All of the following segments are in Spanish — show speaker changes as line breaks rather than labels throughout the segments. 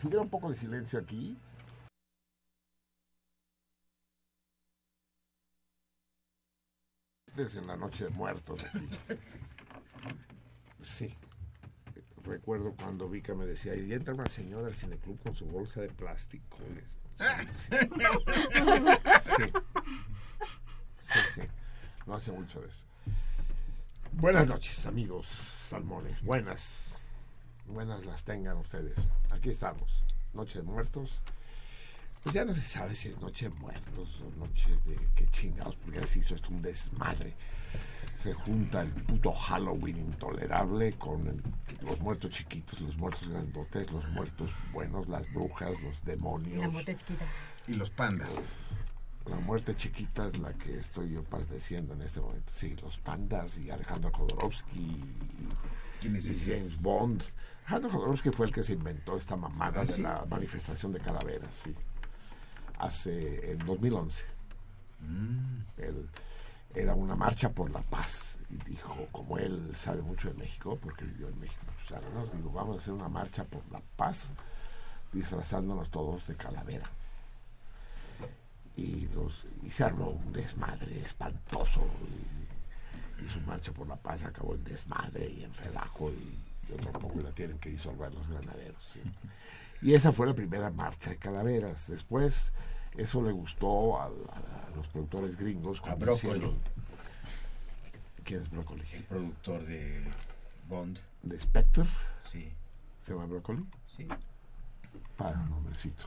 Si
hubiera un poco de silencio aquí. Es en la noche de muertos aquí. Sí. Recuerdo cuando Vika me decía, y entra una señora al cineclub con su bolsa de plástico. Sí, sí. Sí. Sí, sí. No hace mucho de eso. Buenas noches, amigos salmones. Buenas. Buenas las tengan ustedes. Aquí estamos. Noche de muertos. Pues ya no se sabe si es noche de muertos o noche de qué chingados, porque así eso es un desmadre. Se junta el puto Halloween intolerable con el- los muertos chiquitos, los muertos grandotes, los muertos buenos, las brujas, los demonios.
La muerte chiquita.
Y los pandas.
La muerte chiquita es la que estoy yo padeciendo en este momento. Sí, los pandas y Alejandro Jodorowsky
¿Quién es
y
ese?
James Bond. Alejandro Jodorowsky fue el que se inventó esta mamada
¿Ah,
de
sí?
la manifestación de calaveras, sí. Hace, en 2011.
Mm.
Él, era una marcha por la paz. Y dijo, como él sabe mucho de México, porque vivió en México años, digo, vamos a hacer una marcha por la paz, disfrazándonos todos de calavera. Y, los, y se armó un desmadre espantoso. Y, y su marcha por la paz acabó en desmadre y en relajo. Y otro poco la tienen que disolver los granaderos. sí. Y esa fue la primera marcha de calaveras. Después, eso le gustó a, a los productores gringos.
A Brócoli,
¿Quién es Brócoli?
el productor de Bond.
¿De Spectre?
Sí,
¿Se llama Brócoli?
sí.
Para un nombrecito.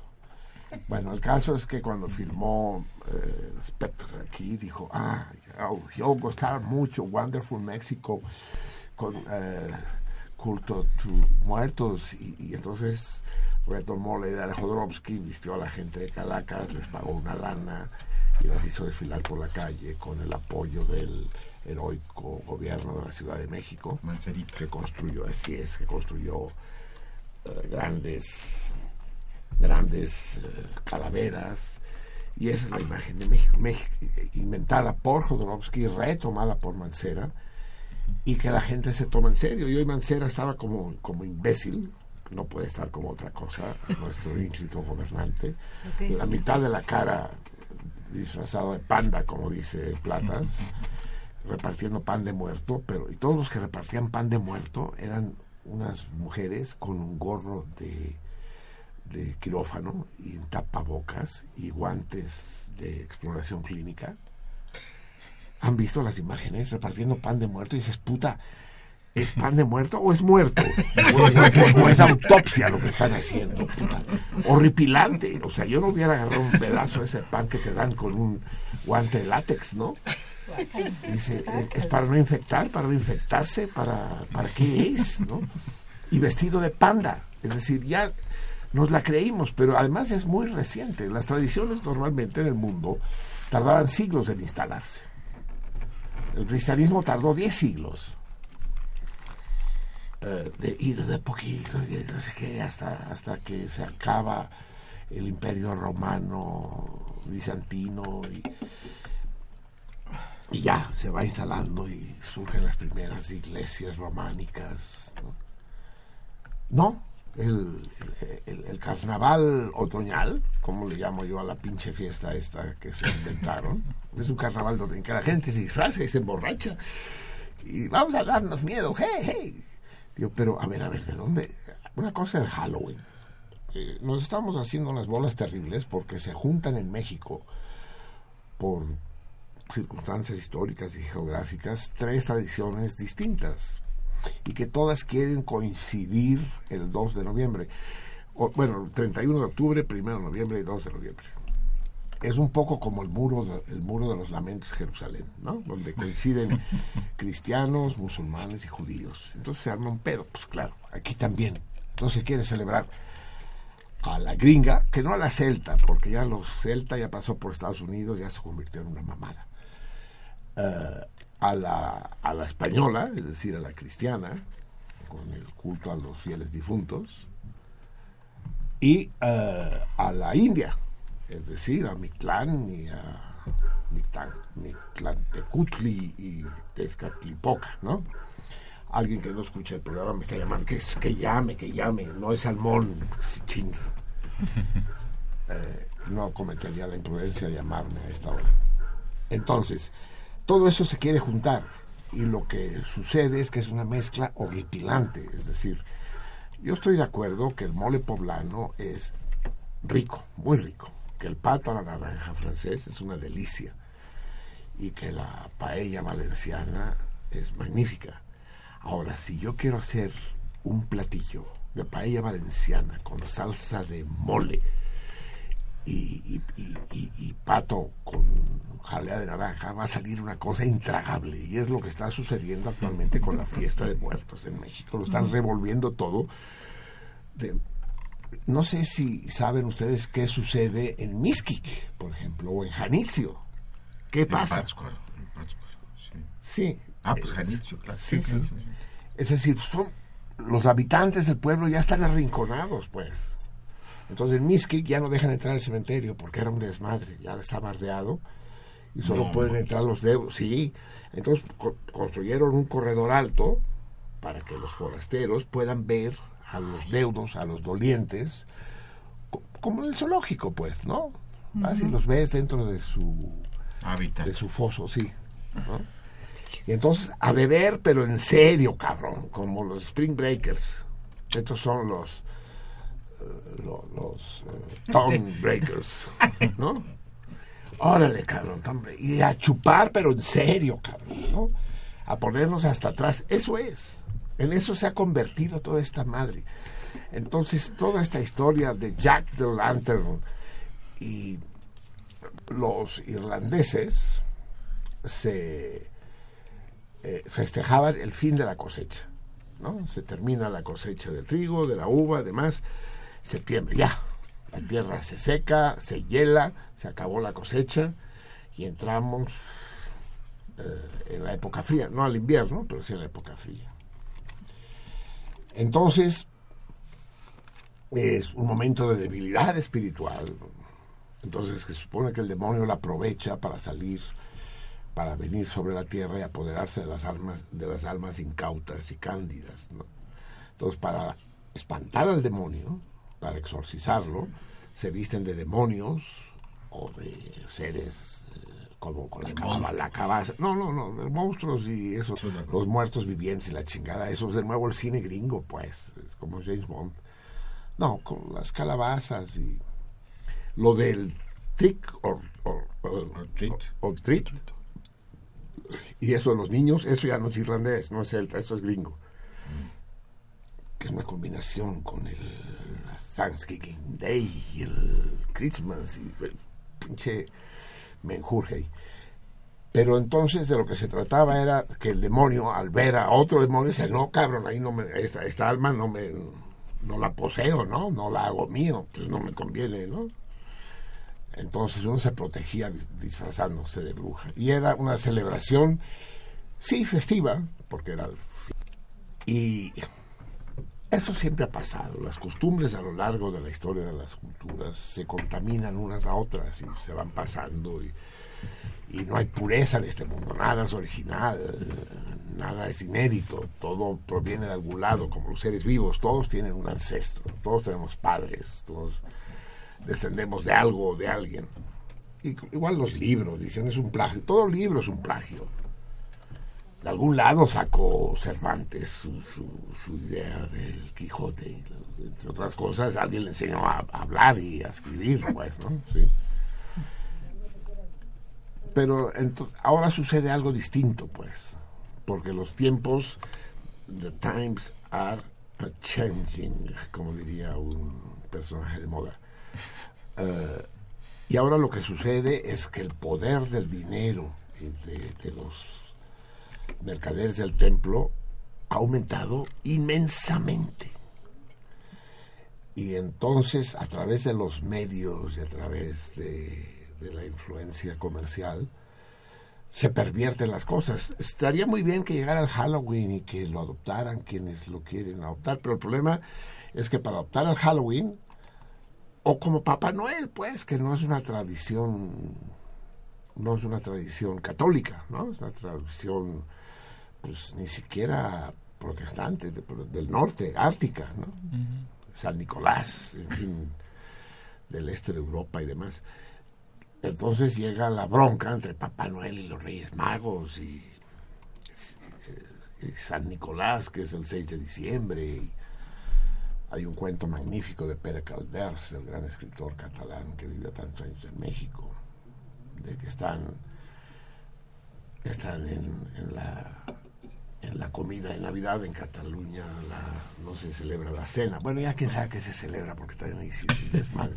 Bueno, el caso es que cuando filmó eh, Spectre aquí, dijo, ah, oh, yo gustar mucho Wonderful México con eh, culto to muertos y, y entonces retomó la idea de Jodorowsky, vistió a la gente de Caracas, les pagó una lana y las hizo desfilar por la calle con el apoyo del heroico gobierno de la Ciudad de México
Mancerita.
que construyó, así es, que construyó eh, grandes, grandes eh, calaveras. Y esa es la imagen de México, México, inventada por Jodorowsky, retomada por Mancera, y que la gente se toma en serio. Y hoy Mancera estaba como, como imbécil, no puede estar como otra cosa, nuestro ínclito gobernante. La mitad de la cara disfrazado de panda, como dice Platas, repartiendo pan de muerto, pero y todos los que repartían pan de muerto eran unas mujeres con un gorro de, de quirófano y tapabocas y guantes de exploración clínica. ¿Han visto las imágenes repartiendo pan de muerto? Y dices, puta, ¿es pan de muerto o es muerto? O, es autopsia lo que están haciendo, puta. Horripilante. O sea, yo no hubiera agarrado un pedazo de ese pan que te dan con un guante de látex, ¿no? Dice, es, es para no infectar, para no infectarse, para, para qué es, ¿no? Y vestido de panda, es decir, ya nos la creímos, pero además es muy reciente. Las tradiciones normalmente en el mundo tardaban siglos en instalarse. El cristianismo tardó 10 siglos eh, de ir de poquito, no sé qué, hasta, hasta que se acaba el imperio romano, bizantino, y, ya se va instalando y surgen las primeras iglesias románicas. No el, el, el carnaval otoñal, como le llamo yo a la pinche fiesta esta que se inventaron, es un carnaval donde en que la gente se disfraza y se emborracha y vamos a darnos miedo, hey, hey. Digo, pero a ver, a ver, ¿de dónde? Una cosa es Halloween. Eh, nos estamos haciendo unas bolas terribles porque se juntan en México por circunstancias históricas y geográficas tres tradiciones distintas y que todas quieren coincidir el 2 de noviembre. O, bueno, 31 de octubre, 1 de noviembre y 2 de noviembre. Es un poco como el muro de, el muro de los lamentos de Jerusalén, ¿no? Donde coinciden cristianos, musulmanes y judíos. Entonces se arma un pedo, pues claro, aquí también. Entonces quiere celebrar a la gringa, que no a la celta, porque ya los celta ya pasó por Estados Unidos, ya se convirtió en una mamada. Uh, a la, a la española, es decir, a la cristiana, con el culto a los fieles difuntos, y uh, a la india, es decir, a Mictlán y a Mictlantecutli y Tezcatlipoca, ¿no? Alguien que no escucha el programa me está llamando, que, es, que llame, que llame, no es salmón, ching. Eh, no cometería la imprudencia de llamarme a esta hora. Entonces, todo eso se quiere juntar y lo que sucede es que es una mezcla horripilante, es decir, yo estoy de acuerdo que el mole poblano es rico, muy rico, que el pato a la naranja francés es una delicia y que la paella valenciana es magnífica. Ahora, si yo quiero hacer un platillo de paella valenciana con salsa de mole y, y, pato con jalea de naranja, va a salir una cosa intragable. Y es lo que está sucediendo actualmente con la fiesta de muertos en México. Lo están revolviendo todo. De, no sé si saben ustedes qué sucede en Mixquic, por ejemplo, o en Janicio. ¿Qué pasa?
En Pátzcuaro, en Pátzcuaro, sí.
sí.
Ah, pues Janicio, claro.
Sí, sí. Es decir, son los habitantes del pueblo ya están arrinconados, pues. Entonces en Mixquic ya no dejan entrar al cementerio porque era un desmadre, ya está bardeado y solo no, pueden entrar los deudos. Sí, entonces co construyeron un corredor alto para que los forasteros puedan ver a los deudos, a los dolientes, co como en el zoológico, pues, ¿no? Vas uh -huh. y los ves dentro de su
hábitat,
de su foso, sí. ¿no? Y entonces a beber, pero en serio, cabrón, como los Spring Breakers. Estos son los uh, los, los uh, Town Breakers, ¿no? Órale, cabrón, hombre. Y a chupar, pero en serio, cabrón, ¿no? A ponernos hasta atrás. Eso es. En eso se ha convertido toda esta madre. Entonces, toda esta historia de Jack the Lantern y los irlandeses se eh, festejaban el fin de la cosecha. ¿no? Se termina la cosecha del trigo, de la uva, además, septiembre, ya, la tierra se seca, se hiela, se acabó la cosecha y entramos eh, en la época fría, no al invierno, pero sí en la época fría. Entonces, es un momento de debilidad espiritual. Entonces, se supone que el demonio la aprovecha para salir, para venir sobre la tierra y apoderarse de las almas, de las almas incautas y cándidas. ¿no? Entonces, para espantar al demonio, para exorcizarlo, se visten de demonios o de seres eh, como con la, caba, la cabaza. No, no, no, los monstruos y esos, los muertos vivientes y la chingada. Eso es de nuevo el cine gringo, pues, es como James Bond. No, con las calabazas y lo del trick or, or, or,
or treat.
treat. Y eso de los niños, eso ya no es irlandés, no es celta, eso es gringo. Mm. Que es una combinación con el Thanksgiving Day y el Christmas y el pinche menjurje. Pero entonces de lo que se trataba era que el demonio, al ver a otro demonio, dice, no, cabrón, ahí no me, esta, esta alma no me, no la poseo, ¿no? No la hago mío, pues no me conviene, ¿no? Entonces uno se protegía dis- disfrazándose de bruja. Y era una celebración, sí, festiva, porque era... el Y eso siempre ha pasado. Las costumbres a lo largo de la historia de las culturas se contaminan unas a otras y se van pasando y, y no hay pureza en este mundo. Nada es original, nada es inédito. Todo proviene de algún lado, como los seres vivos. Todos tienen un ancestro, todos tenemos padres, todos descendemos de algo o de alguien. Igual los libros, dicen es un plagio. Todo libro es un plagio. De algún lado sacó Cervantes su, idea del Quijote. Entre otras cosas, alguien le enseñó a, hablar y a escribir, pues, ¿no? Sí. Pero ahora sucede algo distinto, pues, porque los tiempos, the times are changing, como diría un personaje de moda. Eh, y ahora lo que sucede es que el poder del dinero de los mercaderes del templo ha aumentado inmensamente. Y entonces, a través de los medios y a través de, la influencia comercial, se pervierten las cosas. Estaría muy bien que llegara el Halloween y que lo adoptaran quienes lo quieren adoptar, pero el problema es que para adoptar el Halloween, o como Papá Noel, pues, que no es una tradición, no es una tradición católica, ¿no? Es una tradición, pues, ni siquiera protestante, de- del norte, ártica, ¿no? San Nicolás, en fin, del este de Europa y demás. Entonces llega la bronca entre Papá Noel y los Reyes Magos y, y San Nicolás, que es el 6 de diciembre. y hay un cuento magnífico de Pere Calders, el gran escritor catalán que vivió tantos años en México, están, están en, en la en la comida de Navidad en Cataluña la, no se celebra la cena. Bueno, ya quién sabe qué se celebra porque también ahí sí desmadre.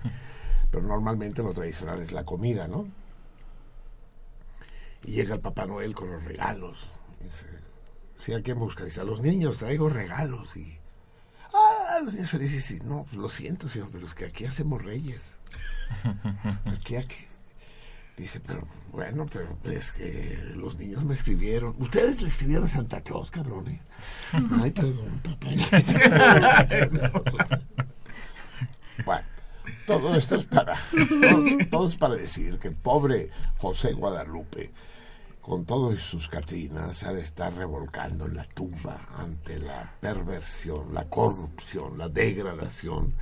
Pero normalmente lo tradicional es la comida, ¿no? Y llega el Papá Noel con los regalos. Dice, ¿sí a quién busca? Dice, a los niños traigo regalos. Y, ah, los niños felices. Y, no, lo siento, señor, pero es que aquí hacemos reyes. Aquí, aquí. Dice, pero bueno, pero es que los niños me escribieron. Ustedes le escribieron a Santa Claus, cabrones. Ay, perdón, papá. bueno, todo esto es para, todo, todo es para decir que el pobre José Guadalupe, con todos sus Catrinas, ha de estar revolcando en la tumba ante la perversión, la corrupción, la degradación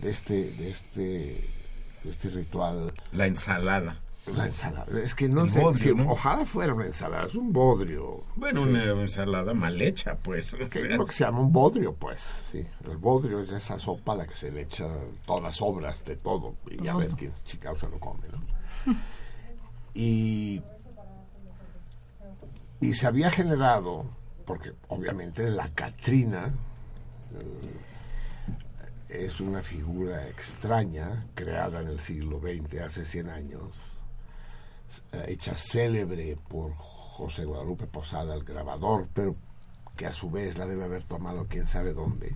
de este, de este, este ritual
La ensalada.
la ensalada. Es que no
El
sé,
bodrio,
si-
¿no?
ojalá fuera una ensalada, es un bodrio.
Bueno, una ensalada mal hecha, pues. o
Que es
sea,
lo que se llama un bodrio, pues, sí. El bodrio es esa sopa a la que se le echa todas las obras de todo. Y a ver quién chica se lo come, ¿no? Y, y se había generado, porque obviamente la Catrina eh, es una figura extraña, creada en el siglo XX, hace 100 años, eh, hecha célebre por José Guadalupe Posada, el grabador, pero que a su vez la debe haber tomado quién sabe dónde,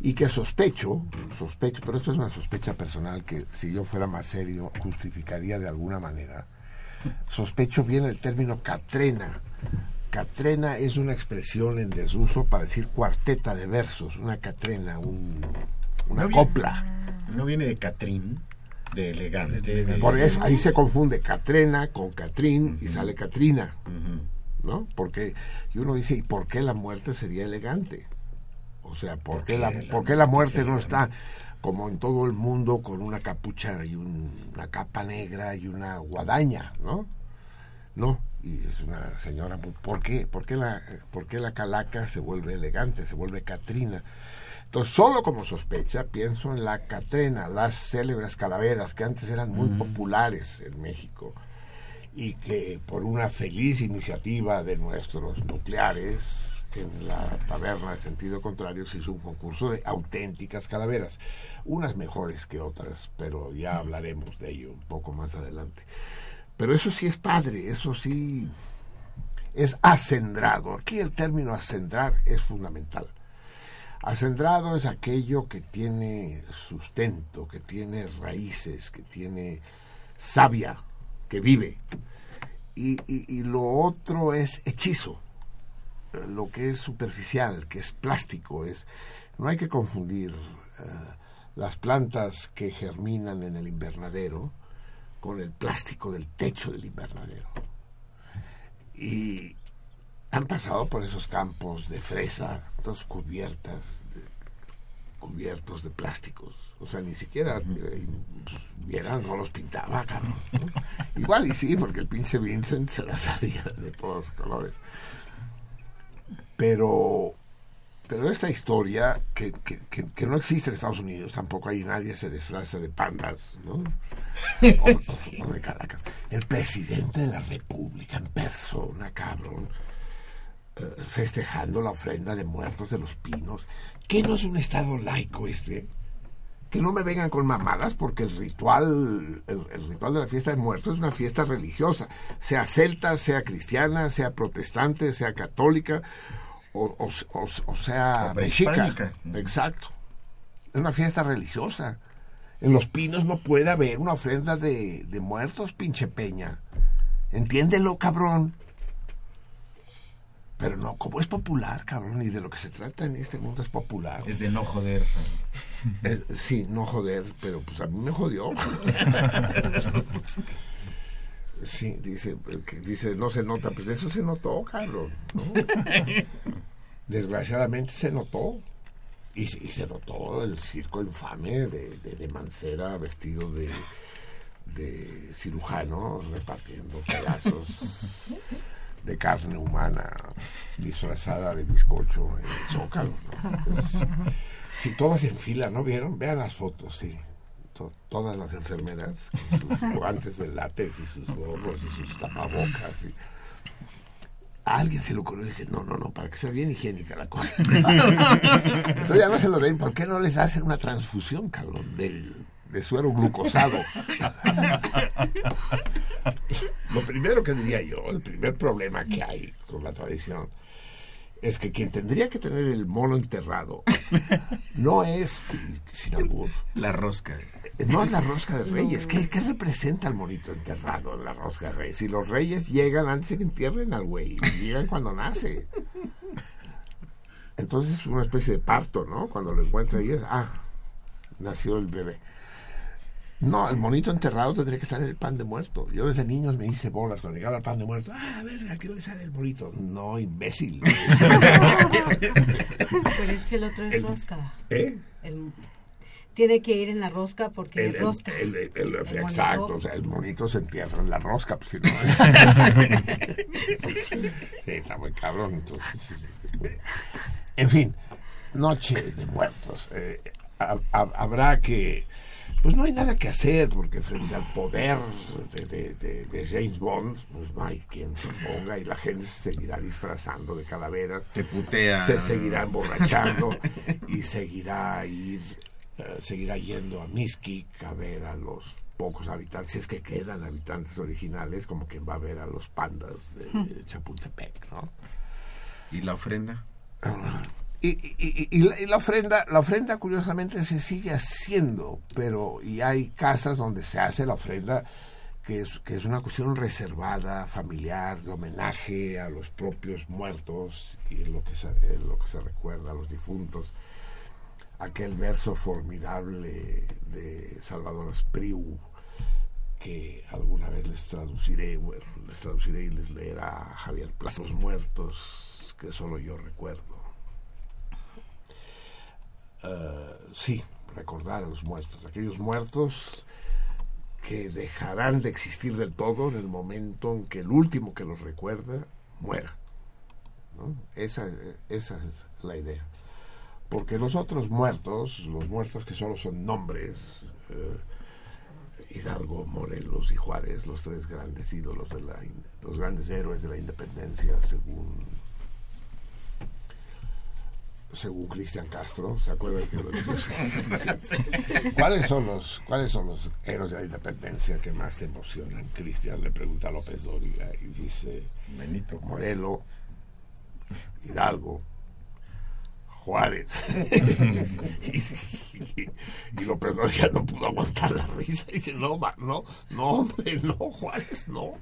y que sospecho, sospecho, pero esto es una sospecha personal que si yo fuera más serio justificaría de alguna manera, sospecho bien el término catrena. Catrena es una expresión en desuso para decir cuarteta de versos, una catrena, un- una
No viene-
copla.
No viene de Catrín, de elegante. de-
Por eso ahí se confunde Catrena con Catrín y sale Catrina. ¿no? Porque y uno dice, ¿y por qué la muerte sería elegante? O sea, ¿por,
¿Por
qué la,
la
por qué la muerte no está como en todo el mundo con una capucha y un- una capa negra y una guadaña, ¿no? No, y es una señora muy... ¿Por qué? ¿Por qué la, por qué la calaca se vuelve elegante, se vuelve Catrina? Entonces, solo como sospecha, pienso en la Catrena, las célebres calaveras que antes eran muy populares en México y que por una feliz iniciativa de nuestros nucleares en la taberna de sentido contrario se hizo un concurso de auténticas calaveras, unas mejores que otras, pero ya hablaremos de ello un poco más adelante. Pero eso sí es padre, eso sí es acendrado. Aquí el término acendrar es fundamental. Acendrado es aquello que tiene sustento, que tiene raíces, que tiene savia, que vive. Y, lo otro es hechizo, lo que es superficial, que es plástico. Es, no hay que confundir eh, las plantas que germinan en el invernadero con el plástico del techo del invernadero. Y han pasado por esos campos de fresa, todas cubiertas, cubiertos de plásticos. O sea, ni siquiera eh, vieran, no los pintaba, cabrón. Igual y sí, porque el pinche Vincent se las sabía de todos los colores. Pero, pero esta historia, que, que, no existe en Estados Unidos, tampoco hay nadie se disfraza de pandas, ¿no? O, de Caracas. El presidente de la República en persona, cabrón, festejando la ofrenda de muertos de los pinos. ¿Qué no es un estado laico este? que no me vengan con mamadas porque el ritual el, ritual de la fiesta de muertos es una fiesta religiosa sea celta sea cristiana sea protestante sea católica o, sea mexica. Exacto. Es una fiesta religiosa. En los pinos no puede haber una ofrenda de, de muertos pinche peña. Entiéndelo cabrón pero no, como es popular, cabrón, y de lo que se trata en este mundo es popular.
Es de no joder.
sí, no joder, pero pues a mí me jodió. sí, dice, dice, no se nota, pues eso se notó, cabrón. Desgraciadamente se notó. Y, se notó el circo infame de, de, Mancera vestido de, de cirujano repartiendo pedazos de carne humana disfrazada de bizcocho en el zócalo. si todas en fila, ¿no vieron? Vean las fotos, sí. todas las enfermeras con sus guantes de látex y sus gorros y sus tapabocas. Y... A alguien se lo ocurrió y dice, no, no, no, para que sea bien higiénica la cosa. Entonces ya no se lo den, ¿por qué no les hacen una transfusión, cabrón, del de suero glucosado. Lo primero que diría yo, el primer problema que hay con la tradición, es que quien tendría que tener el mono enterrado no es, sin albur,
la rosca.
No es la rosca de reyes. ¿Qué, ¿Qué, representa el monito enterrado en la rosca de reyes? Si los reyes llegan antes de que entierren al güey, llegan cuando nace. Entonces es una especie de parto, ¿no? Cuando lo encuentran y es, ah, nació el bebé. No, el monito enterrado tendría que estar en el pan de muerto. Yo desde niños me hice bolas cuando llegaba el pan de muerto. Ah, a ver, ¿a qué le sale el monito? No, imbécil.
Pero es que el otro es rosca. ¿Eh? tiene que ir en la rosca porque
el,
rosca.
exacto, o sea, el monito se entierra en la rosca, pues si no. sí, está muy cabrón. Entonces, en fin, Noche de Muertos. Eh, habrá que pues no hay nada que hacer, porque frente al poder de, James Bond, pues no hay quien se ponga y la gente se seguirá disfrazando de calaveras.
Te putea.
Se seguirá emborrachando y seguirá ir, eh, seguirá yendo a Miskik a ver a los pocos habitantes, si es que quedan habitantes originales, como quien va a ver a los pandas de Chapultepec, ¿no?
¿Y la ofrenda?
Ah, y, la, ofrenda, la ofrenda curiosamente se sigue haciendo, pero y hay casas donde se hace la ofrenda que es, que es una cuestión reservada, familiar, de homenaje a los propios muertos y lo que se, lo que se recuerda a los difuntos. Aquel verso formidable de Salvador Espriu que alguna vez les traduciré, bueno, les traduciré y les leerá a Javier Plaza, los muertos que solo yo recuerdo eh, sí, recordar a los muertos, aquellos muertos que dejarán de existir del todo en el momento en que el último que los recuerda muera. Esa, esa es la idea. Porque los otros muertos, los muertos que solo son nombres, eh, Hidalgo, Morelos y Juárez, los tres grandes ídolos de la, los grandes héroes de la independencia, según según Cristian Castro, ¿se acuerdan que lo ¿Cuáles son los cuáles son los héroes de la independencia que más te emocionan? Cristian le pregunta a López Dóriga y dice
Benito
Morelo, Hidalgo, Juárez. y, López Dóriga no pudo aguantar la risa y dice, no, no, no, hombre, no, Juárez, no.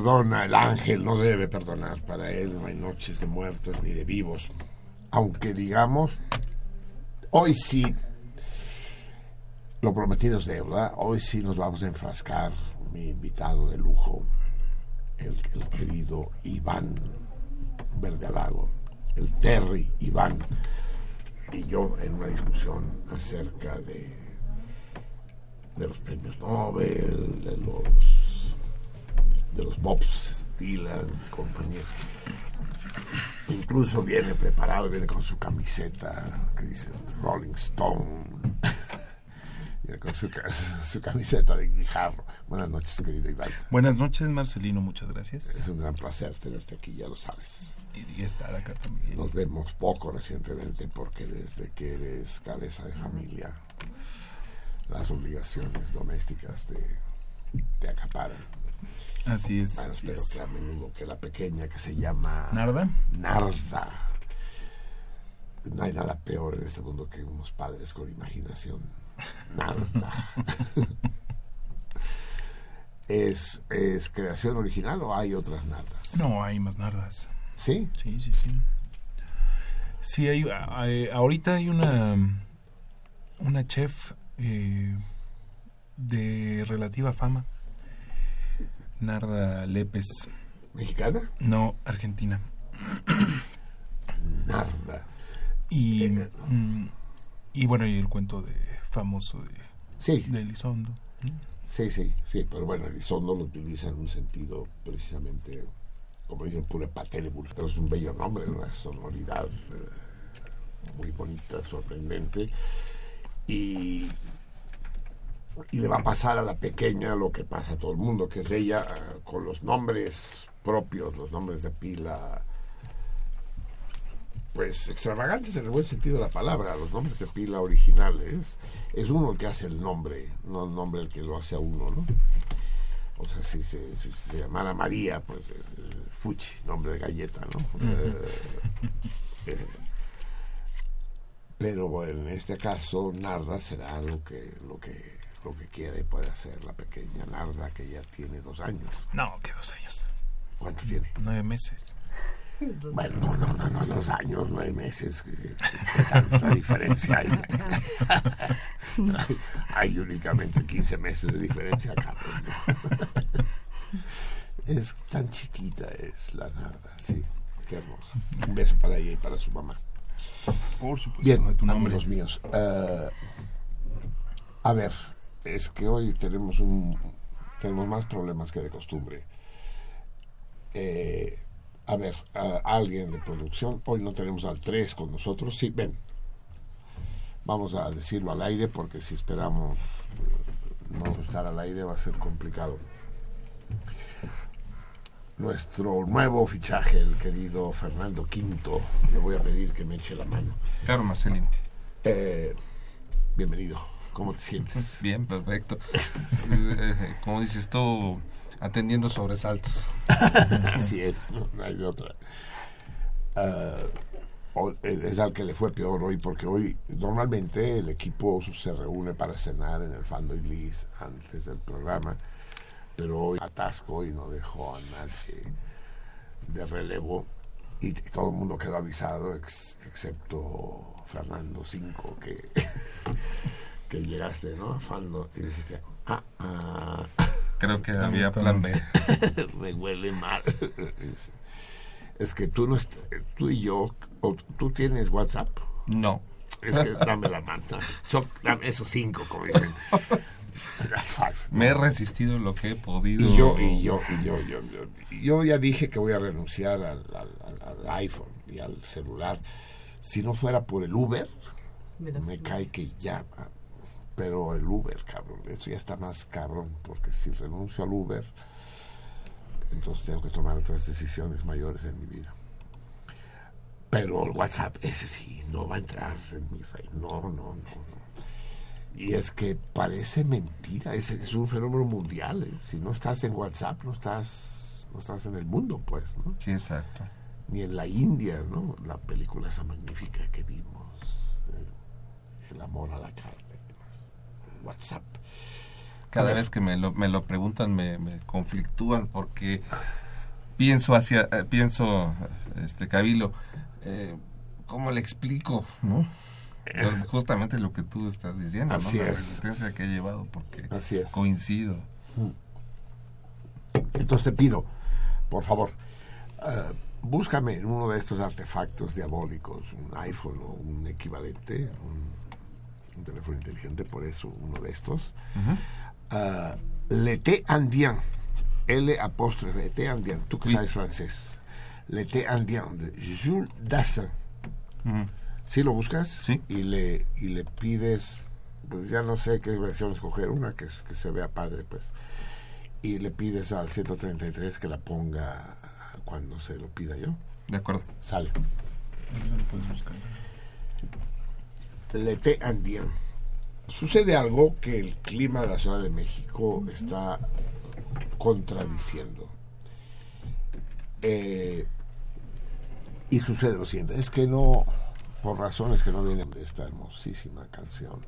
Perdona, el ángel no debe perdonar, para él no hay noches de muertos ni de vivos. Aunque digamos, hoy sí, lo prometido es deuda, hoy sí nos vamos a enfrascar, mi invitado de lujo, el, querido Iván Vergalago, el Terry Iván, y yo en una discusión acerca de, de los premios Nobel, de los de los Bobs Dylan y compañía. Incluso viene preparado, viene con su camiseta que dice Rolling Stone. viene con su, camiseta de guijarro. Buenas noches, querido Iván.
Buenas noches, Marcelino, muchas gracias.
Es un gran placer tenerte aquí, ya lo sabes.
Y, estar acá también.
Nos vemos poco recientemente porque desde que eres cabeza de familia, las obligaciones domésticas te, te acaparan.
Así es.
Bueno, que a menudo que la pequeña que se llama
Narda.
Narda. No hay nada peor en este mundo que unos padres con imaginación. Narda. ¿Es, ¿Es creación original o hay otras nardas?
No, hay más nardas.
¿Sí?
Sí, sí, sí. Sí, hay, ahorita hay una, una chef eh, de relativa fama Narda Lépez.
¿Mexicana?
No, argentina.
Narda.
Y, mm, y bueno, y el cuento de famoso de,
sí.
de Elizondo.
Sí, sí, sí, pero bueno, Elizondo lo utiliza en un sentido precisamente, como dicen, pura patérebus, pero es un bello nombre, una sonoridad eh, muy bonita, sorprendente. Y y le va a pasar a la pequeña lo que pasa a todo el mundo, que es ella eh, con los nombres propios, los nombres de pila, pues extravagantes en el buen sentido de la palabra, los nombres de pila originales, es uno el que hace el nombre, no el nombre el que lo hace a uno, ¿no? O sea, si se, llamara María, pues Fuchi, nombre de galleta, ¿no? Eh, eh, pero en este caso, Narda será lo que, lo que lo que quiere puede hacer la pequeña Narda que ya tiene dos años.
No, que dos años.
¿Cuánto tiene?
Nueve meses.
Bueno, no, no, no, no, los años, nueve meses, ¿qué, tanta diferencia hay? hay? únicamente 15 meses de diferencia acá. es tan chiquita es la Narda, sí, qué hermosa. Un beso para ella y para su mamá.
Por supuesto.
Bien, tu amigos míos. Uh, a ver, es que hoy tenemos un tenemos más problemas que de costumbre. Eh, a ver, a alguien de producción, hoy no tenemos al 3 con nosotros, sí, ven. Vamos a decirlo al aire porque si esperamos eh, no estar al aire va a ser complicado. Nuestro nuevo fichaje, el querido Fernando Quinto, le voy a pedir que me eche la mano.
Claro, Marcelino.
Eh, bienvenido. ¿Cómo te sientes?
Bien, perfecto. Eh, como dices tú, atendiendo sobresaltos.
Así es, no, hay de otra. Ah, es al que le fue peor hoy, porque hoy normalmente el equipo se reúne para cenar en el Fando Liz antes del programa, pero hoy atasco y no dejó a nadie de relevo y todo el mundo quedó avisado, excepto Fernando Cinco, que, que llegaste, ¿no? A Fando y dijiste, ah, ah.
Creo que había plan B.
Me huele mal. es que tú no tú y yo, tú tienes WhatsApp.
No.
Es que dame la manta. dame esos cinco, como dicen.
Me he resistido lo que he podido.
Y yo, y yo, y yo, yo, yo, ya dije que voy a renunciar al, iPhone y al celular. Si no fuera por el Uber, me cae que ya pero el Uber, cabrón, eso ya está más cabrón, porque si renuncio al Uber, entonces tengo que tomar otras decisiones mayores en mi vida. Pero el WhatsApp, ese sí, no va a entrar en mi rey. No, no, no, no. Y es que parece mentira, es, es un fenómeno mundial. ¿eh? Si no estás en WhatsApp, no estás, no estás en el mundo, pues, ¿no?
Sí, exacto.
Ni en la India, ¿no? La película esa magnífica que vimos, eh, El amor a la carne. WhatsApp.
Cada vez que me lo, me lo preguntan me, me conflictúan porque pienso hacia, eh, pienso, este Cabilo, eh, ¿cómo le explico? ¿no? Pues, justamente lo que tú estás diciendo,
Así
¿no?
La
resistencia que he llevado porque
Así
coincido.
Entonces te pido, por favor, uh, búscame en uno de estos artefactos diabólicos, un iPhone o un equivalente, un un teléfono inteligente, por eso uno de estos. Uh -huh. L'été indien, L apóstrofe, L'été indien, tú que sabes francés. L'été indien, de Jules Dassin. Uh -huh. ¿Sí lo buscas?
Sí.
Y le, y le pides, pues ya no sé qué versión escoger, una que, que se vea padre, pues. Y le pides al 133 que la ponga cuando se lo pida yo.
De acuerdo.
Sale.
Lo
l'été indien. Sucede algo que el clima de la Ciudad de México está contradiciendo. Eh, y sucede lo siguiente, es que no, por razones que no vienen de esta hermosísima canción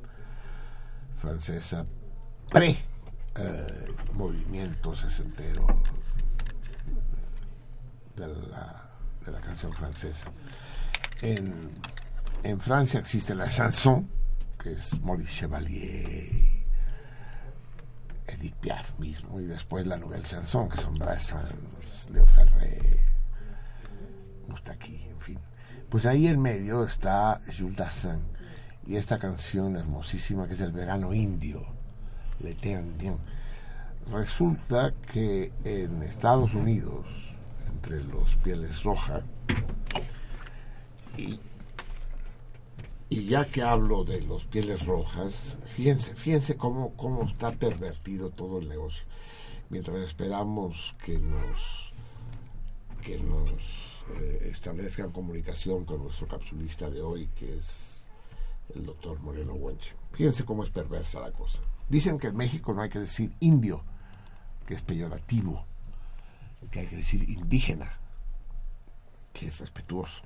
francesa, pre eh, movimiento sesentero de la, de la canción francesa. En, en Francia existe la chanson, que es Maurice Chevalier, Edith Piaf mismo, y después la nouvelle chanson, que son Brassens, Leo Ferré, Moustaki, en fin. Pues ahí en medio está Jules Dassin y esta canción hermosísima que es El verano indio, L'été indien. Resulta que en Estados Unidos, entre los pieles rojas, y y ya que hablo de los pieles rojas, fíjense, fíjense cómo, cómo está pervertido todo el negocio. Mientras esperamos que nos, que nos eh, establezcan comunicación con nuestro capsulista de hoy, que es el doctor Moreno Wenche. Fíjense cómo es perversa la cosa. Dicen que en México no hay que decir indio, que es peyorativo, que hay que decir indígena, que es respetuoso.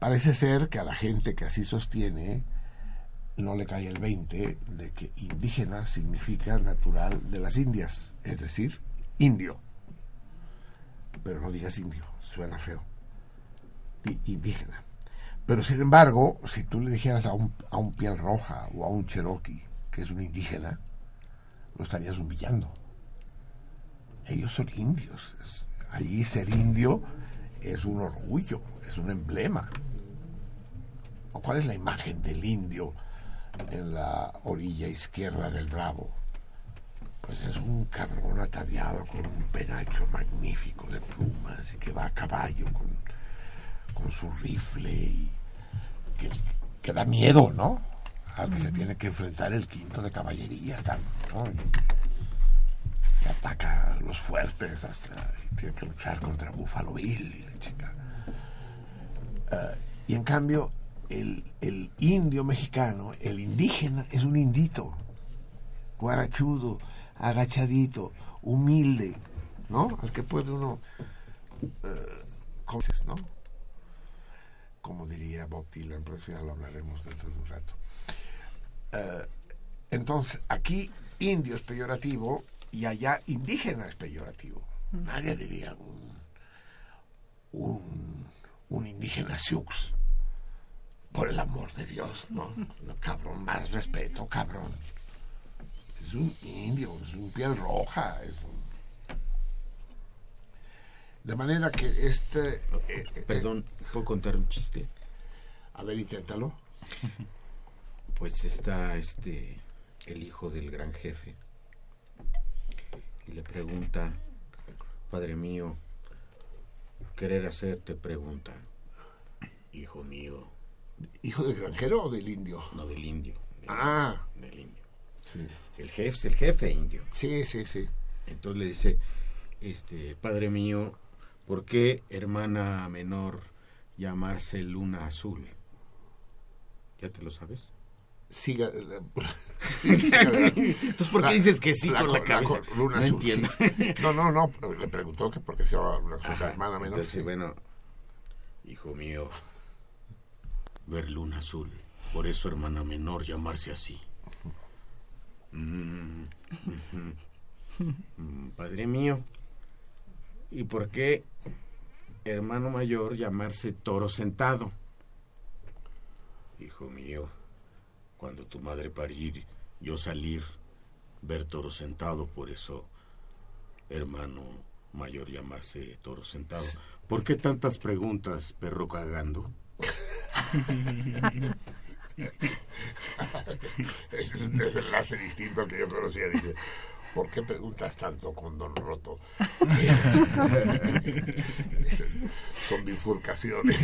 Parece ser que a la gente que así sostiene no le cae el 20 de que indígena significa natural de las Indias, es decir, indio. Pero no digas indio, suena feo. Indígena. Pero sin embargo, si tú le dijeras a un, a un piel roja o a un cherokee que es un indígena, lo estarías humillando. Ellos son indios. Allí ser indio es un orgullo, es un emblema. ¿Cuál es la imagen del indio en la orilla izquierda del Bravo? pues es un cabrón ataviado con un penacho magnífico de plumas y que va a caballo con, con su rifle y que, que da miedo, ¿no? Al que se tiene que enfrentar el quinto de caballería, ¿no? Y, ataca a los fuertes hasta y tiene que luchar contra Buffalo Bill y la chica. Ah, y en cambio, el, el indio mexicano, el indígena, es un indito, guarachudo, agachadito, humilde, ¿no? Al que puede uno, uh, ¿no? Como diría Bob Dylan, pero eso ya lo hablaremos dentro de un rato. Uh, entonces, aquí indio es peyorativo y allá indígena es peyorativo. Nadie diría un, un, un indígena sioux. Por el amor de Dios, ¿no? no cabrón, más respeto, cabrón es un indio, es un piel roja. Es De manera que este...
Eh, eh, Perdón, ¿puedo contar un chiste?
A ver, inténtalo.
Pues está este, el hijo del gran jefe y le pregunta, Padre mío, querer hacerte pregunta, hijo mío.
¿Hijo del granjero o del indio?
No, del indio.
ah.
Del indio. El jefe es el jefe indio.
Sí, sí, sí.
Entonces le dice, este, padre mío, ¿por qué hermana menor llamarse Luna Azul? ¿Ya te lo sabes?
Siga.
Entonces, ¿por qué dices que sí con la cabeza?
Luna
no entiendo.
No, no, no. Le preguntó que por qué se llama Luna Azul, hermana menor.
Entonces, bueno, hijo mío, ver Luna Azul. Por eso, hermana menor, llamarse así. Mm, padre mío, ¿y por qué hermano mayor llamarse toro sentado? Hijo mío, cuando tu madre parir, yo salir, ver toro sentado, por eso hermano mayor llamarse toro sentado. ¿Por qué tantas preguntas, perro cagando?
es un desenlace distinto que yo conocía. Dice, ¿por qué preguntas tanto con Don Roto? con bifurcaciones.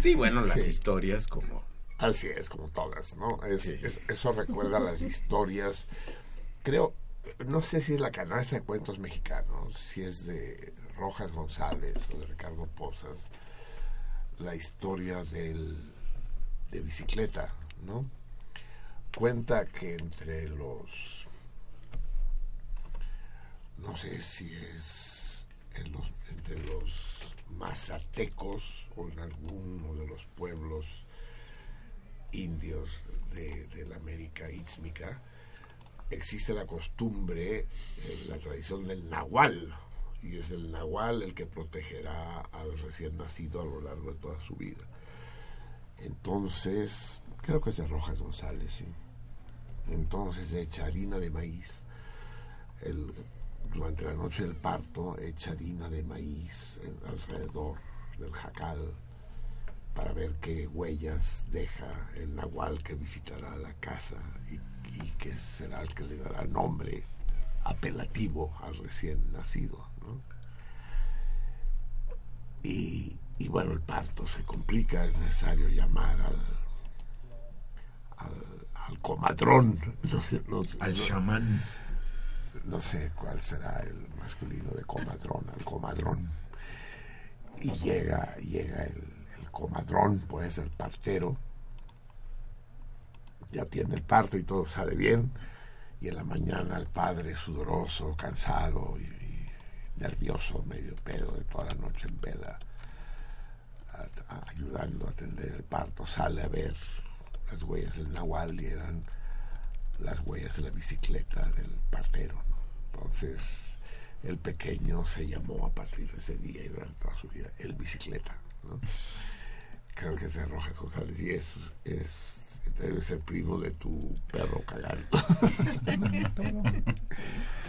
sí, bueno, las historias como...
Así es, como todas, ¿no? Es, eso recuerda las historias. Creo, no sé si es la canasta de cuentos mexicanos, si es de Rojas González o de Ricardo Pozas la historia del, de bicicleta, ¿no? Cuenta que entre los, no sé si es entre los mazatecos o en alguno de los pueblos indios de, la América Ítzmica, existe la costumbre, la tradición del nahual, y es el nahual el que protegerá al recién nacido a lo largo de toda su vida. Entonces, creo que es de Rojas González, sí. Entonces echa harina de maíz. Durante la noche del parto echa harina de maíz alrededor del jacal para ver qué huellas deja el nahual que visitará la casa y, y que será el que le dará nombre apelativo al recién nacido. Y, bueno, el parto se complica, es necesario llamar al, al, comadrón,
al chamán.
No sé cuál será el masculino de comadrón, al comadrón. Y llega, llega el, el comadrón, pues el partero, ya tiene el parto y todo sale bien. Y en la mañana el padre sudoroso, cansado y nervioso, medio pedo de toda la noche en vela, ayudando a atender el parto, sale a ver las huellas del Nahual y eran las huellas de la bicicleta del partero. Entonces, el pequeño se llamó a partir de ese día y durante toda su vida el bicicleta. Creo que es de Rojas González y es, es debe ser primo de tu perro cagando.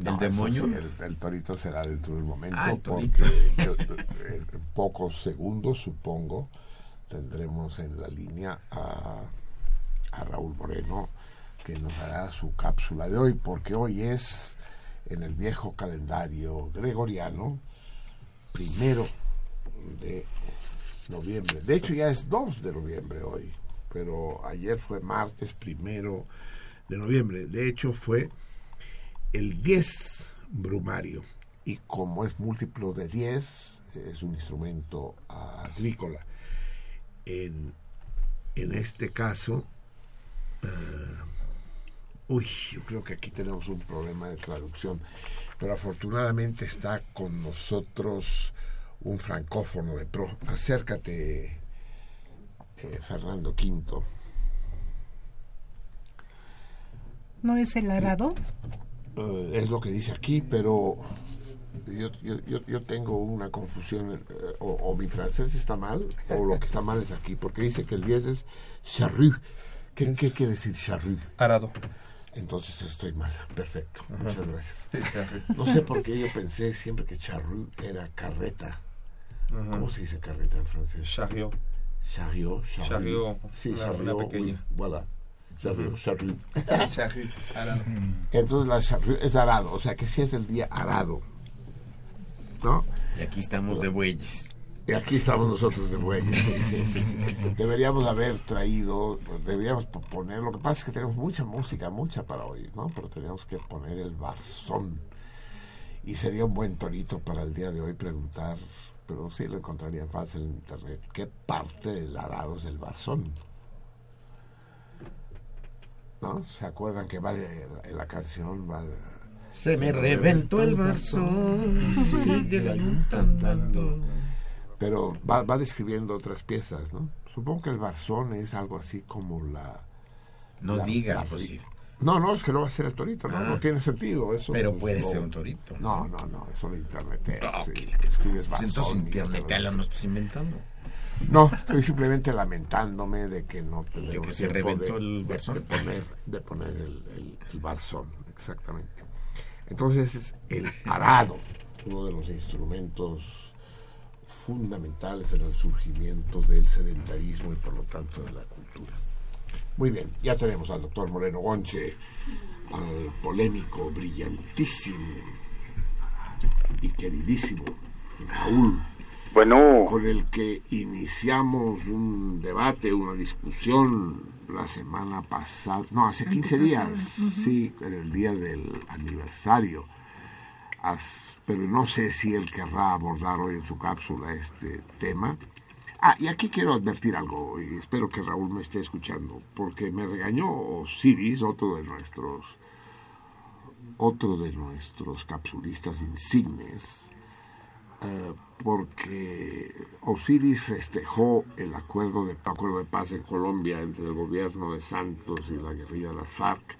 ¿Del demonio?
el, torito será dentro del momento,
ah,
porque en pocos segundos, supongo, tendremos en la línea a, a Raúl Moreno, que nos hará su cápsula de hoy, porque hoy es en el viejo calendario gregoriano, primero de noviembre. De hecho ya es 2 de noviembre hoy, pero ayer fue martes primero de noviembre. De hecho fue el 10 brumario y como es múltiplo de 10, es un instrumento agrícola. En, en este caso, eh, uy, yo creo que aquí tenemos un problema de traducción, pero afortunadamente está con nosotros un francófono de pro. Acércate, eh, Fernando Quinto.
¿No es el arado?
Eh, es lo que dice aquí, pero yo, yo, yo tengo una confusión, eh, o, mi francés está mal, o lo que está mal es aquí, porque dice que el 10 es charrue. ¿Qué, ¿Qué, quiere decir charrue?
Arado.
Entonces estoy mal, perfecto, muchas gracias. No sé por qué yo pensé siempre que charrue era carreta. ¿Cómo se dice carreta en francés?
Chariot.
Chariot,
chariot.
Sí, chariot.
pequeña.
voilà.
Arado.
Entonces la chariot es arado, o sea que sí es el día arado. ¿No?
Y aquí estamos de bueyes.
Y aquí estamos nosotros de bueyes. Deberíamos haber traído, deberíamos poner, lo que pasa es que tenemos mucha música, mucha para hoy, ¿no? Pero tenemos que poner el barzón. Y sería un buen torito para el día de hoy preguntar pero sí lo encontrarían fácil en internet. ¿Qué parte del arado es el barzón? ¿No? ¿Se acuerdan que va de, en la canción? Va
se me reventó el barzón, sigue
andando. Pero va, va describiendo otras piezas, ¿no? Supongo que el barzón es algo así como la...
No digas, pues
no, no, es que no va a ser el torito, no, no ah. tiene sentido eso.
Pero puede ser un torito.
No, no, no, eso de internet.
No, sí, escribes pues entonces internet lo no estás inventando.
No, estoy simplemente lamentándome de que no
tenemos que se reventó el barzón.
De, poner, de poner el, el, barzón, exactamente. Entonces es el arado, uno de los instrumentos fundamentales en el surgimiento del sedentarismo y por lo tanto de la cultura. Muy bien, ya tenemos al doctor Moreno Gonche, al polémico, brillantísimo y queridísimo Raúl.
Bueno.
Con el que iniciamos un debate, una discusión la semana pasada, no, hace 15 días, sí, en el día del aniversario. pero no sé si él querrá abordar hoy en su cápsula este tema. Ah, y aquí quiero advertir algo, y espero que Raúl me esté escuchando, porque me regañó Osiris, otro de nuestros, otro de nuestros capsulistas insignes, eh, porque Osiris festejó el acuerdo de, acuerdo de paz en Colombia entre el gobierno de Santos y la guerrilla de las FARC,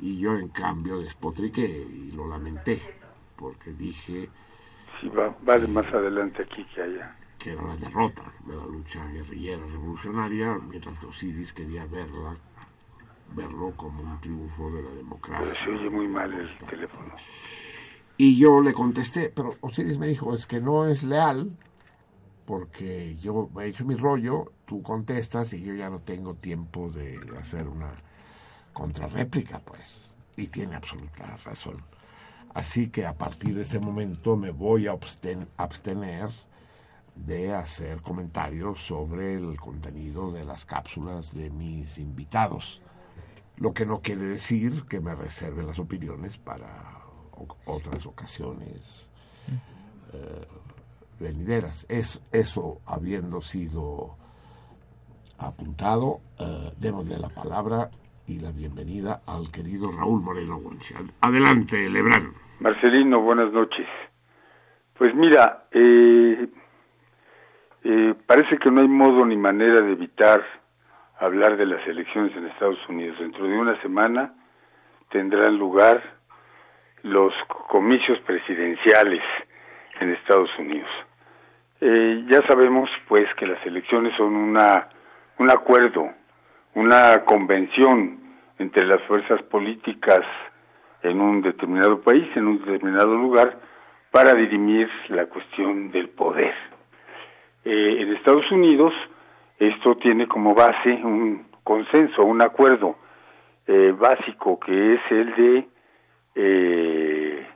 y yo en cambio despotriqué y lo lamenté, porque dije...
Sí, va, va de más adelante aquí que allá
que era la derrota de la lucha guerrillera revolucionaria, mientras que Osiris quería verla, verlo como un triunfo de la democracia.
se oye muy mal el teléfono.
Y yo le contesté, pero Osiris me dijo, es que no es leal, porque yo he hecho mi rollo, tú contestas y yo ya no tengo tiempo de hacer una contrarréplica, pues. Y tiene absoluta razón. Así que a partir de este momento me voy a abstener de hacer comentarios sobre el contenido de las cápsulas de mis invitados. Lo que no quiere decir que me reserve las opiniones para otras ocasiones eh, venideras. Es, eso habiendo sido apuntado, eh, démosle la palabra y la bienvenida al querido Raúl Moreno Goncha. Adelante, Lebrán.
Marcelino, buenas noches. Pues mira, eh, eh, parece que no hay modo ni manera de evitar hablar de las elecciones en Estados Unidos. Dentro de una semana tendrán lugar los comicios presidenciales en Estados Unidos. Eh, ya sabemos pues que las elecciones son una un acuerdo, una convención entre las fuerzas políticas en un determinado país, en un determinado lugar, para dirimir la cuestión del poder. Eh, en Estados Unidos esto tiene como base un consenso, un acuerdo básico que es el de que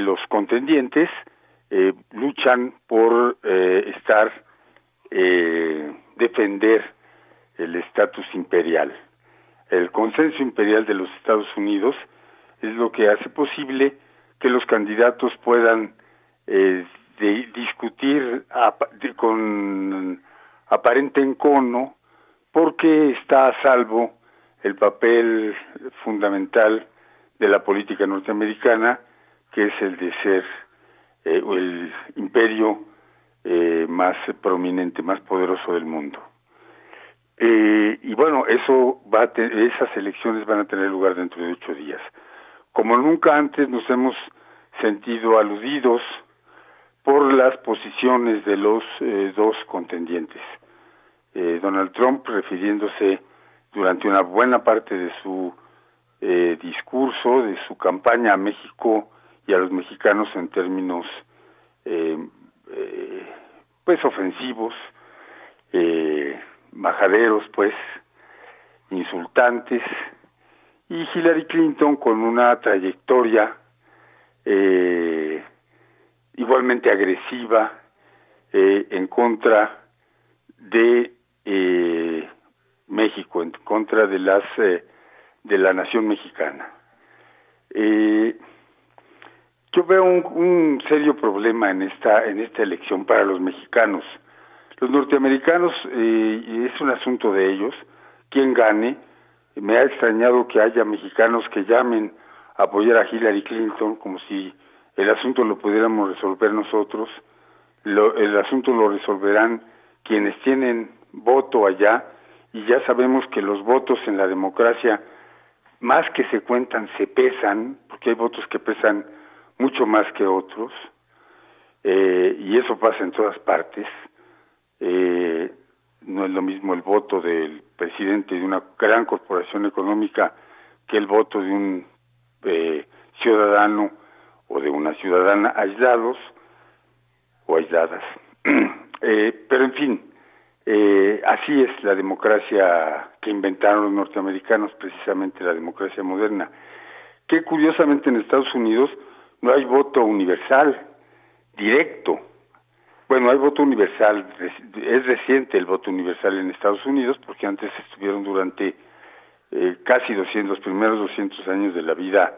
los contendientes luchan por estar defender el estatus imperial. El consenso imperial de los Estados Unidos es lo que hace posible que los candidatos puedan eh, discutir con aparente encono porque está a salvo el papel fundamental de la política norteamericana, que es el de ser eh, el imperio eh, más prominente, más poderoso del mundo. Eh, y bueno, eso va a esas elecciones van a tener lugar dentro de ocho días. Como nunca antes nos hemos sentido aludidos por las posiciones de los eh, dos contendientes. Eh, Donald Trump refiriéndose durante una buena parte de su eh, discurso, de su campaña a México y a los mexicanos en términos eh, eh, pues ofensivos, eh, majaderos, pues, insultantes, y Hillary Clinton con una trayectoria igualmente agresiva en contra de México, en contra de las de la nación mexicana. Eh, yo veo un, serio problema en esta en esta elección para los mexicanos los norteamericanos, eh, es un asunto de ellos, quien gane, me ha extrañado que haya mexicanos que llamen a apoyar a Hillary Clinton como si el asunto lo pudiéramos resolver nosotros, lo, el asunto lo resolverán quienes tienen voto allá y ya sabemos que los votos en la democracia más que se cuentan se pesan, porque hay votos que pesan mucho más que otros, eh, y eso pasa en todas partes eh, no es lo mismo el voto del presidente de una gran corporación económica que el voto de un eh, ciudadano o de una ciudadana aislados o aisladas. eh, pero en fin, eh, así es la democracia que inventaron los norteamericanos, precisamente la democracia moderna, que curiosamente en Estados Unidos no hay voto universal, directo, bueno, hay voto universal, es reciente el voto universal en Estados Unidos porque antes estuvieron durante eh, casi 200, los primeros 200 años de la vida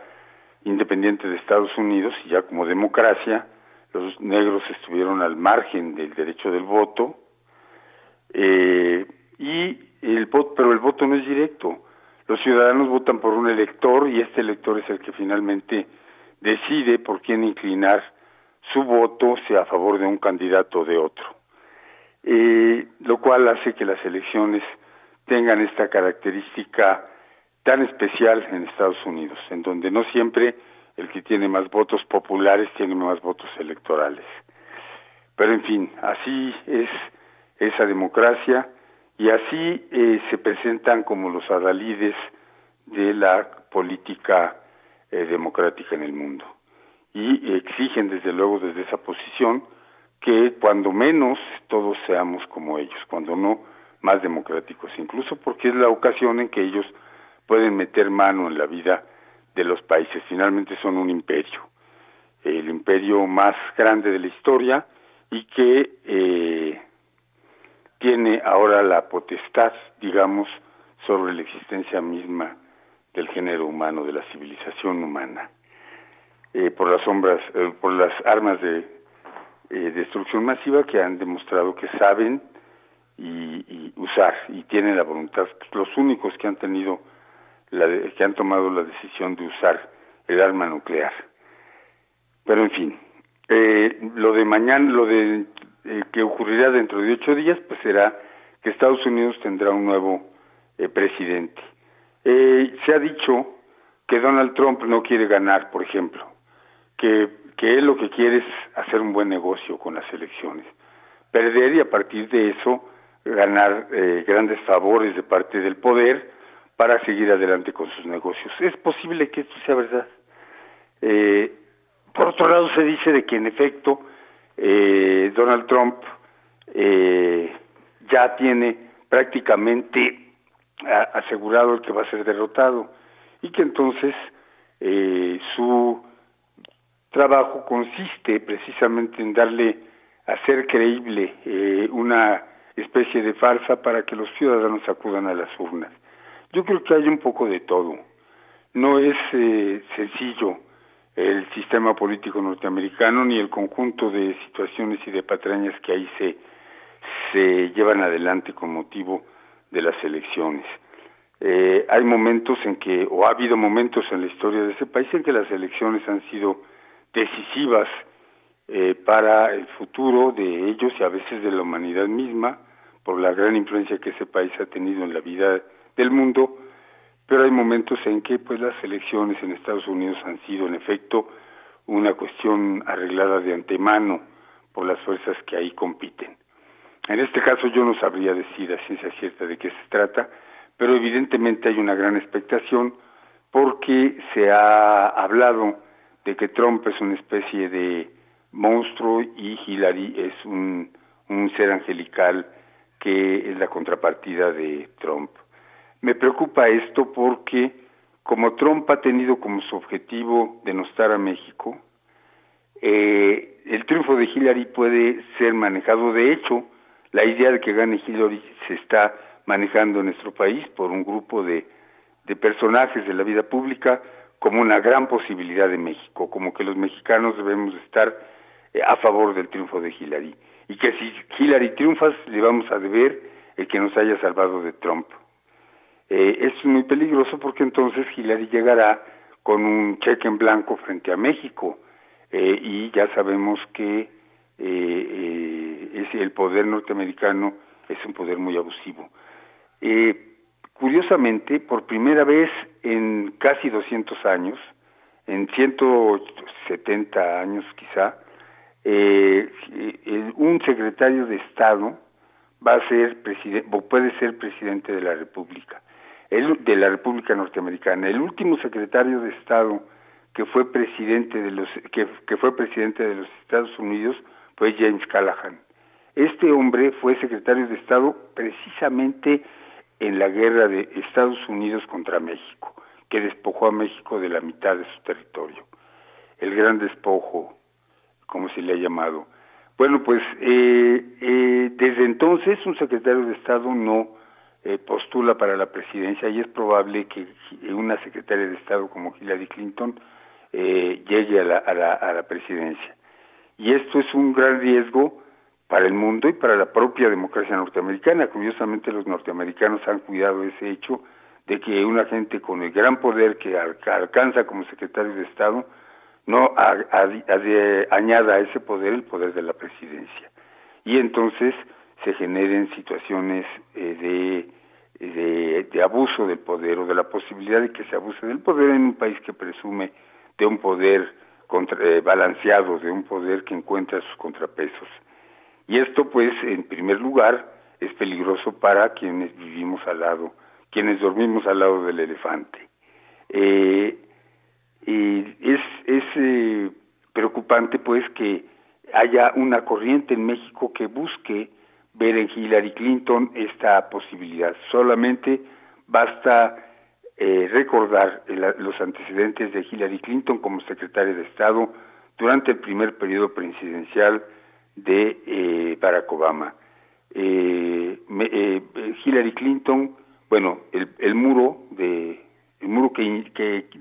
independiente de Estados Unidos y ya como democracia los negros estuvieron al margen del derecho del voto eh, y el voto, pero el voto no es directo. Los ciudadanos votan por un elector y este elector es el que finalmente decide por quién inclinar su voto sea a favor de un candidato o de otro, eh, lo cual hace que las elecciones tengan esta característica tan especial en Estados Unidos, en donde no siempre el que tiene más votos populares tiene más votos electorales. Pero en fin, así es esa democracia y así eh, se presentan como los adalides de la política eh, democrática en el mundo y exigen desde luego desde esa posición que cuando menos todos seamos como ellos, cuando no más democráticos, incluso porque es la ocasión en que ellos pueden meter mano en la vida de los países. Finalmente son un imperio, el imperio más grande de la historia y que eh, tiene ahora la potestad, digamos, sobre la existencia misma del género humano, de la civilización humana eh, por las sombras, eh, por las armas de eh, destrucción masiva que han demostrado que saben y, y, usar y tienen la voluntad, los únicos que han tenido, la de, que han tomado la decisión de usar el arma nuclear. Pero en fin, lo de mañana, lo de eh, que ocurrirá dentro de ocho días, pues será que Estados Unidos tendrá un nuevo eh, presidente. Eh, se ha dicho que Donald Trump no quiere ganar, por ejemplo, que, que él lo que quiere es hacer un buen negocio con las elecciones, perder y a partir de eso ganar eh, grandes favores de parte del poder para seguir adelante con sus negocios. Es posible que esto sea verdad. Eh, por otro lado, se dice de que en efecto eh, Donald Trump eh, ya tiene prácticamente asegurado el que va a ser derrotado y que entonces eh, su trabajo consiste precisamente en darle hacer creíble eh, una especie de farsa para que los ciudadanos acudan a las urnas. Yo creo que hay un poco de todo. No es eh, sencillo el sistema político norteamericano ni el conjunto de situaciones y de patrañas que ahí se, se llevan adelante con motivo de las elecciones. Eh, hay momentos en que, o ha habido momentos en la historia de ese país en que las elecciones han sido decisivas eh, para el futuro de ellos y a veces de la humanidad misma, por la gran influencia que ese país ha tenido en la vida del mundo, pero hay momentos en que pues las elecciones en Estados Unidos han sido en efecto una cuestión arreglada de antemano por las fuerzas que ahí compiten. En este caso yo no sabría decir a ciencia cierta de qué se trata, pero evidentemente hay una gran expectación porque se ha hablado de que Trump es una especie de monstruo y Hillary es un, un ser angelical que es la contrapartida de Trump. Me preocupa esto porque como Trump ha tenido como su objetivo denostar a México, eh, el triunfo de Hillary puede ser manejado. De hecho, la idea de que gane Hillary se está manejando en nuestro país por un grupo de, de personajes de la vida pública como una gran posibilidad de México, como que los mexicanos debemos estar eh, a favor del triunfo de Hillary y que si Hillary triunfa le vamos a deber el que nos haya salvado de Trump. Eh, es muy peligroso porque entonces Hillary llegará con un cheque en blanco frente a México eh, y ya sabemos que es el poder norteamericano es un poder muy abusivo. curiosamente, por primera vez en casi 200 años, en 170 años quizá, eh, un secretario de Estado va a ser puede ser presidente de la República, el, de la República Norteamericana. El último secretario de Estado que fue presidente de los que, fue presidente de los Estados Unidos fue James Callahan. Este hombre fue secretario de Estado precisamente en la guerra de Estados Unidos contra México, que despojó a México de la mitad de su territorio. El gran despojo como se le ha llamado. Bueno, pues eh, eh, desde entonces un secretario de Estado no eh, postula para la presidencia y es probable que una secretaria de Estado como Hillary Clinton llegue a la, a, la, a la presidencia. Y esto es un gran riesgo para el mundo y para la propia democracia norteamericana. Curiosamente los norteamericanos han cuidado ese hecho de que una gente con el gran poder que alcanza como secretario de Estado no añada a ese poder el poder de la presidencia. Y entonces se generen situaciones eh, de, de, abuso del poder o de la posibilidad de que se abuse del poder en un país que presume de un poder contra, eh, balanceado, de un poder que encuentra sus contrapesos. Y esto, pues, en primer lugar, es peligroso para quienes vivimos al lado, quienes dormimos al lado del elefante. Eh, es, es eh, preocupante pues que haya una corriente en México que busque ver en Hillary Clinton esta posibilidad. Solamente basta eh, recordar los antecedentes de Hillary Clinton como secretaria de Estado durante el primer periodo presidencial de eh, Barack Obama. Hillary Clinton, bueno, el, el muro de el muro que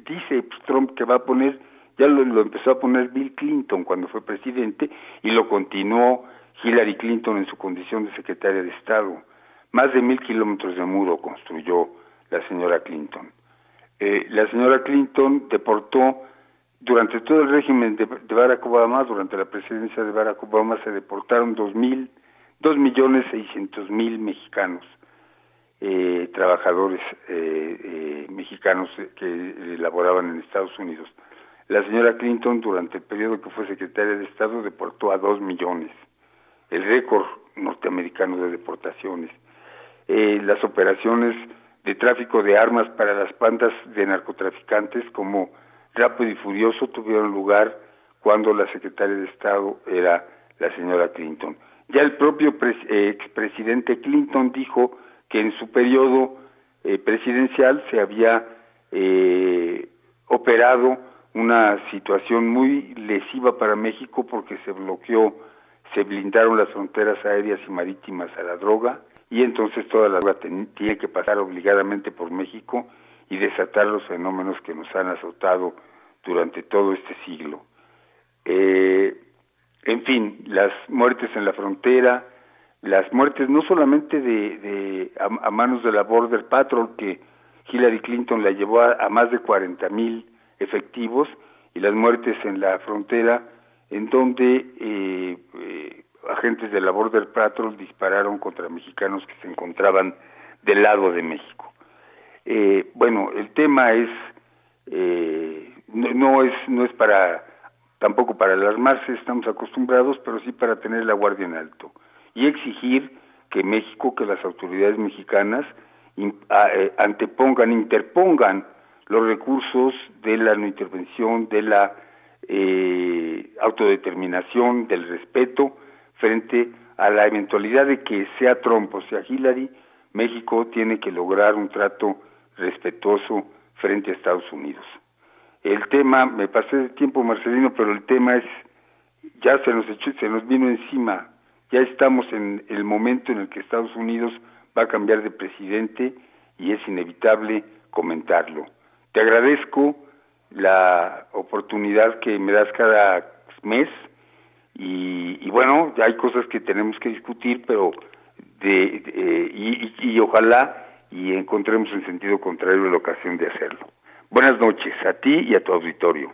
dice Trump que va a poner, ya lo, empezó a poner Bill Clinton cuando fue presidente y lo continuó Hillary Clinton en su condición de secretaria de Estado. Más de mil kilómetros de muro construyó la señora Clinton. Eh, la señora Clinton deportó durante todo el régimen de, Barack Obama, durante la presidencia de Barack Obama, se deportaron dos mil, dos millones seiscientos mil mexicanos eh, trabajadores eh, eh, mexicanos que laboraban en Estados Unidos. La señora Clinton, durante el periodo que fue secretaria de Estado, deportó a dos millones, el récord norteamericano de deportaciones. las operaciones de tráfico de armas para las bandas de narcotraficantes como Rápido y Furioso tuvieron lugar cuando la secretaria de Estado era la señora Clinton. Ya el propio expresidente Clinton dijo que en su periodo eh, presidencial se había eh, operado una situación muy lesiva para México porque se bloqueó, se blindaron las fronteras aéreas y marítimas a la droga y entonces toda la droga tiene que pasar obligadamente por México y desatar los fenómenos que nos han azotado durante todo este siglo. Eh, en fin, las muertes en la frontera, las muertes no solamente de, a, manos de la Border Patrol que Hillary Clinton la llevó a, más de 40 mil efectivos y las muertes en la frontera en donde eh, eh, agentes de la Border Patrol dispararon contra mexicanos que se encontraban del lado de México. Eh, bueno, el tema es no, es no es para tampoco para alarmarse, estamos acostumbrados, pero sí para tener la guardia en alto y exigir que México, que las autoridades mexicanas eh, antepongan, interpongan los recursos de la no intervención, de la eh, autodeterminación, del respeto frente a la eventualidad de que sea Trump o sea Hillary, México tiene que lograr un trato respetuoso frente a Estados Unidos. El tema, me pasé de tiempo Marcelino, pero el tema es, ya se nos echó, se nos vino encima ya estamos en el momento en el que Estados Unidos va a cambiar de presidente y es inevitable comentarlo. Te agradezco la oportunidad que me das cada mes y, bueno, ya hay cosas que tenemos que discutir, pero de, y, y, ojalá y encontremos en sentido contrario la ocasión de hacerlo. Buenas noches a ti y a tu auditorio.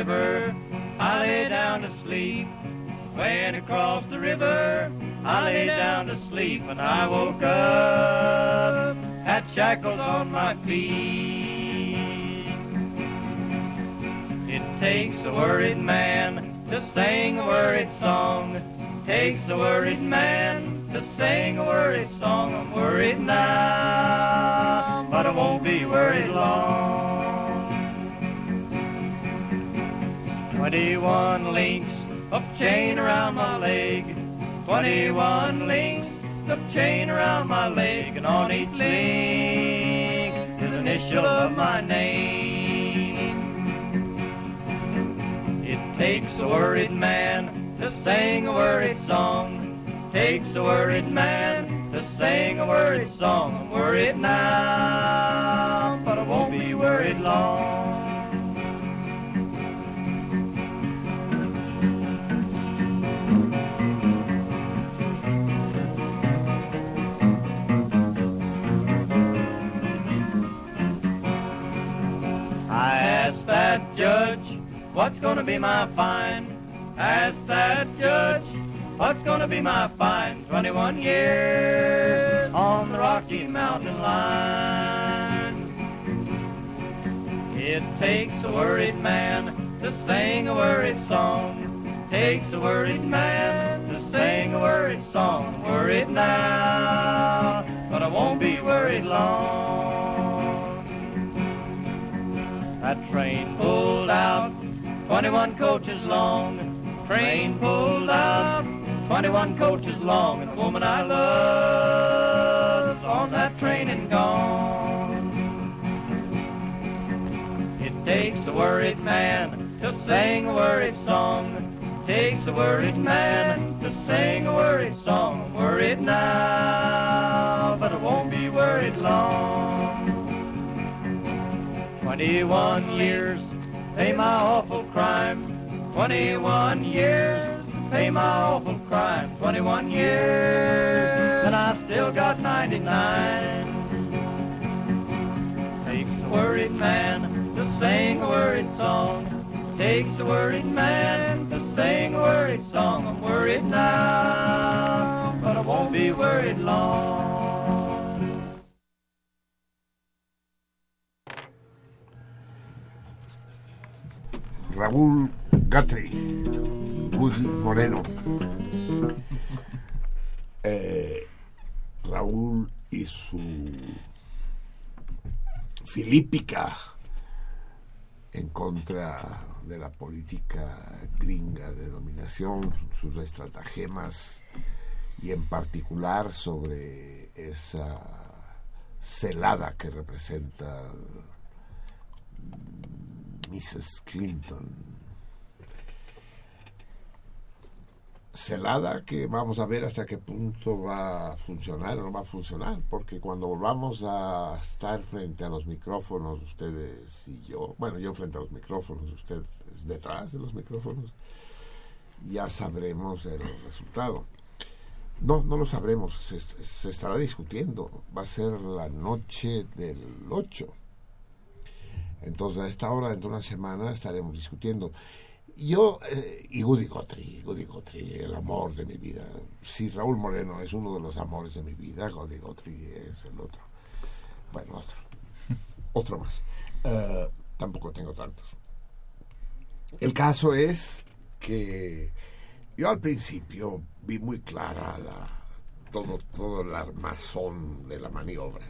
River, I lay down to sleep. When across the river, I lay down to sleep, and I woke up, had shackles on my feet. It takes a worried man to sing a worried song. Takes a worried man to sing a worried song. I'm worried now, but I won't be worried long. Twenty-one links of chain around my leg. Twenty-one links of chain around my leg, and on each link is an initial of my name. It takes a worried man to sing a worried song. Takes a worried man to sing a worried song. I'm worried now, but I won't be worried long. What's gonna be my fine? Ask that judge, what's gonna be my fine? 21 years on the Rocky Mountain line. It takes a worried man to sing a worried song. Takes a worried man to sing a worried song. Worried now, but I won't be worried long. That train 21 coaches long. Train pulled out, 21 coaches long. And the woman I loved on that train and gone. It takes a worried man to sing a worried song. It Takes a worried man to sing a worried song. Worried now, but I won't be worried long. Twenty-one years, pay my awful crime. Twenty-one years, pay my awful crime. Twenty-one years, and I've still got ninety-nine. Takes a worried man to sing a worried song. Takes a worried man to sing a worried song. I'm worried now, but I won't be worried long.
Raúl Guthrie, Woody Moreno. eh, Raúl y su filípica en contra de la política gringa de dominación, sus estratagemas y en particular sobre esa celada que representa Mrs. Clinton celada que vamos a ver hasta qué punto va a funcionar o no va a funcionar, porque cuando volvamos a estar frente a los micrófonos, ustedes y yo, bueno, yo frente a los micrófonos, ustedes detrás de los micrófonos, ya sabremos el resultado. No, no lo sabremos, se, estará discutiendo, va a ser la noche del 8. Entonces a esta hora, dentro de una semana, estaremos discutiendo yo, eh, y Goody Guthrie, Guthrie, el amor de mi vida. Si Raúl Moreno es uno de los amores de mi vida, Goody Guthrie es el otro. Bueno, otro. otro más. Eh, tampoco tengo tantos. El caso es que yo al principio vi muy clara la, todo, todo el armazón de la maniobra.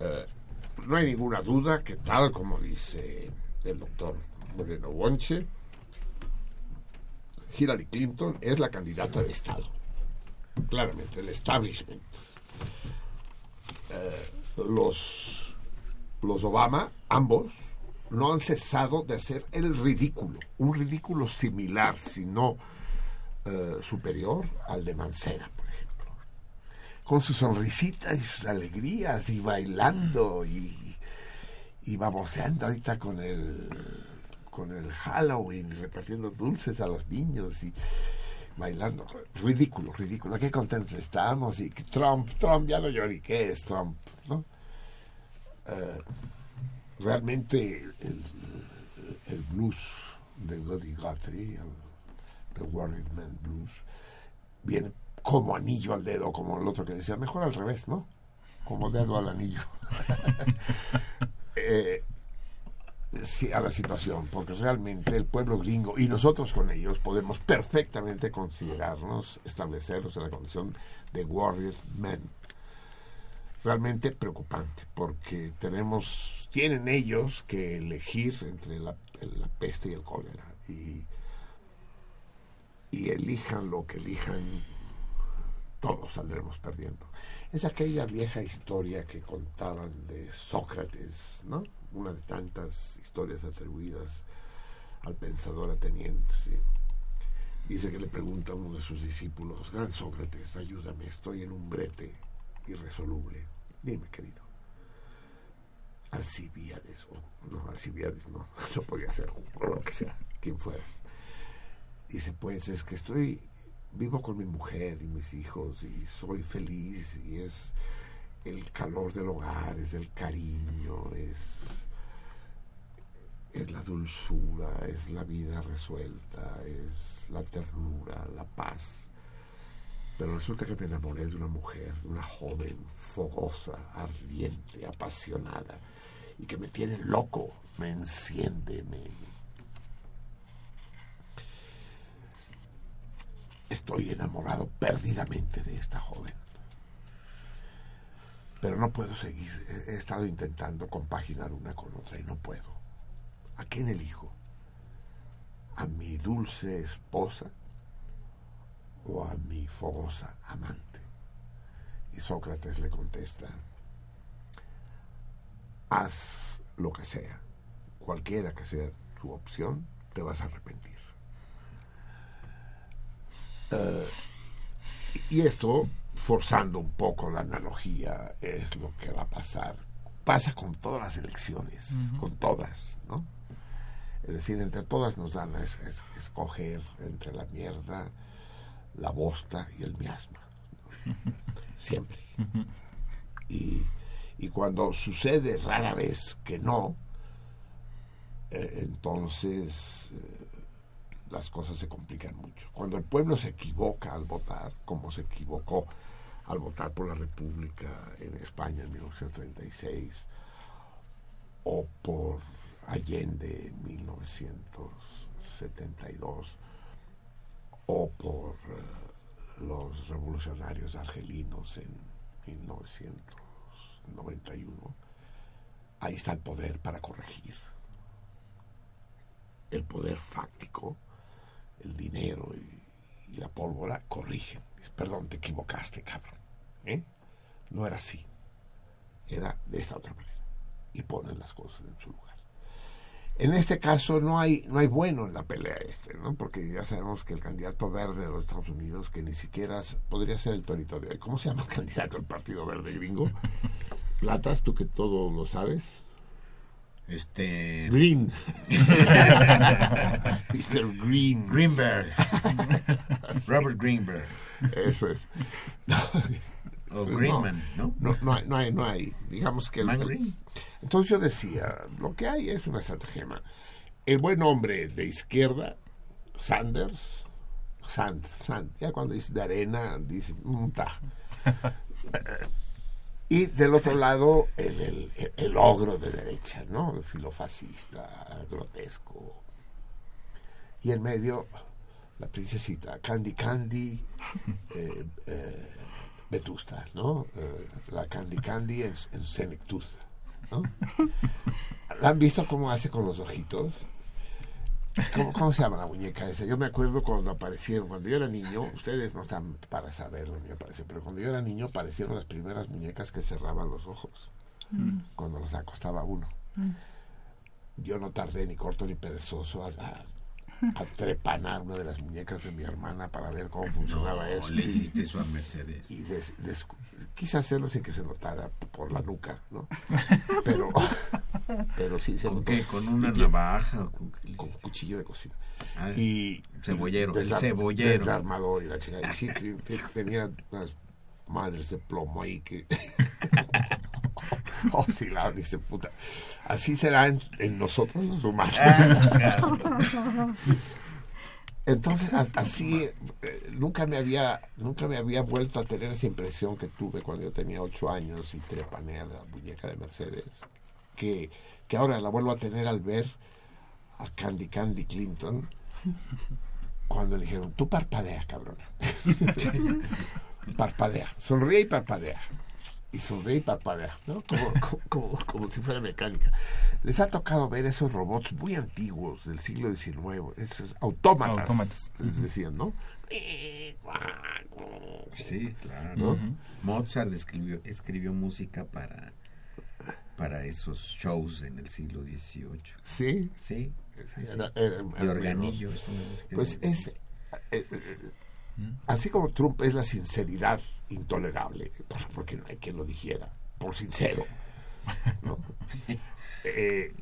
Eh, no hay ninguna duda que tal como dice el doctor Moreno Wonche, Hillary Clinton es la candidata de Estado. Claramente, el establishment. Eh, los, los Obama, ambos, no han cesado de hacer el ridículo, un ridículo similar, si no eh, superior al de Mancera, por ejemplo. Con sus sonrisitas y sus alegrías y bailando y, y baboseando ahorita con el con el Halloween, repartiendo dulces a los niños y bailando. Ridículo, ridículo. Qué contentos estamos. Y Trump, Trump, ya no lloré. ¿Qué es Trump? ¿no? Eh, realmente el, blues de Goody Guthrie, el, Worried Man Blues, viene como anillo al dedo, como el otro que decía, mejor al revés, ¿no? Como dedo al anillo. eh, a la situación, porque realmente el pueblo gringo y nosotros con ellos podemos perfectamente considerarnos, establecernos en la condición de warrior men. Realmente preocupante, porque tenemos, tienen ellos que elegir entre la, peste y el cólera y elijan lo que elijan, todos saldremos perdiendo. Es aquella vieja historia que contaban de Sócrates, ¿no? una de tantas historias atribuidas al pensador ateniente. Dice que le pregunta a uno de sus discípulos, Gran Sócrates, ayúdame, estoy en un brete irresoluble. Dime, querido. Alcibiades, o no, Alcibiades no, no podía ser, o lo que sea, quien fueras. Dice, pues es que estoy, vivo con mi mujer y mis hijos y soy feliz y es el calor del hogar, es el cariño, es, es la dulzura, es la vida resuelta, es la ternura, la paz. Pero resulta que me enamoré de una mujer, de una joven, fogosa, ardiente, apasionada, y que me tiene loco, me enciende, me... Estoy enamorado perdidamente de esta joven pero no puedo seguir. He estado intentando compaginar una con otra y no puedo. ¿A quién elijo? ¿A mi dulce esposa o a mi fogosa amante? Y Sócrates le contesta, haz lo que sea, cualquiera que sea tu opción, te vas a arrepentir. Eh, y esto forzando un poco la analogía, es lo que va a pasar. Pasa con todas las elecciones, con todas, ¿no? Es decir, entre todas nos dan a escoger entre la mierda, la bosta y el miasma. Siempre. Y, y, cuando sucede rara vez que no, eh, entonces eh, las cosas se complican mucho. Cuando el pueblo se equivoca al votar, como se equivocó al votar por la República en España en 1936 o por Allende en 1972 o por eh, los revolucionarios argelinos en 1991, ahí está el poder para corregir. El poder fáctico, el dinero y, la pólvora corrigen. Perdón, te equivocaste, cabrón. ¿eh? No era así. Era de esta otra manera. Y ponen las cosas en su lugar. En este caso no hay no hay bueno en la pelea este, ¿no? Porque ya sabemos que el candidato verde de los Estados Unidos, que ni siquiera podría ser el torito de. ¿Cómo se llama el candidato del Partido Verde gringo? Platas, tú que todo lo sabes.
Este.
Green. Mr. Green.
Greenberg. Robert Greenberg.
Eso es.
o pues Greenman,
no, ¿no? No, hay, no, hay, no hay. Digamos que. El, entonces yo decía, lo que hay es una estratagema. El buen hombre de izquierda, Sanders, Sand, Sand, ya cuando dice de arena, dice, mm, y del otro lado, el, el, el, ogro de derecha, ¿no? El filofascista, grotesco. Y en medio, la princesita, Candy Candy, eh, eh, ¿no? Eh, la Candy Candy en, en senectud. ¿La han visto cómo hace con los ojitos? ¿Cómo, se llama la muñeca esa? Yo me acuerdo cuando aparecieron, cuando yo era niño, ustedes no están para saberlo ni apareció, pero cuando yo era niño aparecieron las primeras muñecas que cerraban los ojos, mm. cuando los acostaba uno. Mm. Yo no tardé ni corto ni perezoso a, a trepanar una de las muñecas de mi hermana para ver cómo funcionaba eso.
Le hiciste eso a Mercedes.
Y quise hacerlo sin que se notara por la nuca, ¿no? Pero, pero sí se
¿Con qué? ¿Con una navaja?
con, con cuchillo de cocina.
Ah, y cebollero, el cebollero.
Desarmador y la chica. Y sí, tenía unas madres de plomo ahí que oh, sí, la dice puta. Así será en, nosotros los humanos. Ah, Entonces, así, eh, nunca me había nunca me había vuelto a tener esa impresión que tuve cuando yo tenía ocho años y trepané a la muñeca de Mercedes, que, que ahora la vuelvo a tener al ver a Candy Candy Clinton, cuando le dijeron, tú parpadea, cabrona. parpadea, sonríe y parpadea y sonríe y parpadea, ¿no? Como, como, si fuera mecánica. Les ha tocado ver esos robots muy antiguos del siglo XIX, esos autómatas, les decían, ¿no?
Sí, claro. Mozart escribió, escribió música para, para esos shows en el siglo XVIII.
¿Sí?
Sí. de organillo.
pues es... Eh, eh, así como Trump es la sinceridad intolerable, porque no hay quien lo dijera, por sincero. Eh,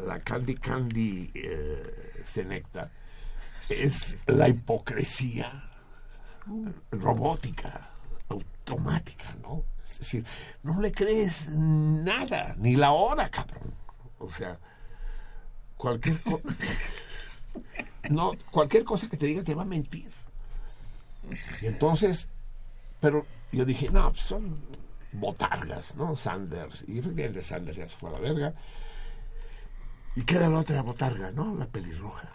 la, Candy Candy eh, Senecta es la hipocresía robótica, automática, ¿no? Es decir, no le crees nada, ni la hora, cabrón. O sea, cualquier cosa... no, cualquier cosa que te diga te va a mentir. Y entonces, pero yo dije, no, pues son botargas, ¿no? Sanders. Y efectivamente Sanders ya se fue a la verga. Y queda la otra botarga, ¿no? La pelirroja.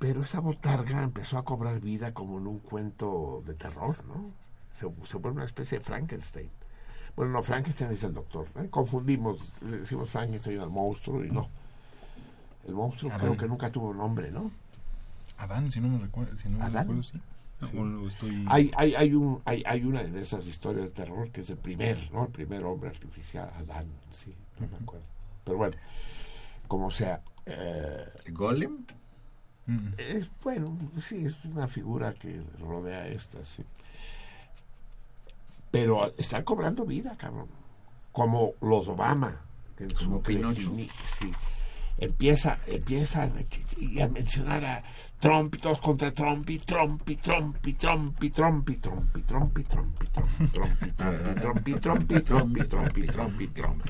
Pero esa botarga empezó a cobrar vida como en un cuento de terror, ¿no? Se, se vuelve una especie de Frankenstein. Bueno, no, Frankenstein es el doctor. ¿eh? Confundimos, le decimos Frankenstein al monstruo y no. El monstruo creo que nunca tuvo nombre, ¿no?
Adán, si no me recuerdo, si no me recuerdo, sí.
Hay, hay, hay, un, hay, hay una de esas historias de terror que es el primer, ¿no? El primer hombre artificial, Adán, sí, no me acuerdo. Pero bueno, como sea. Eh,
¿Golem?
Es bueno, sí, es una figura que rodea esta, sí. Pero están cobrando vida, cabrón. Como los Obama.
Como Pinocho.
Sí empieza, empieza a mencionar a Trump y todos contra Trump y Trump y Trump y Trump y Trump y Trump y Trump y Trump y Trump y Trump y Trump y Trump y Trump y Trump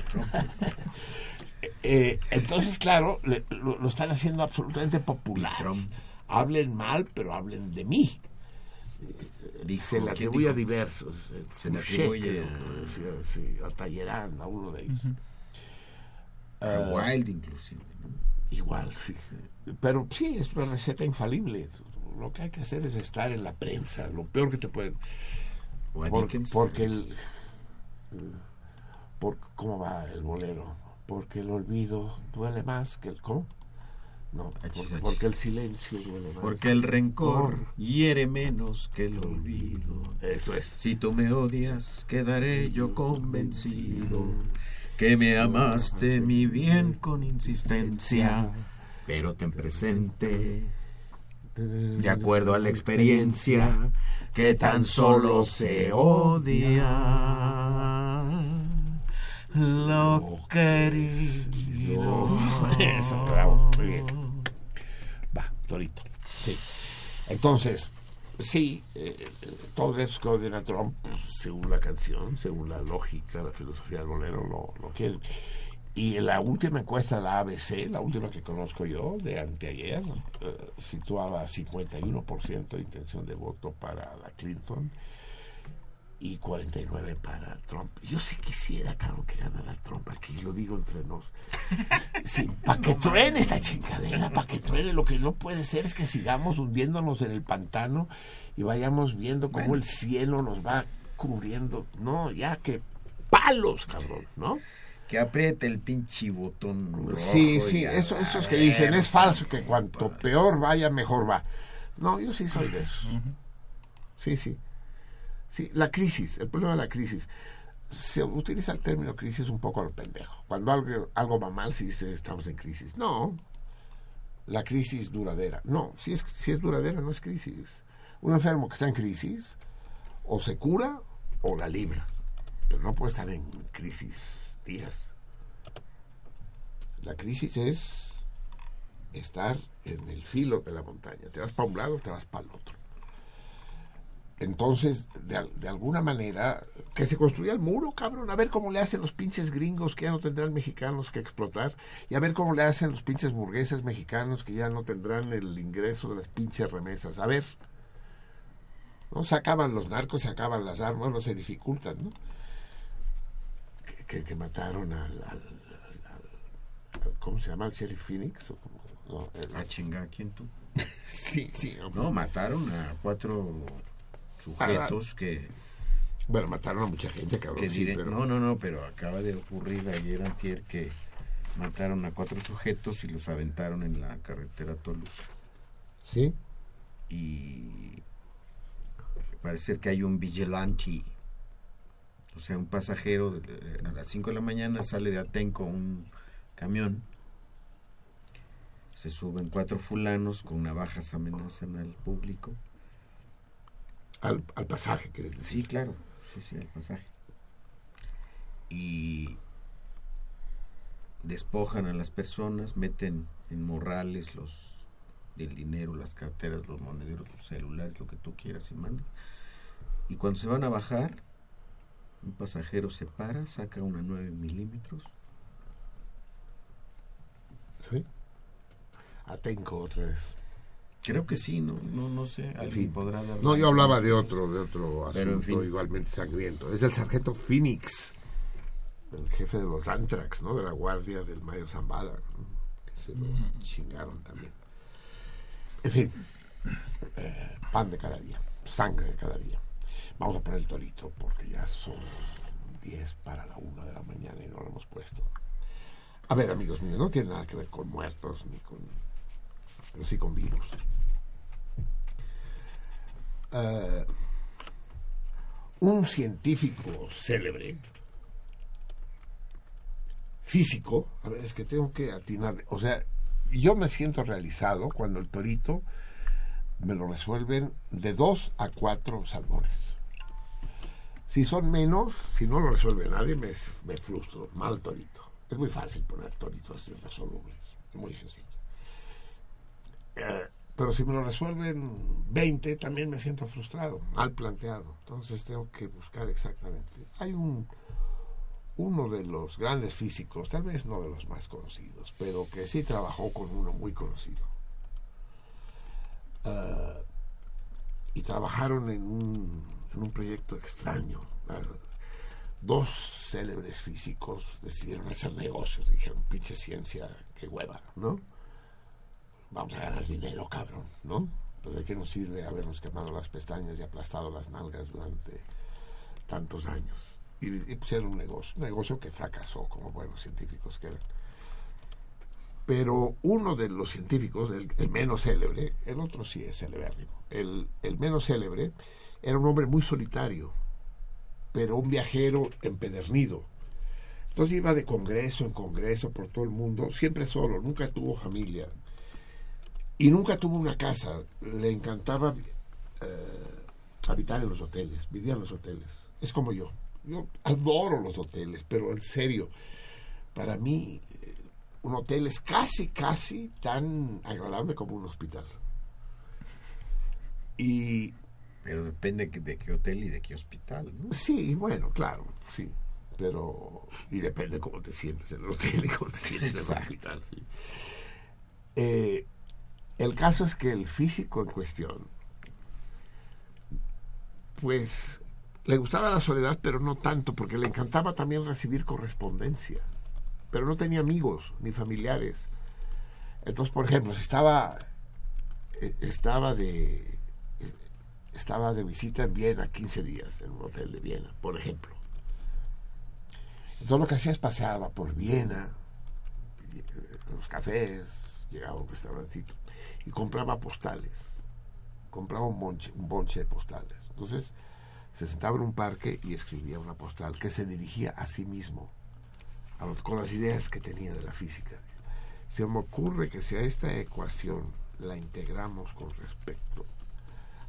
y entonces claro lo están haciendo absolutamente popular hablen mal pero hablen de mí se le atribuye a diversos
se le atribuye
a Tallerán a uno de ellos
a Wild inclusive
Igual, sí. Pero sí, es una receta infalible. lo que hay que hacer es estar en la prensa, lo peor que te pueden...
O a
Por-
Dickens.
porque el... Por, ¿Cómo va el bolero? Porque el olvido duele más que el... ¿Cómo? No, por- porque el silencio duele más.
Porque el rencor
Por-
hiere menos que el olvido.
Eso es.
Si tú me odias, quedaré yo convencido que me amaste mi bien con insistencia, pero ten presente, de acuerdo a la experiencia, que tan solo se odia lo querido.
Eso, bravo, muy bien. Va, Torito. Sí. Entonces, sí, eh, eh, esos que Trump, pues, según la canción, según la lógica, la filosofía del bolero, lo, lo quieren. Y en la última encuesta la ABC, la última que conozco yo, de anteayer, eh, situaba 51% de intención de voto para la Clinton y 49 para Trump. Yo sí quisiera, cabrón, que ganara Trump. Aquí lo digo entre nos. Sí, para que truene esta chingadera, para que truene. Lo que no puede ser es que sigamos hundiéndonos en el pantano y vayamos viendo cómo el cielo nos va cubriendo. No, ya que palos, cabrón, ¿no?
Que apriete el pinche botón. rojo
Sí, sí,
a
eso, esos que dicen es falso, que cuanto peor vaya, mejor va. No, yo sí soy de esos. Sí, sí. Sí, la crisis, el problema de la crisis. Se utiliza el término crisis un poco a lo pendejo. Cuando algo, algo va mal, se dice estamos en crisis. No, la crisis duradera. No, si es, si es duradera, no es crisis. Un enfermo que está en crisis, o se cura o la libra. Pero no puede estar en crisis días. La crisis es estar en el filo de la montaña. Te vas para un lado, te vas para el otro. Entonces, de, al- de alguna manera, que se construya el muro, cabrón, a ver cómo le hacen los pinches gringos que ya no tendrán mexicanos que explotar, y a ver cómo le hacen los pinches burgueses mexicanos que ya no tendrán el ingreso de las pinches remesas. A ver, ¿no? Se acaban los narcos, se acaban las armas, no se dificultan, ¿no? Que, que- que mataron al, al- al- al- ¿Cómo se llama? ¿El sheriff Phoenix? ¿O cómo? No, el-
Ah, chinga, ¿quién tú?
sí, sí.
No, mataron a cuatro sujetos que,
Bueno, mataron a mucha gente, cabrón.
que
sí,
diré-
pero-
No, no, no, pero acaba de ocurrir ayer antier que mataron a cuatro sujetos y los aventaron en la carretera Toluca.
Sí.
Y parece ser que hay un vigilante, o sea, un pasajero de- a las 5 de la mañana sale de Atenco un camión, se suben cuatro fulanos con navajas amenazan al público.
Al, al pasaje, quieres decir.
Sí, claro, sí, sí, al pasaje. Y despojan a las personas, meten en morrales los del dinero, las carteras, los monederos, los celulares, lo que tú quieras y mandas. Y cuando se van a bajar, un pasajero se para, saca una 9 milímetros.
Sí. Atenco otra vez.
Creo que sí, no, no, no sé.
En fin.
podrá dar
No, yo hablaba de otro, de otro
en
asunto
fin.
igualmente sangriento. Es el sargento Phoenix, el jefe de los Antrax, ¿no? De la guardia del Mayo Zambada, ¿no? que se lo chingaron también. En fin, eh, pan de cada día, sangre de cada día. Vamos a poner el torito porque ya son 10 para la 1 de la mañana y no lo hemos puesto. A ver, amigos míos, no tiene nada que ver con muertos ni con. pero sí con virus. Eh, un científico célebre, físico, a ver, es que tengo que atinar, o sea, yo me siento realizado cuando el torito me lo resuelven de dos a cuatro salmones. Si son menos, si no lo resuelve nadie, me, me frustro. Mal torito. Es muy fácil poner toritos irresolubles. Es muy sencillo. Eh, pero si me lo resuelven 20, también me siento frustrado, mal planteado. Entonces tengo que buscar exactamente. Hay un uno de los grandes físicos, tal vez no de los más conocidos, pero que sí trabajó con uno muy conocido. Eh, y trabajaron en un, en un proyecto extraño. Eh, dos célebres físicos decidieron hacer negocios, dijeron, pinche ciencia, qué hueva, ¿no? Vamos a ganar dinero, cabrón, ¿no? pues de qué nos sirve habernos quemado las pestañas y aplastado las nalgas durante tantos años. Y, y pusieron un negocio, un negocio que fracasó como buenos científicos que eran. Pero uno de los científicos, el, menos célebre, el otro sí es celebérrimo, el, el menos célebre era un hombre muy solitario, pero un viajero empedernido. Entonces iba de congreso en congreso por todo el mundo, siempre solo, nunca tuvo familia. Y nunca tuvo una casa. Le encantaba eh, habitar en los hoteles, vivía en los hoteles. Es como yo. Yo adoro los hoteles, pero en serio, para mí eh, un hotel es casi, casi tan agradable como un hospital. Y
pero depende de qué hotel y de qué hospital, ¿no?
Sí, bueno, claro, sí. Pero. Y depende cómo te sientes en el hotel y cómo te sientes en el hospital, sí. Eh, el caso es que el físico en cuestión, pues le gustaba la soledad, pero no tanto, porque le encantaba también recibir correspondencia. Pero no tenía amigos ni familiares. Entonces, por ejemplo, si estaba, eh, estaba de estaba de visita en Viena 15 días, en un hotel de Viena, por ejemplo. Entonces lo que hacía es paseaba por Viena, eh, los cafés, llegaba a un restaurantito y compraba postales. Compraba un bonche, un bonche de postales. Entonces se sentaba en un parque y escribía una postal que se dirigía a sí mismo, con las ideas que tenía de la física. Se me ocurre que si a esta ecuación la integramos con respecto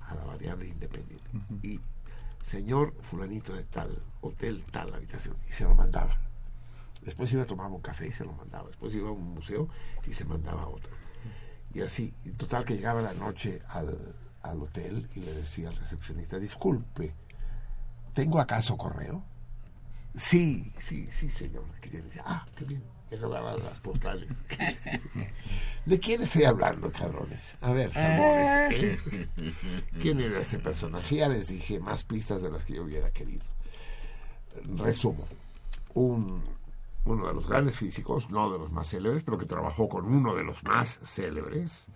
a la variable independiente. Y señor fulanito de tal, hotel, tal habitación, y se lo mandaba. Después iba a tomar un café y se lo mandaba. Después iba a un museo y se mandaba otro. Y así, en total que llegaba la noche al, al hotel y le decía al recepcionista, disculpe, ¿tengo acaso correo? Sí, sí, sí, señor. Ah, qué bien las postales. ¿De quién estoy hablando, cabrones? A ver, ¿eh? ¿Quién era ese personaje? Ya les dije más pistas de las que yo hubiera querido. Resumo. Un, uno de los grandes físicos, no de los más célebres, pero que trabajó con uno de los más célebres,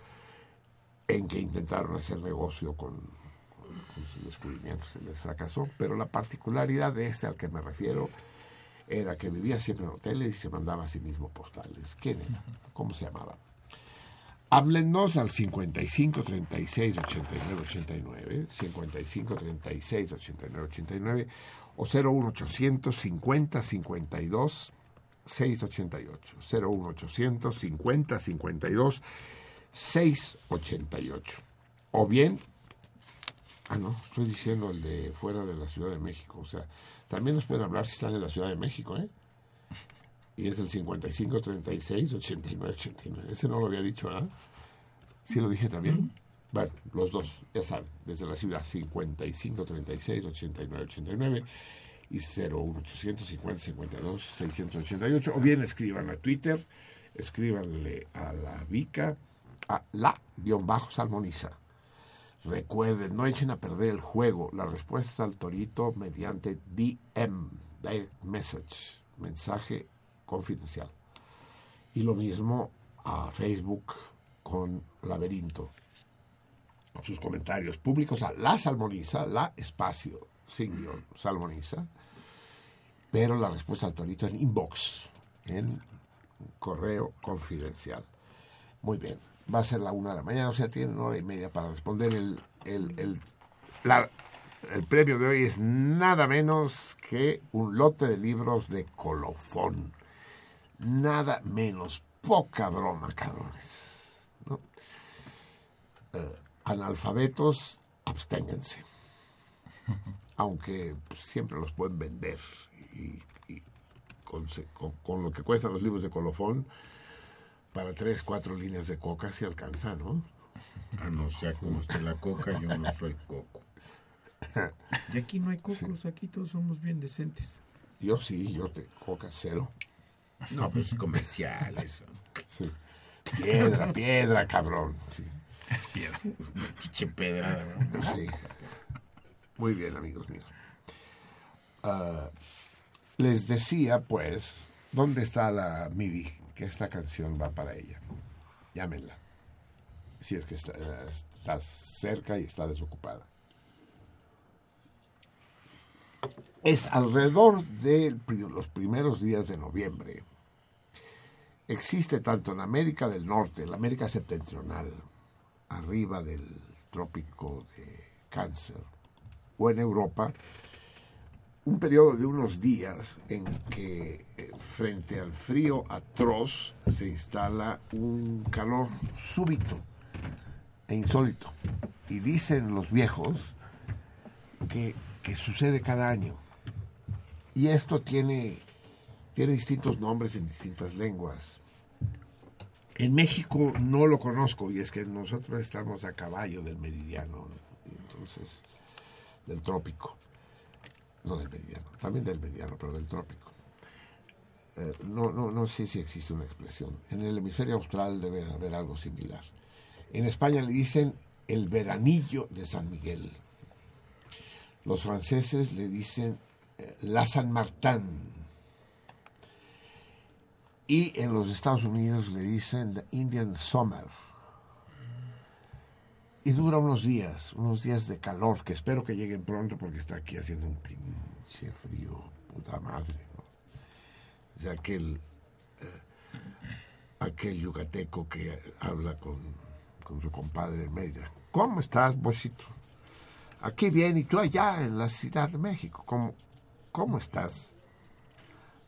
en que intentaron hacer negocio con, con sus descubrimientos. Se les fracasó, pero la particularidad de este al que me refiero era que vivía siempre en hoteles y se mandaba a sí mismo postales. ¿Quién era? ¿Cómo se llamaba? Háblenos al 55 36 89 89, 55 36 89 89 o 01800 50 52 688, 01800 50 52 688. O bien, ah no, estoy diciendo el de fuera de la Ciudad de México, o sea, también nos pueden hablar si están en la Ciudad de México, ¿eh? Y es el 55 36 89 89. Ese no lo había dicho, ¿verdad? ¿Sí lo dije también? Bueno, los dos, ya saben, desde la ciudad 55 36 89 89 y 01850 52 688 o bien escriban a Twitter, escríbanle a la Vica, a la-salmoniza Recuerden, no echen a perder el juego. La respuesta al torito mediante DM, Direct Message, mensaje confidencial. Y lo mismo a Facebook con Laberinto. Sus comentarios públicos a la salmoniza, la espacio, sin salmoniza. Pero la respuesta al torito en inbox, en correo confidencial. Muy bien va a ser la una de la mañana, o sea, tienen hora y media para responder. El, el, el, el premio de hoy es nada menos que un lote de libros de colofón. Nada menos. Poca broma, cabrones. ¿no? Eh, analfabetos, absténganse. Aunque siempre los pueden vender. Y, con, con, lo que cuestan los libros de colofón, para tres, cuatro líneas de coca se alcanza, ¿no?
Ah, no sea como esté la coca, yo no soy coco. Y aquí no hay cocos, aquí todos somos bien decentes.
Yo sí, yo te coca cero.
No, pues comerciales.
Sí. Piedra, piedra, cabrón. Sí.
Piedra. Pinche pedra.
Sí. Muy bien, amigos míos. Ah, les decía, pues, ¿dónde está la mi que esta canción va para ella. Llámenla. Si es que está, está cerca y está desocupada. Es alrededor de los primeros días de noviembre. Existe tanto en América del Norte, en la América septentrional, arriba del trópico de Cáncer, o en Europa, un periodo de unos días en que eh, frente al frío atroz se instala un calor súbito e insólito. Y dicen los viejos que, que sucede cada año. Y esto tiene, tiene distintos nombres en distintas lenguas. En México no lo conozco y es que nosotros estamos a caballo del meridiano, entonces del trópico no del meridiano, también del meridiano, pero del trópico. Eh, no, no, no sé si existe una expresión. En el hemisferio austral debe haber algo similar. En España le dicen el veranillo de San Miguel. Los franceses le dicen eh, la San Martín. Y en los Estados Unidos le dicen the Indian Summer. Y dura unos días, unos días de calor, que espero que lleguen pronto porque está aquí haciendo un pinche frío, puta madre. ¿no? Aquel, eh, aquel yucateco que habla con, su compadre en media. ¿Cómo estás, Bosito? Aquí bien, y tú allá en la Ciudad de México, ¿cómo, cómo estás?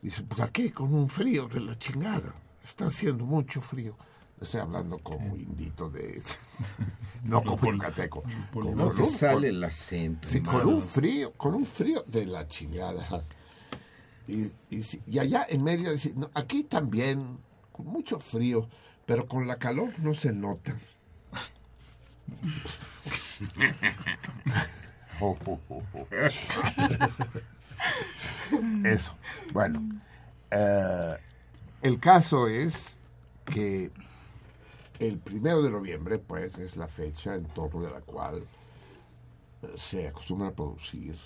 Dice, pues aquí con un frío de la chingada. Está haciendo mucho frío. Estoy hablando como indito de... no como yucateco.
No se sale el acento.
Sí, con un frío, con un frío de la chingada. Y, y, y allá en medio, dice, no, aquí también, con mucho frío, pero con la calor no se nota. Eso. Bueno, eh, el caso es que el primero de noviembre, pues, es la fecha en torno de la cual eh, se acostumbra a producir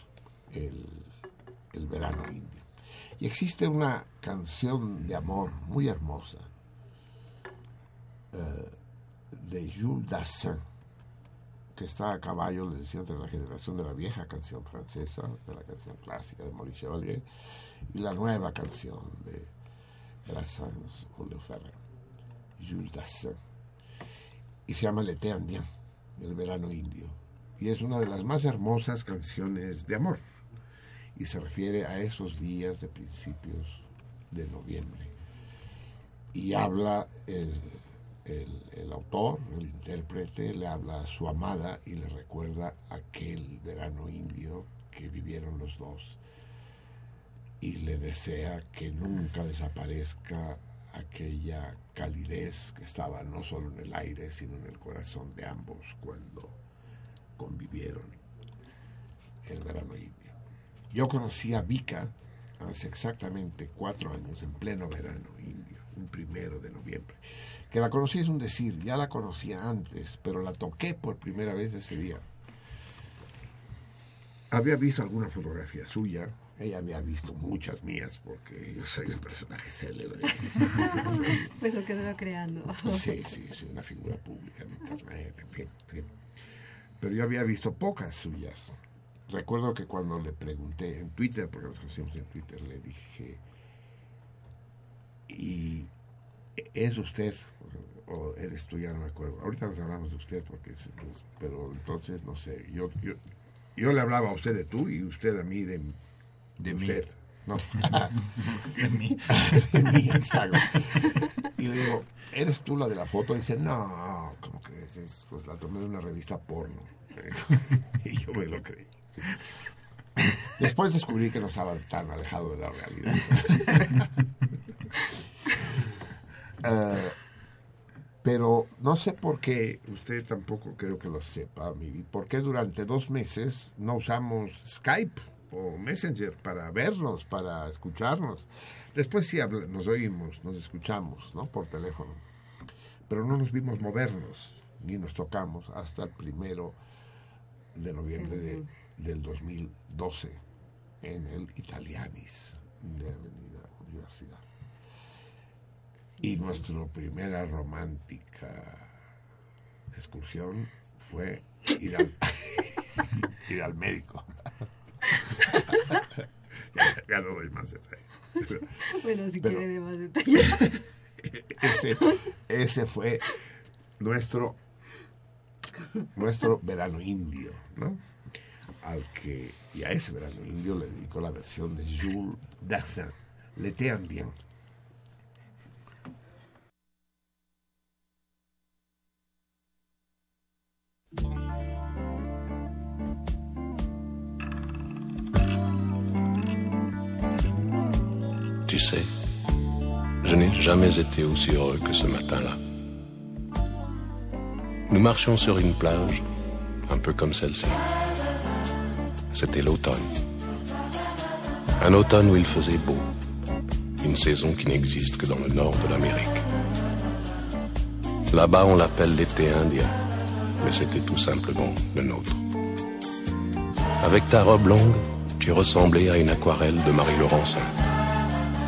el, verano indio. Y existe una canción de amor muy hermosa eh, de Jules Dassin, que está a caballo, les decía, entre la generación de la vieja canción francesa, de la canción clásica de Maurice Chevalier, y la nueva canción de Brassens o Ferrer, Jules Dassin. Y se llama L'été indien, el verano indio. Y es una de las más hermosas canciones de amor. Y se refiere a esos días de principios de noviembre. Y habla... El, el, autor, el intérprete, le habla a su amada y le recuerda aquel verano indio que vivieron los dos y le desea que nunca desaparezca aquella calidez que estaba no solo en el aire, sino en el corazón de ambos cuando convivieron el verano indio. Yo conocí a Vika hace exactamente cuatro años, en pleno verano indio, un primero de noviembre. Que la conocí es un decir, ya la conocía antes, pero la toqué por primera vez ese día. Había visto alguna fotografía suya, ella había visto muchas mías, porque yo soy un personaje célebre.
pues lo que se va creando.
sí, sí, soy una figura pública en internet, en fin, en fin. Pero yo había visto pocas suyas. Recuerdo que cuando le pregunté en Twitter, porque nos hacíamos en Twitter, le dije, ¿y es usted o eres tú? Ya no me acuerdo. Ahorita nos hablamos de usted, porque pero entonces no sé. Yo, yo, yo le hablaba a usted de tú y usted a mí de, de, usted. No.
de mí.
de mí, exacto. Y le digo, ¿eres tú la de la foto? Y dice, no, como que es, pues la tomé de una revista porno. y yo me lo creí. Después descubrí que no estaba tan alejado de la realidad. uh, pero no sé por qué, usted tampoco creo que lo sepa, Miri, por qué durante dos meses no usamos Skype o Messenger para vernos, para escucharnos. Después sí nos oímos, nos escuchamos, ¿no? Por teléfono. Pero no nos vimos movernos, ni nos tocamos hasta el primero de noviembre de, del 2012 en el Italianis de Avenida Universidad. Y nuestra primera romántica excursión fue ir al, ir al médico. ya, no doy más detalles.
Bueno, si quiere de más detalles.
Ese, ese fue nuestro nuestro verano indio, ¿no? Al que, y a ese verano indio le dedicó la versión de Jules Dassin, L'été indien.
Tu sais, je n'ai jamais été aussi heureux que ce matin-là. Nous marchions sur une plage, un peu comme celle-ci. C'était l'automne. Un automne où il faisait beau. Une saison qui n'existe que dans le nord de l'Amérique. Là-bas, on l'appelle l'été indien, mais c'était tout simplement le nôtre. Avec ta robe longue, tu ressemblais à une aquarelle de Marie Laurencin.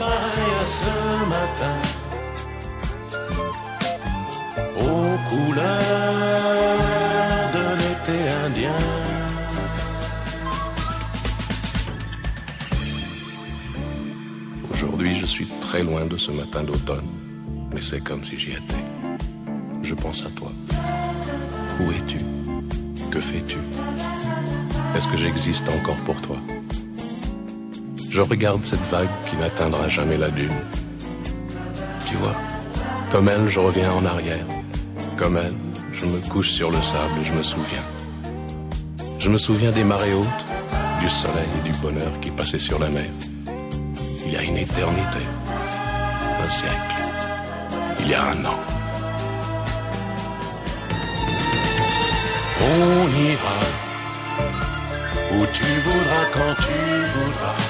sera pareille à ce matin. Aux couleurs de l'été indien. Aujourd'hui, je suis très loin de ce matin d'automne, mais c'est comme si j'y étais. Je pense à toi. Où es-tu? Que fais-tu? Est-ce que j'existe encore pour toi? Je regarde cette vague qui n'atteindra jamais la dune. Tu vois, comme elle, je reviens en arrière. Comme elle, je me couche sur le sable et je me souviens. Je me souviens des marées hautes, du soleil et du bonheur qui passaient sur la mer. Il y a une éternité, un siècle, il y a un an. On ira où tu voudras quand tu voudras.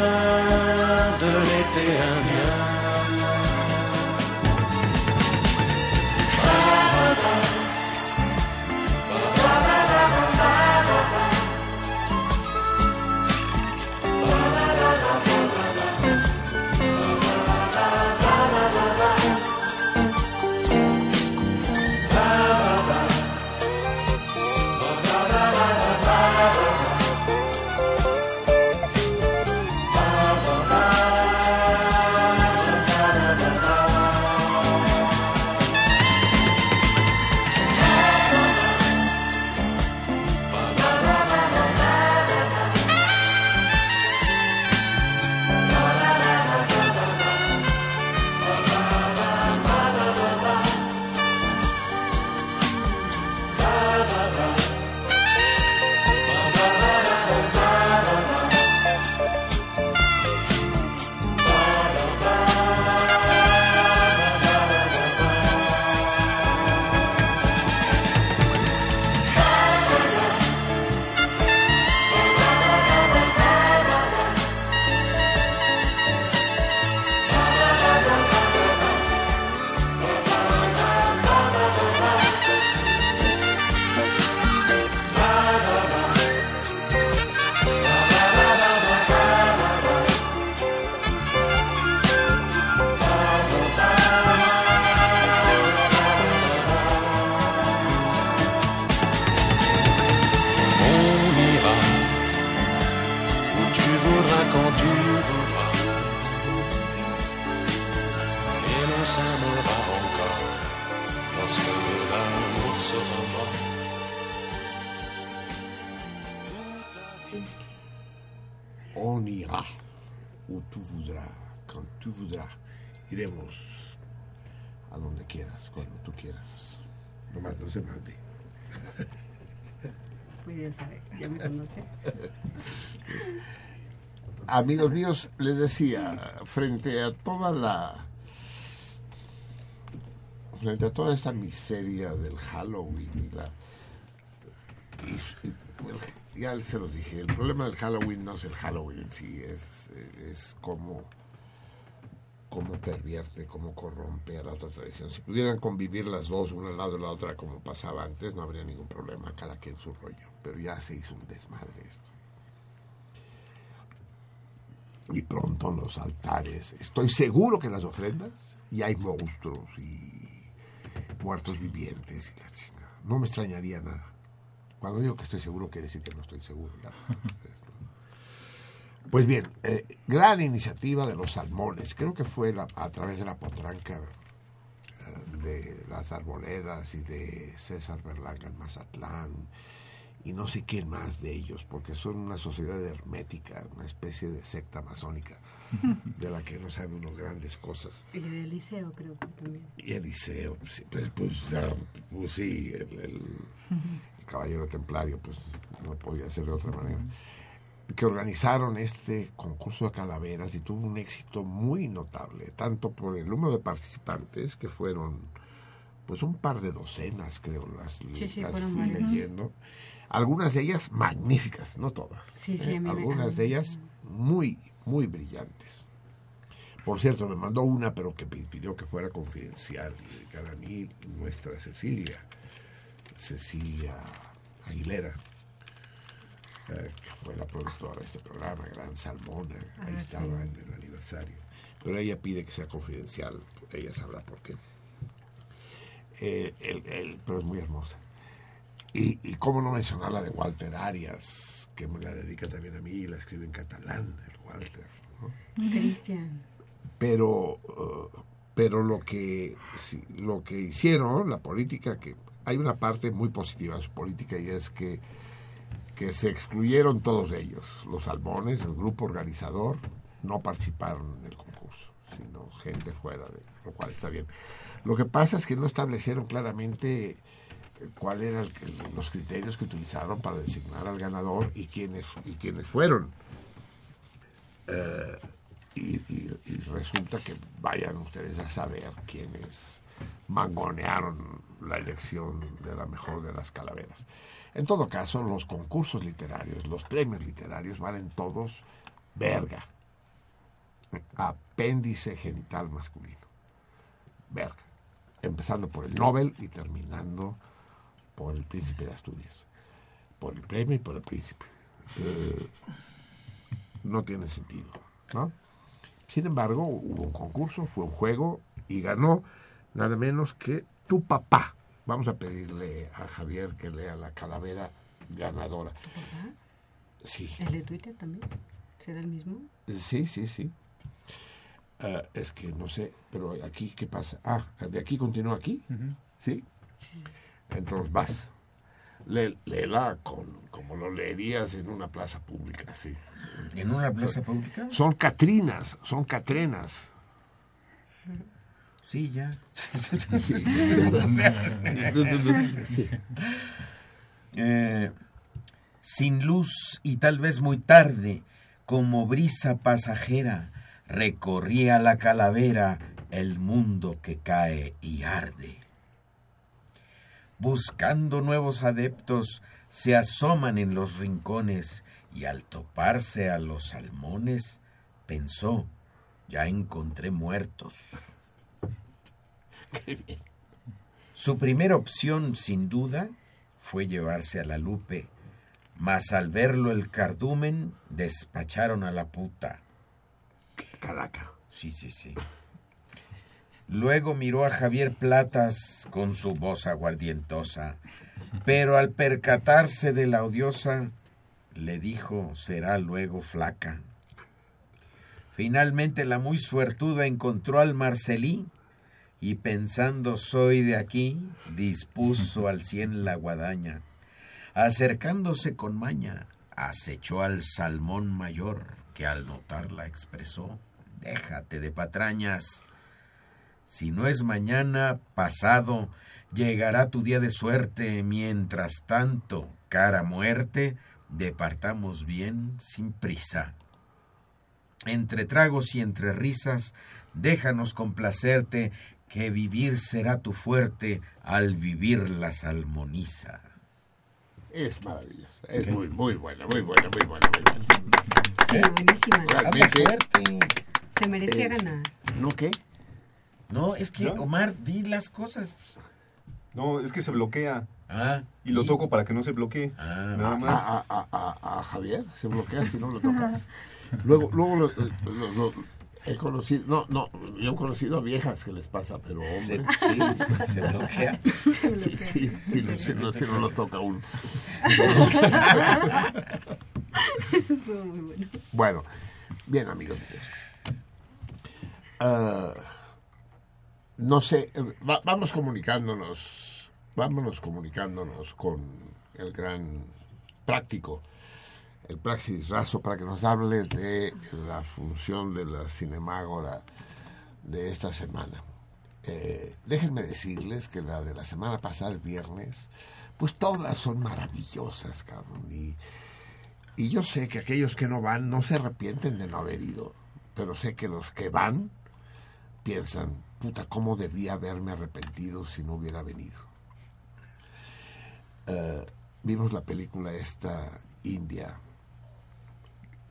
Amigos míos, les decía, frente a toda la frente a toda esta miseria del Halloween y la y, ya se los dije, el problema del Halloween no es el Halloween en sí, es, es como cómo pervierte, cómo corrompe a la otra tradición. Si pudieran convivir las dos, una al lado de la otra, como pasaba antes, no habría ningún problema, cada quien su rollo. Pero ya se hizo un desmadre esto. Y pronto en los altares, estoy seguro que las ofrendas, y hay monstruos y muertos vivientes y la chingada. No me extrañaría nada. Cuando digo que estoy seguro, quiere decir que no estoy seguro. Pues bien, eh, gran iniciativa de los salmones. Creo que fue a través de la potranca eh, de las arboledas y de César Berlanga en Mazatlán y no sé quién más de ellos, porque son una sociedad hermética, una especie de secta masónica de la que no sabe uno grandes cosas.
Y el Eliseo creo que también. Y
Eliseo, pues, pues, pues, pues sí, el, el, caballero templario, pues no podía ser de otra manera que organizaron este concurso de calaveras y tuvo un éxito muy notable, tanto por el número de participantes, que fueron pues un par de docenas, creo, las, fui leyendo. Algunas de ellas magníficas, no todas. ¿eh? Algunas de ellas muy, muy brillantes. Por cierto, me mandó una, pero que pidió que fuera confidencial, dedicada a mí, nuestra Cecilia, Cecilia Aguilera que fue la productora de este programa, Gran Salmona, ahí ah, estaba en el aniversario. Pero ella pide que sea confidencial, ella sabrá por qué. Eh, pero es muy hermosa. Y, y cómo no mencionar la de Walter Arias, que me la dedica también a mí, la escribe en catalán, el Walter.
Cristian.
Pero, uh, pero lo que, lo que hicieron, la política, que hay una parte muy positiva de su política y es que que se excluyeron todos ellos. Los salmones, el grupo organizador, no participaron en el concurso, sino gente fuera de lo cual está bien. Lo que pasa es que no establecieron claramente eh, cuáles eran los criterios que utilizaron para designar al ganador y quiénes, y quiénes fueron. Eh, y, resulta que vayan ustedes a saber quiénes mangonearon la elección de la mejor de las calaveras. En todo caso, los concursos literarios, los premios literarios valen todos verga. Apéndice genital masculino. Verga. Empezando por el Nobel y terminando por el príncipe de Asturias. Por el premio y por el príncipe. Eh, no tiene sentido, ¿no? Sin embargo, hubo un concurso, fue un juego y ganó nada menos que tu papá. Vamos a pedirle a Javier que lea la calavera ganadora.
¿Tu papá?
Sí.
¿El de Twitter también? ¿Será el mismo?
Sí, sí, sí. Ah, es que no sé, pero aquí, ¿qué pasa? Ah, de aquí continúa aquí. ¿Sí? Entonces vas. léela con, como lo leerías en una plaza pública, sí.
¿En una plaza pública?
Son catrinas, son catrenas.
Sí, ya. Eh, sin luz y tal vez muy tarde, como brisa pasajera, recorría la calavera el mundo que cae y arde. Buscando nuevos adeptos, se asoman en los rincones y al toparse a los salmones, pensó, ya encontré muertos. Su primera opción, sin duda, fue llevarse a la Lupe, mas al verlo el cardumen, despacharon a la puta.
Caraca.
Sí, sí, sí. Luego miró a Javier Platas con su voz aguardientosa, pero al percatarse de la odiosa, le dijo será luego flaca. Finalmente la muy suertuda encontró al Marcelí y pensando soy de aquí, dispuso al cien la guadaña. Acercándose con maña, acechó al salmón mayor, que al notarla expresó, déjate de patrañas. Si no es mañana, pasado, llegará tu día de suerte. Mientras tanto, cara muerte, departamos bien sin prisa. Entre tragos y entre risas, déjanos complacerte, que vivir será tu fuerte, al vivir la salmoniza.
Es maravillosa, es muy, muy buena, muy buena, muy buena, muy buena.
Sí, buenísima.
Realmente,
Se merecía
Es-
ganar.
¿No qué?
No, es que,
¿No?
Omar, di las cosas.
No, es que se bloquea.
Ah.
Y lo toco para que no se bloquee.
Ah,
Nada más.
A, a- a- a- a Javier se bloquea si no lo tocas. Luego, luego lo, lo- lo- he conocido, no, no, yo he conocido a viejas que les pasa, pero hombre,
Se- sí, se bloquea.
Sí, sí, sí, no, si no, si no los toca uno.
Eso muy bueno.
Bueno, bien amigos míos. Ah, no sé, eh, va- vamos comunicándonos, vámonos comunicándonos con el gran práctico, el Praxis Razo, para que nos hable de la función de la Cinemágora de esta semana. Eh, déjenme decirles que la de la semana pasada, el viernes, pues todas son maravillosas, cabrón, y... Y yo sé que aquellos que no van no se arrepienten de no haber ido, pero sé que los que van piensan, puta, ¿cómo debía haberme arrepentido si no hubiera venido? Eh, vimos la película esta India,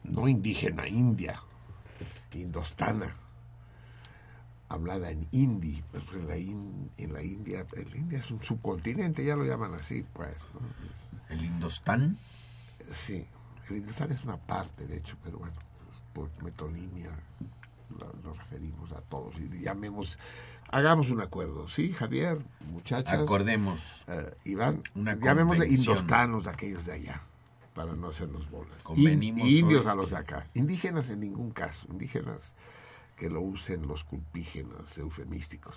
no indígena, India, indostana, hablada en hindi, pues en la, in- en la India, el India es un subcontinente, ya lo llaman así, pues. ¿no?
¿El Indostán?
Sí, el Hindustán es una parte, de hecho, pero bueno, por metonimia nos referimos a todos y llamemos, hagamos un acuerdo, ¿sí, Javier, muchachas?
Acordemos.
eh, Iván,
Una
llamémosle indostanos a aquellos de allá, para no hacernos bolas.
Convenimos
In- indios
hoy.
a los de acá, indígenas en ningún caso, indígenas que lo usen los culpígenas eufemísticos.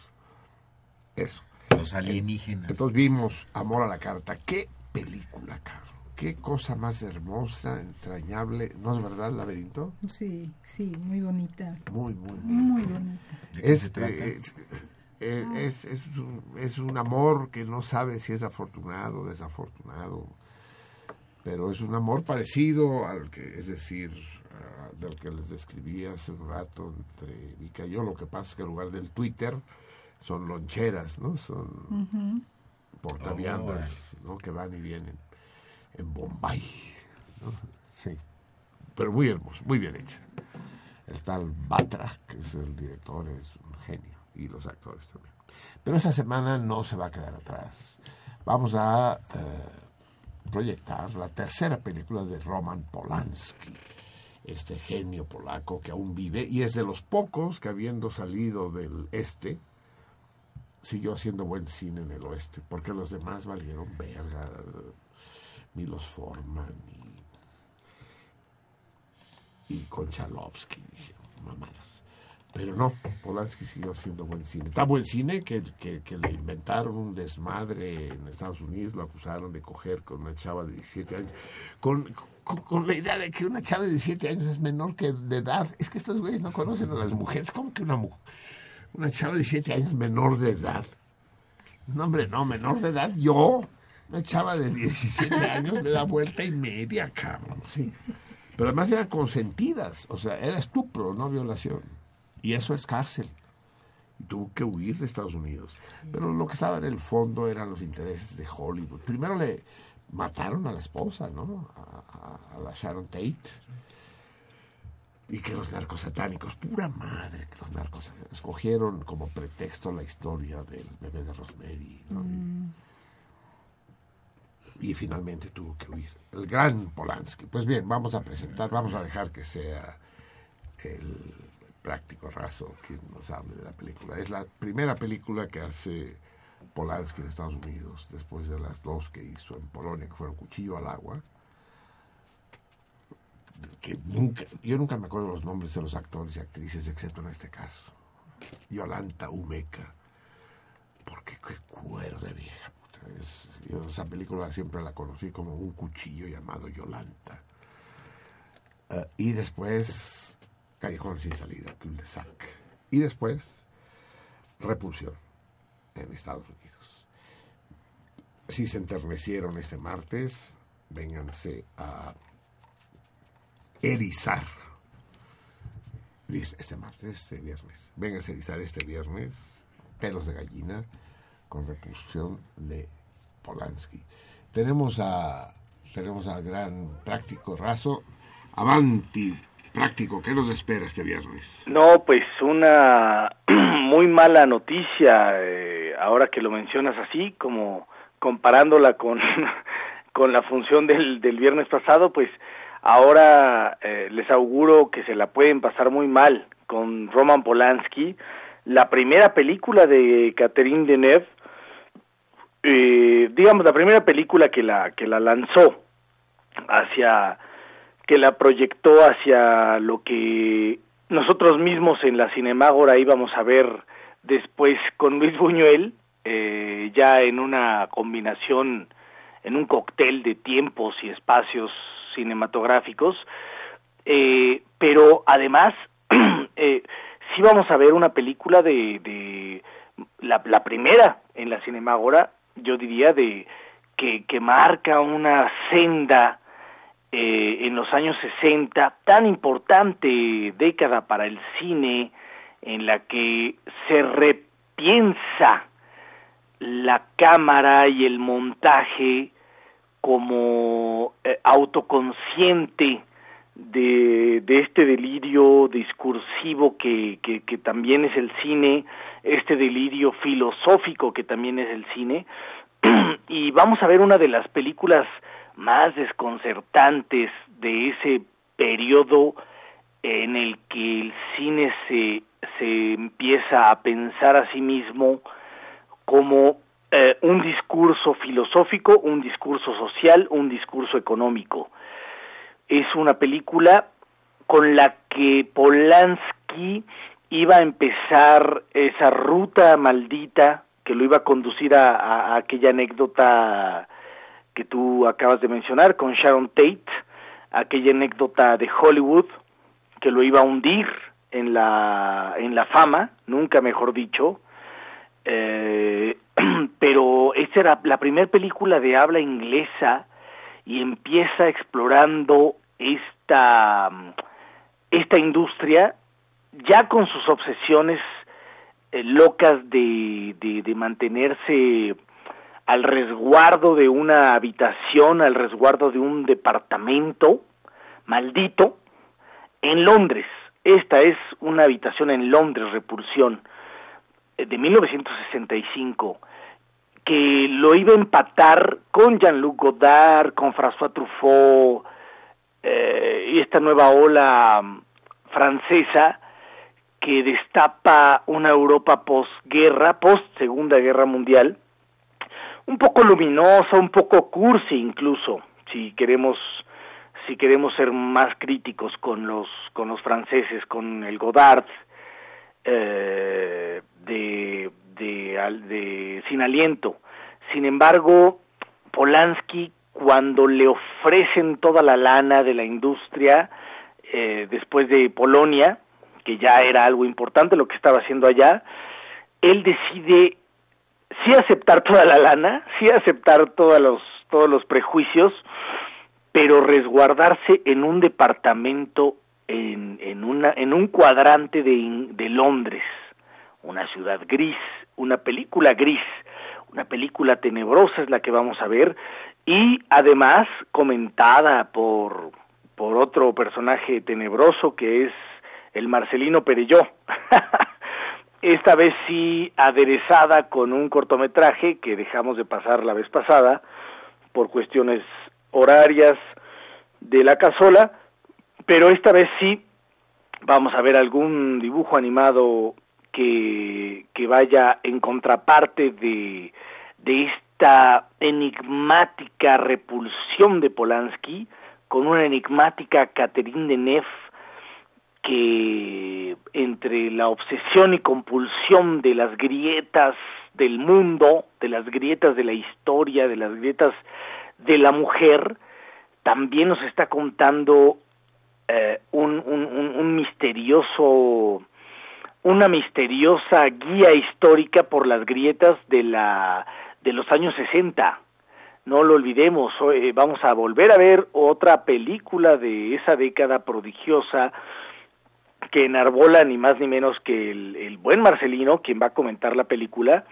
Eso.
Los alienígenas.
Entonces vimos Amor a la Carta. ¿Qué película, Caro? Qué cosa más hermosa, entrañable. ¿No es verdad, Laberinto?
Sí, sí, muy bonita.
Muy, muy,
Muy bonita.
Es, eh, es, eh, es, es un, es un amor que no sabe si es afortunado o desafortunado, pero es un amor parecido al que, es decir, ah, del que les describí hace un rato entre Vika y yo. Lo que pasa es que en lugar del Twitter son loncheras, ¿no? Son portaviandas,
Órale.
¿no? Que van y vienen en Bombay, ¿no? Sí. Pero muy hermoso, muy bien hecha. El tal Batra, que es el director, es un genio, y los actores también. Pero esta semana no se va a quedar atrás. Vamos a eh, proyectar la tercera película de Roman Polanski, este genio polaco que aún vive, y es de los pocos que habiendo salido del este, siguió haciendo buen cine en el oeste, porque los demás valieron verga, Milos Forman y, y Konchalovsky, y mamadas. Pero no, Polanski siguió haciendo buen cine. Está buen cine que, que, le inventaron un desmadre en Estados Unidos, lo acusaron de coger con una chava de 17 años, con, con, con la idea de que una chava de 17 años es menor que de edad. Es que estos güeyes no conocen a las mujeres. ¿Cómo que una, una chava de 17 años menor de edad? No, hombre, no, menor de edad, yo. Una chava de 17 años me da vuelta y media, cabrón, sí. Pero además eran consentidas, o sea, era estupro, no violación. Y eso es cárcel. Y tuvo que huir de Estados Unidos. Pero lo que estaba en el fondo eran los intereses de Hollywood. Primero le mataron a la esposa, ¿no? A, a- a la Sharon Tate. Y que los narcos satánicos, pura madre, que los narcos escogieron como pretexto la historia del bebé de Rosemary, ¿no? Y finalmente tuvo que huir. El gran Polanski. Pues bien, vamos a presentar, vamos a dejar que sea el práctico raso quien nos hable de la película. Es la primera película que hace Polanski en Estados Unidos, después de las dos que hizo en Polonia, que fueron Cuchillo al Agua. Que nunca, yo nunca me acuerdo los nombres de los actores y actrices, excepto en este caso. Yolanta Humeca. Porque qué cuero de vieja. Esa película siempre la conocí como un cuchillo llamado Yolanta. Eh, y después Callejón sin salida, Cul de Sac. Y después Repulsión en Estados Unidos. Si se enternecieron este martes, vénganse a erizar. Este martes, este viernes. Vénganse a erizar este viernes pelos de gallina con repulsión de Polanski. Tenemos a tenemos al gran práctico raso. Avanti, práctico, ¿qué nos espera este viernes?
No, pues una muy mala noticia, eh, ahora que lo mencionas así, como comparándola con, con la función del, del viernes pasado, pues ahora eh, les auguro que se la pueden pasar muy mal con Roman Polanski, la primera película de Catherine Deneuve, eh, digamos la primera película que la que la lanzó hacia que la proyectó hacia lo que nosotros mismos en la Cinemágora íbamos a ver después con Luis Buñuel eh, ya en una combinación en un cóctel de tiempos y espacios cinematográficos. Eh, pero además eh, sí vamos a ver una película de, de la, la primera en la Cinemágora yo diría, de que, marca una senda eh, en los años 60, tan importante década para el cine, en la que se repiensa la cámara y el montaje como eh, autoconsciente de, de este delirio discursivo que, que, que también es el cine, este delirio filosófico que también es el cine, y vamos a ver una de las películas más desconcertantes de ese periodo en el que el cine se, se empieza a pensar a sí mismo como eh, un discurso filosófico, un discurso social, un discurso económico es una película con la que Polanski iba a empezar esa ruta maldita que lo iba a conducir a, aquella anécdota que tú acabas de mencionar con Sharon Tate, aquella anécdota de Hollywood que lo iba a hundir en la en la fama, nunca mejor dicho, eh, pero esta era la primera película de habla inglesa y empieza explorando esta, esta industria ya con sus obsesiones eh, locas de, de, mantenerse al resguardo de una habitación, al resguardo de un departamento maldito en Londres. Esta es una habitación en Londres, Repulsión, eh, de 1965 que lo iba a empatar con Jean-Luc Godard, con François Truffaut eh, y esta nueva ola mm, francesa que destapa una Europa posguerra, post Segunda Guerra Mundial, un poco luminosa, un poco cursi incluso, si queremos si queremos ser más críticos con los con los franceses, con el Godard eh, de de, de Sin Aliento. Sin embargo, Polanski, cuando le ofrecen toda la lana de la industria, eh, después de Polonia, que ya era algo importante lo que estaba haciendo allá, él decide sí aceptar toda la lana, sí aceptar todos los, todos los prejuicios, pero resguardarse en un departamento en, en, una, en un cuadrante de, de Londres, una ciudad gris, una película gris, una película tenebrosa es la que vamos a ver y además comentada por por otro personaje tenebroso que es el Marcelino Perelló. Esta vez sí aderezada con un cortometraje que dejamos de pasar la vez pasada por cuestiones horarias de la casola, pero esta vez sí vamos a ver algún dibujo animado que, vaya en contraparte de, de esta enigmática repulsión de Polanski con una enigmática Catherine Deneuve que entre la obsesión y compulsión de las grietas del mundo, de las grietas de la historia, de las grietas de la mujer, también nos está contando eh, un, un, misterioso una misteriosa guía histórica por las grietas de la de los años 60. No lo olvidemos, eh, vamos a volver a ver otra película de esa década prodigiosa que enarbola ni más ni menos que el, buen Marcelino, quien va a comentar la película,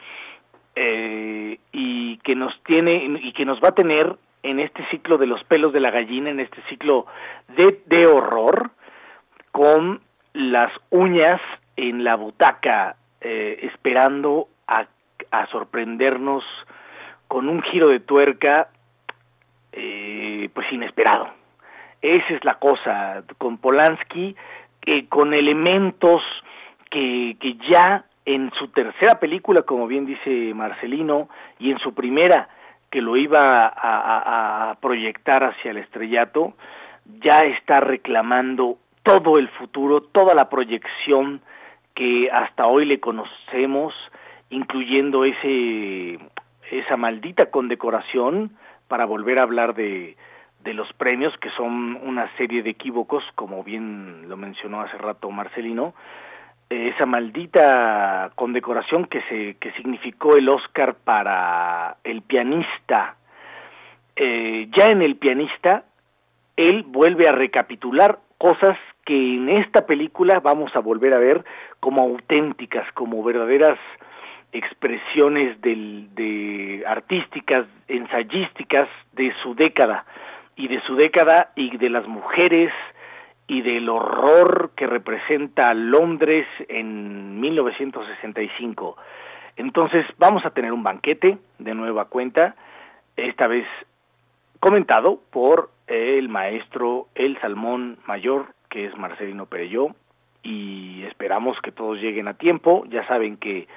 eh, y que nos tiene y que nos va a tener en este ciclo de los pelos de la gallina, en este ciclo de, de horror, con las uñas en la butaca, eh, esperando a, a, sorprendernos con un giro de tuerca, eh, pues inesperado. Esa es la cosa, con Polanski, eh, con elementos que, que ya en su tercera película, como bien dice Marcelino, y en su primera, que lo iba a, a, proyectar hacia el estrellato, ya está reclamando todo el futuro, toda la proyección que hasta hoy le conocemos, incluyendo ese esa maldita condecoración para volver a hablar de, de los premios que son una serie de equívocos, como bien lo mencionó hace rato Marcelino, esa maldita condecoración que se que significó el Oscar para el pianista. Eh, ya en el pianista él vuelve a recapitular cosas que en esta película vamos a volver a ver como auténticas, como verdaderas expresiones del, de artísticas, ensayísticas de su década y de su década y de las mujeres y del horror que representa Londres en 1965. Entonces vamos a tener un banquete de nueva cuenta, esta vez comentado por el maestro El Salmón Mayor, que es Marcelino Pereyó, y esperamos que todos lleguen a tiempo. Ya saben que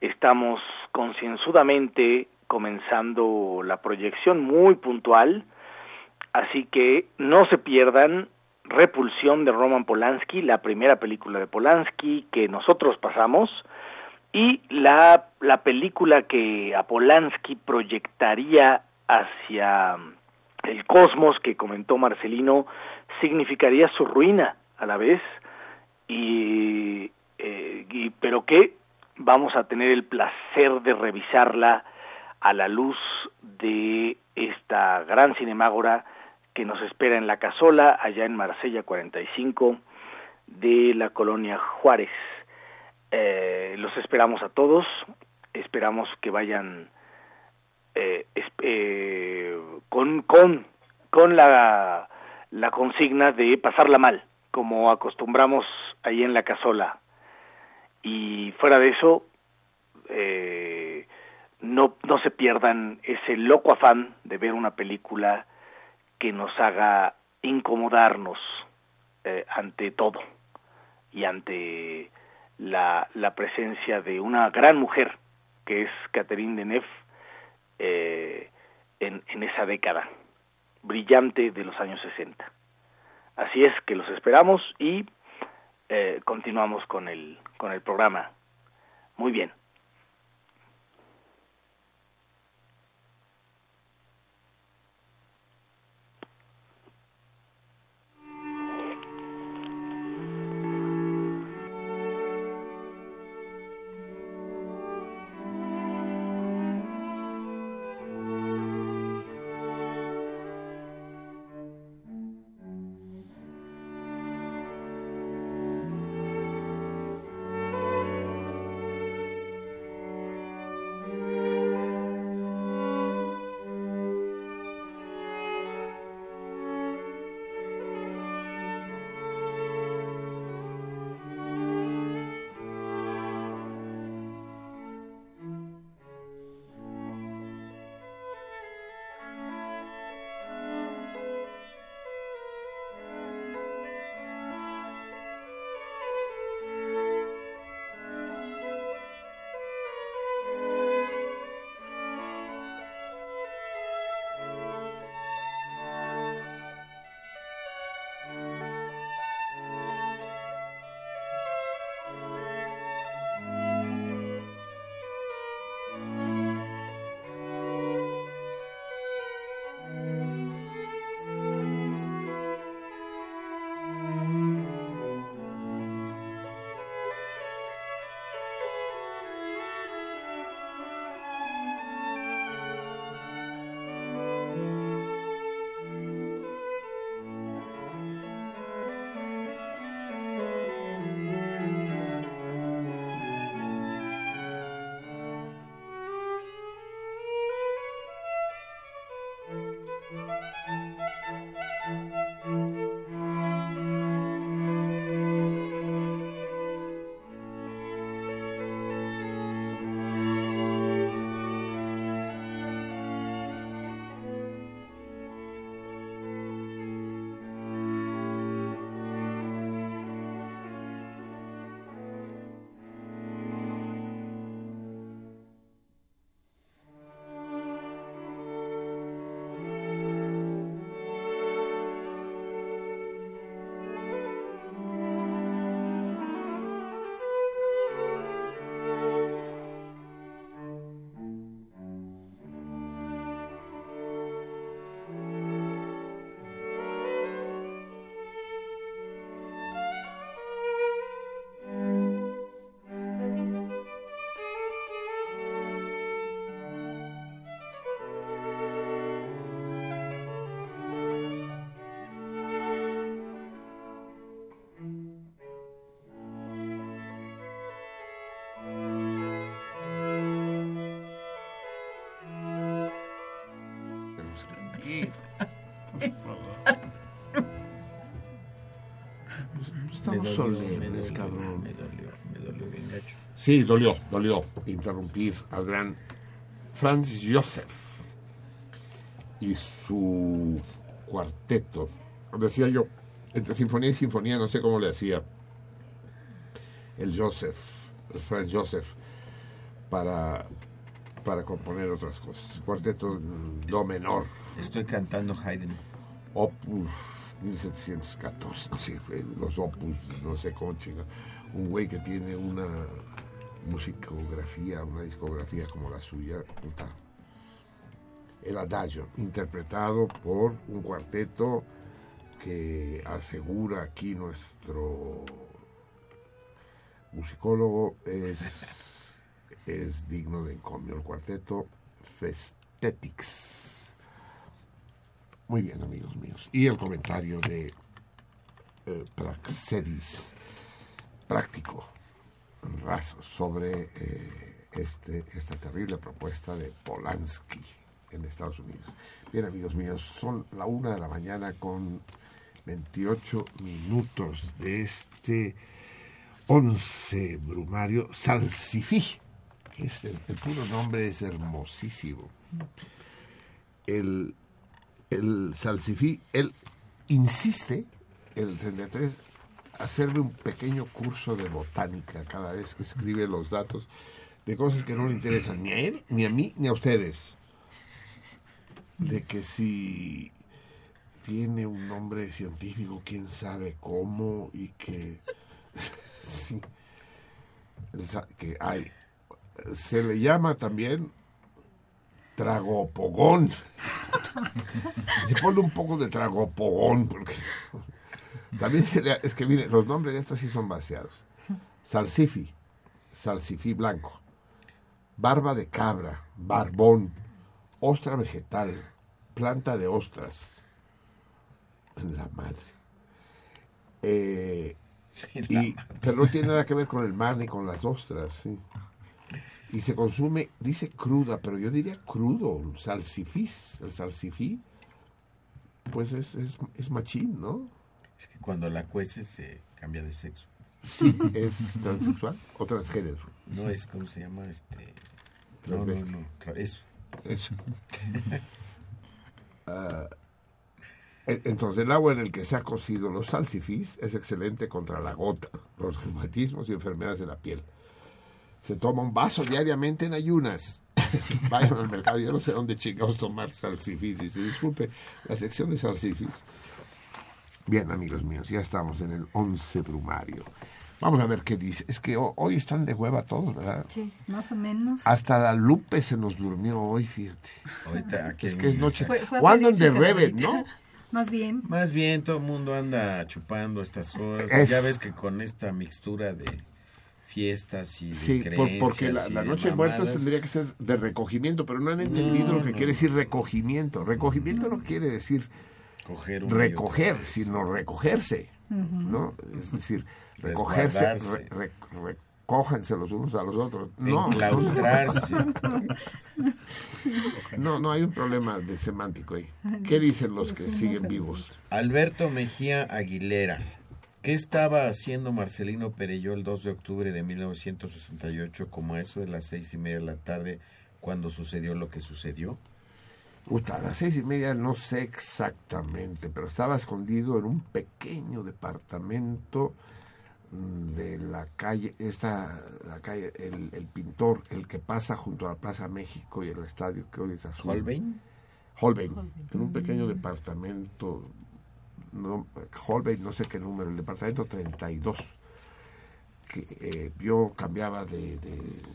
estamos concienzudamente comenzando la proyección muy puntual, así que no se pierdan Repulsión de Roman Polanski, la primera película de Polanski que nosotros pasamos, y la, la película que a Polanski proyectaría hacia el cosmos que comentó Marcelino significaría su ruina a la vez y, eh, pero que vamos a tener el placer de revisarla a la luz de esta gran cinemágora que nos espera en la casola allá en Marsella 45 de la colonia Juárez. Eh, los esperamos a todos, esperamos que vayan eh, eh, con, con, con la, la consigna de pasarla mal, como acostumbramos ahí en la casola. Y fuera de eso, eh, no, no se pierdan ese loco afán de ver una película que nos haga incomodarnos eh, ante todo y ante la, la presencia de una gran mujer que es Catherine Deneuve eh, en, en esa década brillante de los años 60. Así es que los esperamos y eh, continuamos con el, con el programa. Muy bien.
Solemnes,
me dolió,
cabrón.
Me dolió, me dolió bien gacho.
Sí, dolió, dolió interrumpir al gran Franz Joseph y su cuarteto. Decía yo, entre sinfonía y sinfonía, no sé cómo le hacía el Joseph, el Franz Joseph, para, para componer otras cosas. Cuarteto mm, do menor.
Estoy cantando Haydn.
Opus 1714, no sé, los opus, no sé cómo chinga. Un güey que tiene una musicografía, una discografía como la suya, puta. El Adagio, interpretado por un cuarteto que asegura aquí nuestro musicólogo es, es digno de encomio. El cuarteto Festetics. Muy bien, amigos míos. Y el comentario de eh, Praxedis, práctico, raso, sobre eh, este, esta terrible propuesta de Polanski en Estados Unidos. Bien, amigos míos, son la una de la mañana con 28 minutos de este 11 brumario Salsifí, que es el, el puro nombre es hermosísimo. El, el Salsifí, él insiste, el 33, hacerme un pequeño curso de botánica cada vez que escribe los datos de cosas que no le interesan ni a él, ni a mí, ni a ustedes. De que si tiene un nombre científico, quién sabe cómo, y que sí, que hay. Se le llama también tragopogón. Se pone un poco de tragopogón, porque también se le, es que mire, los nombres de estos sí son vaciados. Salsifi, salsifí blanco, barba de cabra, barbón, ostra vegetal, planta de ostras. La madre. Eh,
la
y- pero no tiene nada que ver con el mar ni con las ostras, sí. Y se consume, dice cruda, pero yo diría crudo, el salsifís, el salsifí, pues es, es, es machín, ¿no?
Es que cuando la cueces se cambia de sexo.
Sí, es transexual o transgénero.
No es, ¿cómo se llama? Este... No, no, no, eso.
Eso. Ah, entonces, el agua en el que se ha cocido los salsifís es excelente contra la gota, los reumatismos y enfermedades de la piel. Se toma un vaso diariamente en ayunas. Vayan al mercado, yo no sé dónde chingados tomar salsifís. Dice, disculpe, la sección de salsifís. Bien, amigos míos, ya estamos en el 11 brumario. Vamos a ver qué dice. Es que ho- hoy están de hueva todos, ¿verdad?
Sí, más o menos.
Hasta la Lupe se nos durmió hoy, fíjate.
Ahorita aquí
Es que es noche.
pedirse
de Reven,
camarita.
¿no?
Más bien.
Más bien, todo el mundo anda chupando estas horas.
Es-
Ya ves que con esta mixtura de fiestas y de
Sí,
creencias
porque la, la noche de muertos
mamadas,
tendría que ser de recogimiento, pero no han entendido
No,
lo que
no.
quiere decir recogimiento. Recogimiento no quiere decir
Coger
recoger, sino recogerse. ¿no? Es decir, recogerse, re- recójanse los unos a los otros. No,
Enclaustrarse.
no, no hay un problema de semántico ahí. ¿Qué dicen los que siguen vivos?
Alberto Mejía Aguilera. ¿Qué estaba haciendo Marcelino Perelló el 2 de octubre de 1968 como a eso de las seis y media de la tarde cuando sucedió lo que sucedió?
Puta, a las seis y media no sé exactamente, pero estaba escondido en un pequeño departamento mm, de la calle, esta, la calle, el, el pintor, el que pasa junto a la Plaza México y el estadio que hoy es azul.
¿Holbein?
Holbein, en un pequeño departamento, no, Holbein, no sé qué número, el departamento 32, que eh, yo cambiaba de,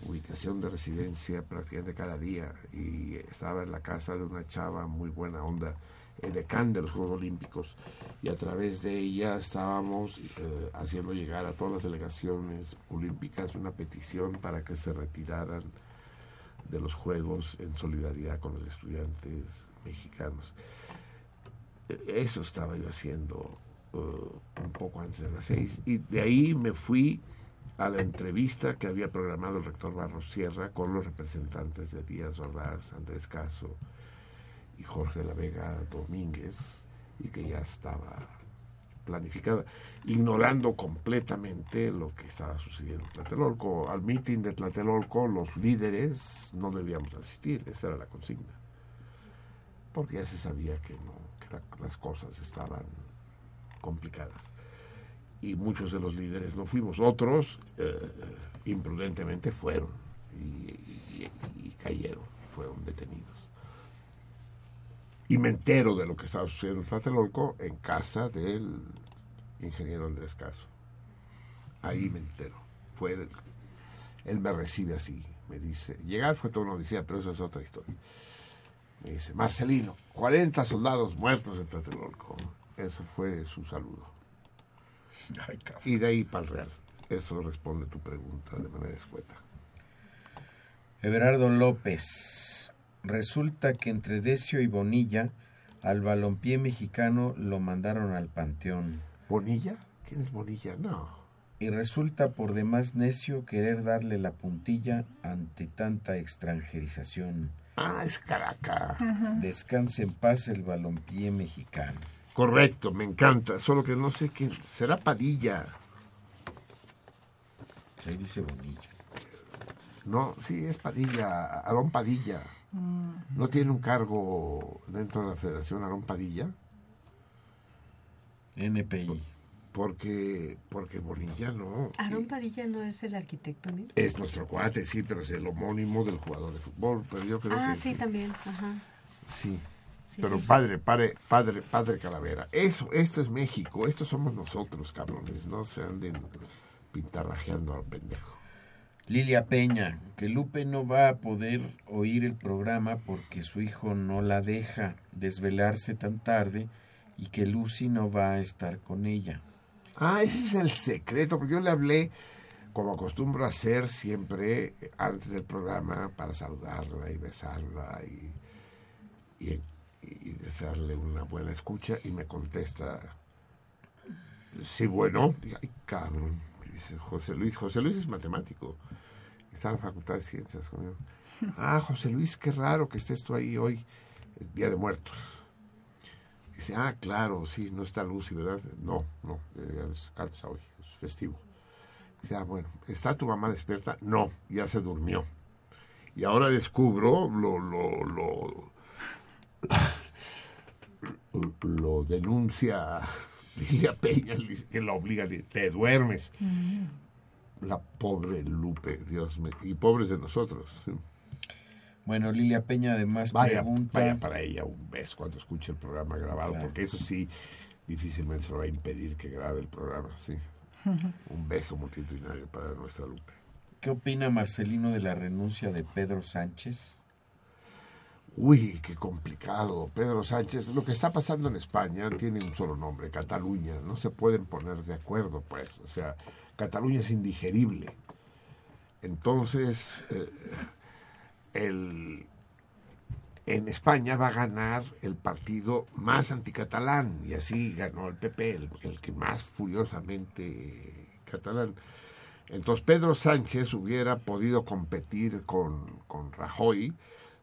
ubicación de residencia prácticamente cada día y estaba en la casa de una chava muy buena onda, el decán de los Juegos Olímpicos, y a través de ella estábamos eh, haciendo llegar a todas las delegaciones olímpicas una petición para que se retiraran de los Juegos en solidaridad con los estudiantes mexicanos. Eso estaba yo haciendo eh, un poco antes de las seis. Y de ahí me fui a la entrevista que había programado el rector Barros Sierra con los representantes de Díaz Ordaz, Andrés Caso y Jorge de la Vega Domínguez y que ya estaba planificada, ignorando completamente lo que estaba sucediendo en Tlatelolco. Al meeting de Tlatelolco los líderes no debíamos asistir, esa era la consigna, porque ya se sabía que, no, la- las cosas estaban complicadas. Y muchos de los líderes no fuimos, otros eh, imprudentemente fueron y, cayeron, fueron detenidos. Y me entero de lo que estaba sucediendo en Tlatelolco en casa del ingeniero Andrés Caso. Ahí me entero. Fue él, él me recibe así, me dice, llegar fue todo una odisea, pero eso es otra historia. Me dice, Marcelino, 40 soldados muertos en Tlatelolco. Ese fue su saludo. Y de ahí para el Real. Eso responde tu pregunta de manera escueta.
Everardo López. Resulta que entre Decio y Bonilla al balompié mexicano lo mandaron al panteón.
¿Bonilla? ¿Quién es Bonilla? No.
Y resulta por demás necio querer darle la puntilla ante tanta extranjerización.
Ah, es Caracas.
Descanse en paz el balompié mexicano.
Correcto, me encanta. Solo que no sé quién. Será Padilla.
Ahí dice Bonilla.
No, sí, es Padilla. Aarón Padilla. ¿No tiene un cargo dentro de la federación Aarón Padilla?
NPI.
Porque, porque Bonilla no.
Aarón Padilla no es el arquitecto, ¿no?
Es nuestro cuate, sí, pero es el homónimo del jugador de fútbol. Pero yo creo
Ah,
que
sí, también. Ajá.
Sí.
Sí,
Pero
sí.
padre, padre, padre, padre Calavera. Eso, esto es México, esto somos nosotros, cabrones. No se anden pintarrajeando al pendejo.
Lilia Peña, que Lupe no va a poder oír el programa porque su hijo no la deja desvelarse tan tarde y que Lucy no va a estar con ella.
Ah, ese es el secreto, porque yo le hablé, como acostumbro a hacer siempre, antes del programa, para saludarla y besarla y, y, desearle una buena escucha, y me contesta, sí, bueno, y, ay, cabrón, dice José Luis, José Luis es matemático, está en la Facultad de Ciencias conmigo. Ah, José Luis, qué raro que estés tú ahí hoy, el Día de Muertos. Dice, ah, claro, sí, no está Lucy, ¿verdad? No, no, ella descansa hoy, es festivo. Dice, ah, bueno, ¿está tu mamá despierta? No, ya se durmió. Y ahora descubro, lo, lo, lo, lo denuncia Lilia Peña, que la obliga, de, te duermes. La pobre Lupe, Dios mío, y pobres de nosotros. ¿sí?
Bueno, Lilia Peña además
Vaya,
pregunta...
vaya para ella un beso cuando escuche el programa grabado, porque eso sí, difícilmente se lo va a impedir que grabe el programa, sí. Un beso multitudinario para nuestra Lupe.
¿Qué opina Marcelino de la renuncia de Pedro Sánchez?
Uy, qué complicado. Pedro Sánchez, lo que está pasando en España tiene un solo nombre, Cataluña. No se pueden poner de acuerdo, pues. O sea, Cataluña es indigerible. Entonces, eh, el, en España va a ganar el partido más anticatalán, y así ganó el PP, el, el que más furiosamente catalán. Entonces Pedro Sánchez hubiera podido competir con, con Rajoy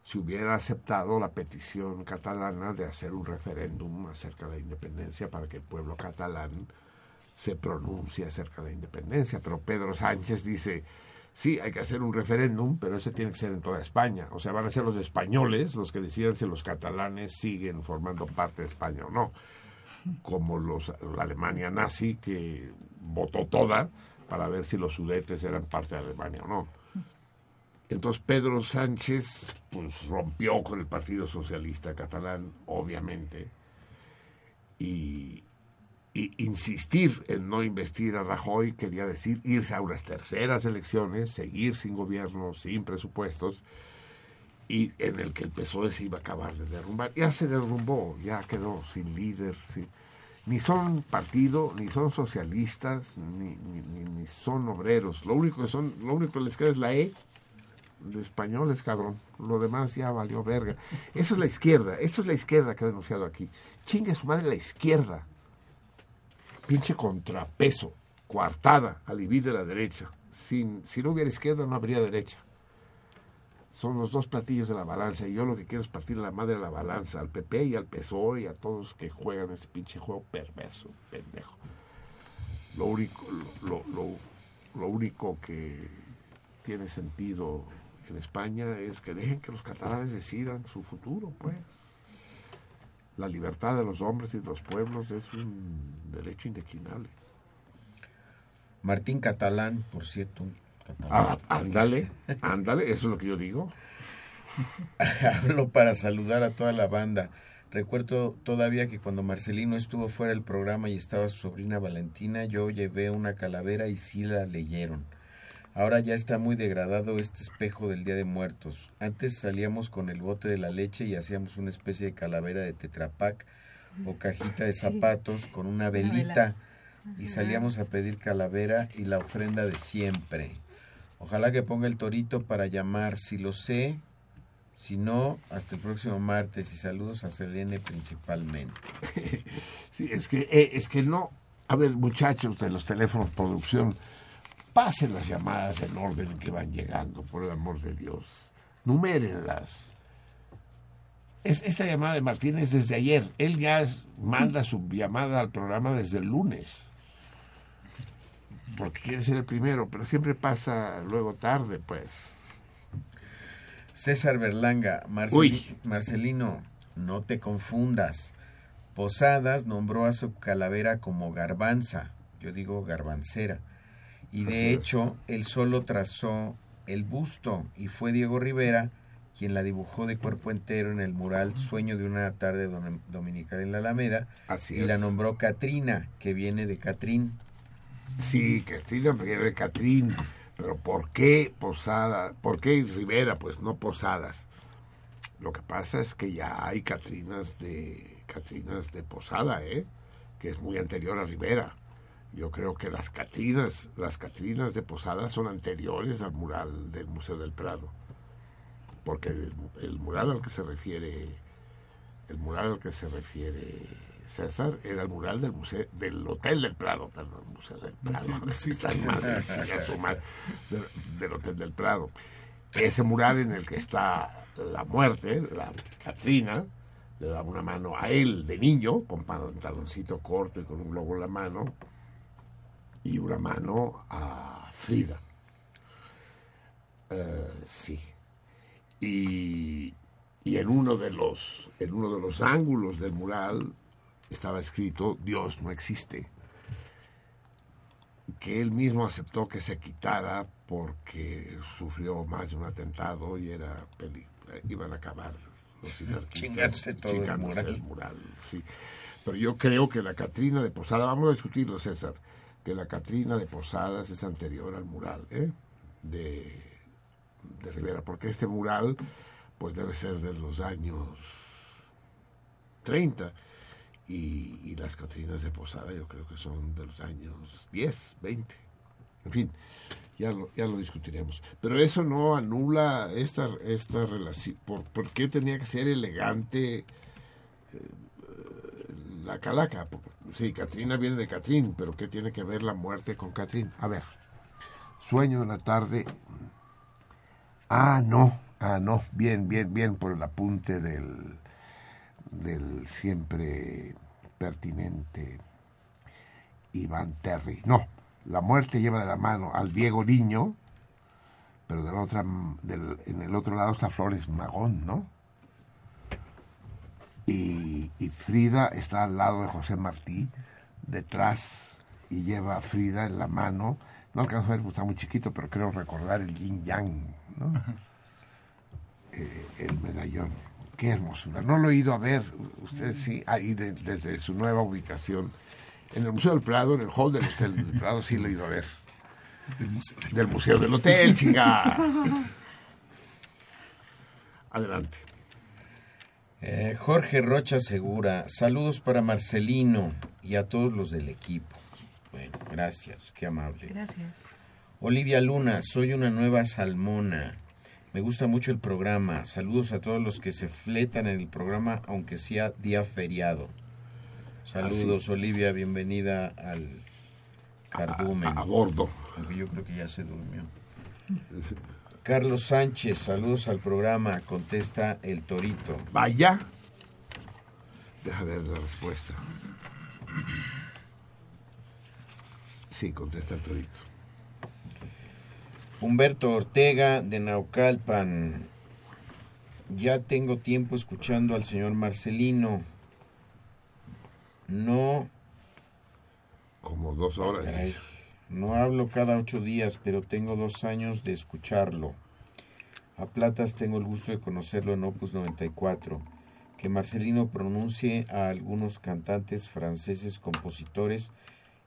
si hubiera aceptado la petición catalana de hacer un referéndum acerca de la independencia para que el pueblo catalán se pronuncie acerca de la independencia. Pero Pedro Sánchez dice, sí, hay que hacer un referéndum, pero ese tiene que ser en toda España. O sea, van a ser los españoles los que decidan si los catalanes siguen formando parte de España o no. Como los, la Alemania nazi que votó toda para ver si los sudetes eran parte de Alemania o no. Entonces Pedro Sánchez pues rompió con el Partido Socialista Catalán, obviamente, y, y insistir en no investir a Rajoy quería decir irse a unas terceras elecciones, seguir sin gobierno, sin presupuestos, y en el que el PSOE se iba a acabar de derrumbar. Ya se derrumbó, ya quedó sin líder, ni son partido, ni son socialistas, ni- ni son obreros. Lo único que son, lo único que les queda es la E de españoles, cabrón. Lo demás ya valió verga. Eso es la izquierda, eso es la izquierda que ha denunciado aquí. Chingue su madre la izquierda. Pinche contrapeso, coartada, alivio de la derecha. Sin, si no hubiera izquierda, no habría derecha. son los dos platillos de la balanza y yo lo que quiero es partir la madre de la balanza al PP y al PSOE y a todos que juegan este pinche juego perverso, pendejo. Lo único, lo, lo, lo único que tiene sentido en España es que dejen que los catalanes decidan su futuro, pues. La libertad de los hombres y de los pueblos es un derecho indeclinable.
Martín Catalán, por cierto.
Ah, ándale, ándale, eso es lo que yo digo.
Hablo para saludar a toda la banda. Recuerdo todavía que cuando Marcelino estuvo fuera del programa y estaba su sobrina Valentina, yo llevé una calavera y sí la leyeron. Ahora ya está muy degradado este espejo del Día de Muertos. Antes salíamos con el bote de la leche y hacíamos una especie de calavera de tetrapac o cajita de zapatos con una velita y salíamos a pedir calavera y la ofrenda de siempre. Ojalá que ponga el torito para llamar, si lo sé, si no, hasta el próximo martes y saludos a Selene principalmente.
sí, es que, eh, es que no, a ver muchachos de los teléfonos producción, pasen las llamadas en orden en que van llegando, por el amor de Dios. Numérenlas. Es, esta llamada de Martínez desde ayer. Él ya manda su llamada al programa desde el lunes porque quiere ser el primero, pero siempre pasa luego tarde, pues.
César Berlanga, Marcelino, no te confundas. Posadas nombró a su calavera como garbanza, yo digo garbancera, y de hecho él solo trazó el busto y fue Diego Rivera quien la dibujó de cuerpo entero en el mural Sueño de una tarde dominical en la Alameda y la nombró Catrina, que viene de Catrín.
Sí, Castillo viene de Catrín, pero ¿por qué Posada? ¿Por qué Rivera? Pues no Posadas. Lo que pasa es que ya hay Catrinas de Catrinas de Posada, ¿eh? que es muy anterior a Rivera. Yo creo que las Catrinas, las Catrinas de Posada son anteriores al mural del Museo del Prado. Porque el, el mural al que se refiere, el mural al que se refiere César era el mural del museo del Hotel del Prado, perdón, Museo del Prado, del, Hotel del Prado. Ese mural en el que está la muerte, la Catrina, le da una mano a él de niño, con pantaloncito corto y con un globo en la mano, y una mano a Frida. Eh, sí. Y, y en uno de los en uno de los ángulos del mural estaba escrito Dios no existe, que él mismo aceptó que se quitara porque sufrió más de un atentado y era iban a acabar los
chingándose todo el
mural. sí. Pero yo creo que la Catrina de Posadas, vamos a discutirlo César, que la Catrina de Posadas es anterior al mural ¿eh? de, de Rivera, porque este mural pues debe ser de los años 30 y, las Catrinas de Posada yo creo que son de los años 10, 20. En fin, ya lo, ya lo discutiremos. Pero eso no anula esta, esta relación. ¿Por, ¿Por, qué tenía que ser elegante eh, la calaca? Sí, Catrina viene de Catrín, pero ¿qué tiene que ver la muerte con Catrín? A ver, sueño de una tarde. Ah, no, ah, no, bien, bien, bien por el apunte del del siempre pertinente Iván Terry. No, la muerte lleva de la mano al Diego Niño, pero del otra, del, en el otro lado está Flores Magón, ¿no? Y, y, Frida está al lado de José Martí, detrás, y lleva a Frida en la mano. No alcanzo a ver, porque está muy chiquito, pero creo recordar el yin yang, ¿no? Eh, el medallón. Qué hermosura. No lo he ido a ver, usted sí, ahí desde su nueva ubicación. En el Museo del Prado, en el hall del Hotel del Prado, sí lo he ido a ver. Del Museo del, Hotel, chica. Adelante.
Eh, Jorge Rocha Segura, saludos para Marcelino y a todos los del equipo. Bueno, gracias, qué amable.
Gracias.
Olivia Luna, soy una nueva salmona. Me gusta mucho el programa. Saludos a todos los que se fletan en el programa, aunque sea día feriado. Saludos, Olivia. Bienvenida al cardumen.
A, bordo.
Aunque yo creo que ya se durmió. Carlos Sánchez, saludos al programa, contesta el Torito.
Vaya. Deja ver la respuesta. Sí, contesta el Torito.
Humberto Ortega de Naucalpan. Ya tengo tiempo escuchando al señor Marcelino. No.
Como dos horas.
Caray, no hablo cada ocho días, pero tengo dos años de escucharlo. A Platas tengo el gusto de conocerlo en Opus 94. Que Marcelino pronuncie a algunos cantantes franceses compositores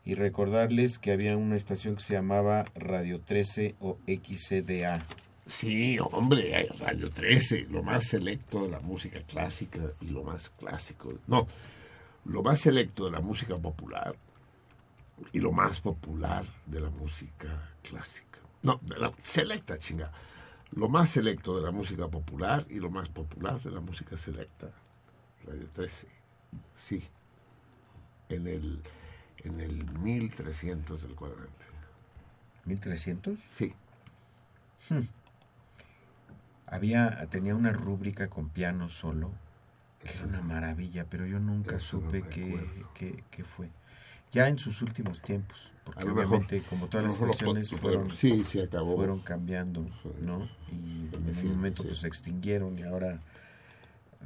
y recordarles que había una estación que se llamaba Radio 13 o XCDA.
Sí, hombre, Radio 13, lo más selecto de la música clásica y lo más clásico. No, lo más selecto de la música popular y lo más popular de la música clásica. No, de la selecta, chinga. Lo más selecto de la música popular y lo más popular de la música selecta. Radio 13. Sí. En el, en el 1300 del cuadrante.
¿1300?
Sí.
Hmm. Había, tenía una rúbrica con piano solo. que Era una maravilla, pero yo nunca
no
supe qué, qué- qué fue. Ya en sus últimos tiempos, porque
A lo mejor-
obviamente como todas las estaciones fueron,
sí, sí, acabó.
fueron cambiando, ¿no? Y en
Sí,
un momento
sí.
pues se extinguieron y ahora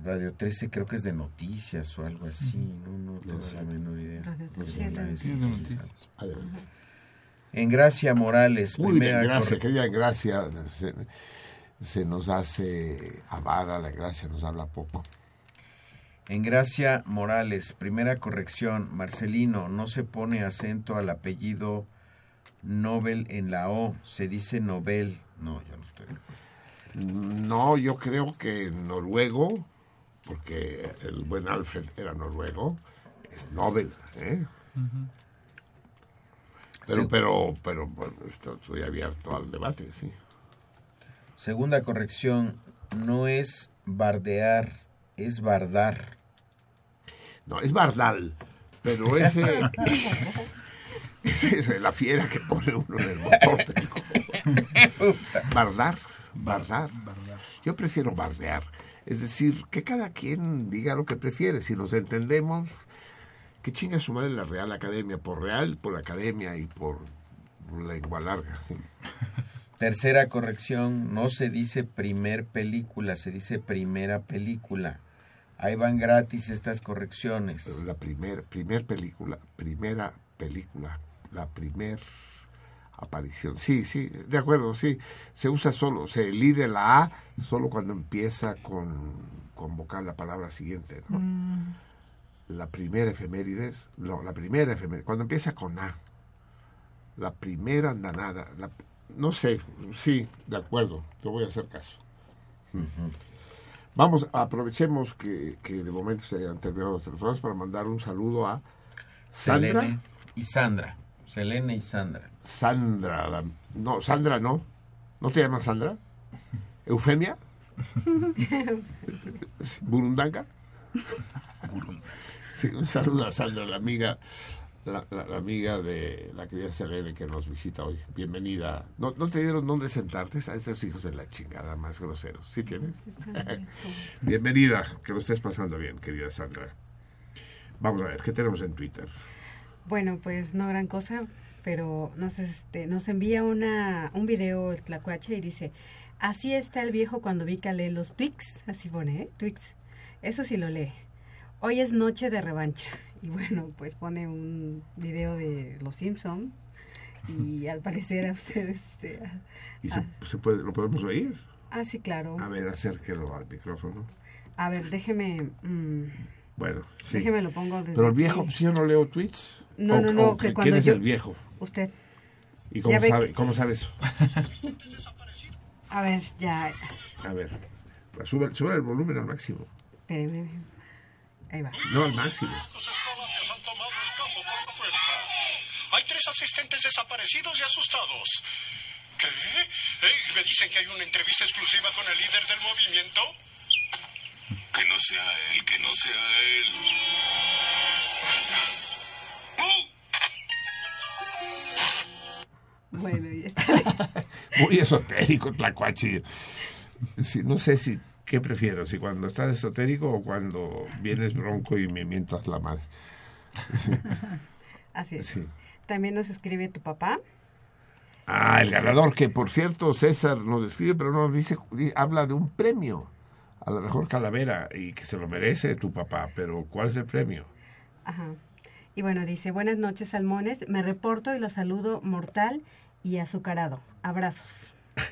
Radio 13 creo que es de noticias o algo así, no, no tengo la menor idea.
Radio
Pues,
13 es de
es
noticias.
Sí, es de noticias.
Adelante.
En Gracia Morales,
Muy bien,
primera
gracias,
corre-
querida Gracia. Se, se nos hace avara la gracia, nos habla poco.
En Gracia Morales, primera corrección, Marcelino, no se pone acento al apellido Nobel en la O, se dice Nobel. No, yo no estoy.
No, yo creo que noruego, porque el buen Alfred era noruego, es Nobel, ¿eh? Pero,
Sí.
pero, pero, bueno, esto- estoy abierto al debate, sí.
Segunda corrección, no es bardear, es bardar.
No, es Bardal, pero ese, ese es la fiera que pone uno en el motor. pero- Bardar, bardar. Yo prefiero bardear. Es decir, que cada quien diga lo que prefiere. Si nos entendemos, que chinga su madre la Real Academia, por Real, por Academia y por lengua larga.
Tercera corrección, no se dice primer película, se dice primera película. Ahí van gratis estas correcciones.
Pero la primer, primer película, primera película, la primer aparición. Sí, sí, de acuerdo, sí. Se usa solo, se elide la A solo cuando empieza con convocar la palabra siguiente, ¿no?
Mm,
La primera efemérides, no, la primera efemérides, cuando empieza con A. La primera andanada, la- no sé, sí, de acuerdo, te voy a hacer caso. Vamos, aprovechemos que, que de momento se hayan terminado los teléfonos para mandar un saludo a Sandra.
Selene y Sandra. Selene y Sandra.
Sandra, la- no, Sandra no. ¿No te llaman Sandra? ¿Eufemia? ¿Burundanga? Sí, un saludo a Sandra, la amiga, la, la- la amiga de la querida Selene que nos visita hoy. Bienvenida. ¿No, no te dieron dónde sentarte? A esos hijos de la chingada más groseros. ¿Sí tienes? Bienvenida, que lo estés pasando bien, querida Sandra. Vamos a ver, ¿qué tenemos en Twitter?
Bueno, pues no gran cosa, pero nos, este, nos envía una, un video el Tlacuache y dice, así está el viejo cuando Vika lee los tweets, así pone, ¿eh? Tweets. Eso sí lo lee. Hoy es noche de revancha. Y bueno, pues pone un video de Los Simpson y al parecer a ustedes... este,
¿Y
ah,
se, se puede, lo podemos oír?
ah, sí, claro.
A ver, acérquelo al micrófono.
A ver, déjeme... mm,
Bueno, sí.
Déjeme lo pongo desde
Pero el viejo, si yo no leo tweets.
No,
O-
no, no,
o
que cuando
¿Quién es
yo-
el viejo?
Usted.
¿Y cómo sabe,
que-
cómo sabe eso?
A ver, ya.
A ver, sube, sube el volumen al máximo.
Espéreme. Ahí va.
No al máximo.
Hay tres asistentes desaparecidos y asustados. ¿Qué? Eh, ¿Me dicen que hay una entrevista exclusiva con el líder del movimiento? Que no sea él, que no sea él. ¡Uh!
Bueno, y está
Muy esotérico, Tlacuachi. Sí, no sé si qué prefiero, si cuando estás esotérico o cuando vienes bronco y me mientas la madre.
Así es.
Sí.
También nos escribe tu papá.
Ah, el ganador, que por cierto César nos escribe, pero no nos dice, di- habla de un premio a la mejor calavera y que se lo merece tu papá, pero ¿cuál es el premio?
Ajá. Y bueno, dice, buenas noches, salmones. Me reporto y los saludo mortal y azucarado. Abrazos.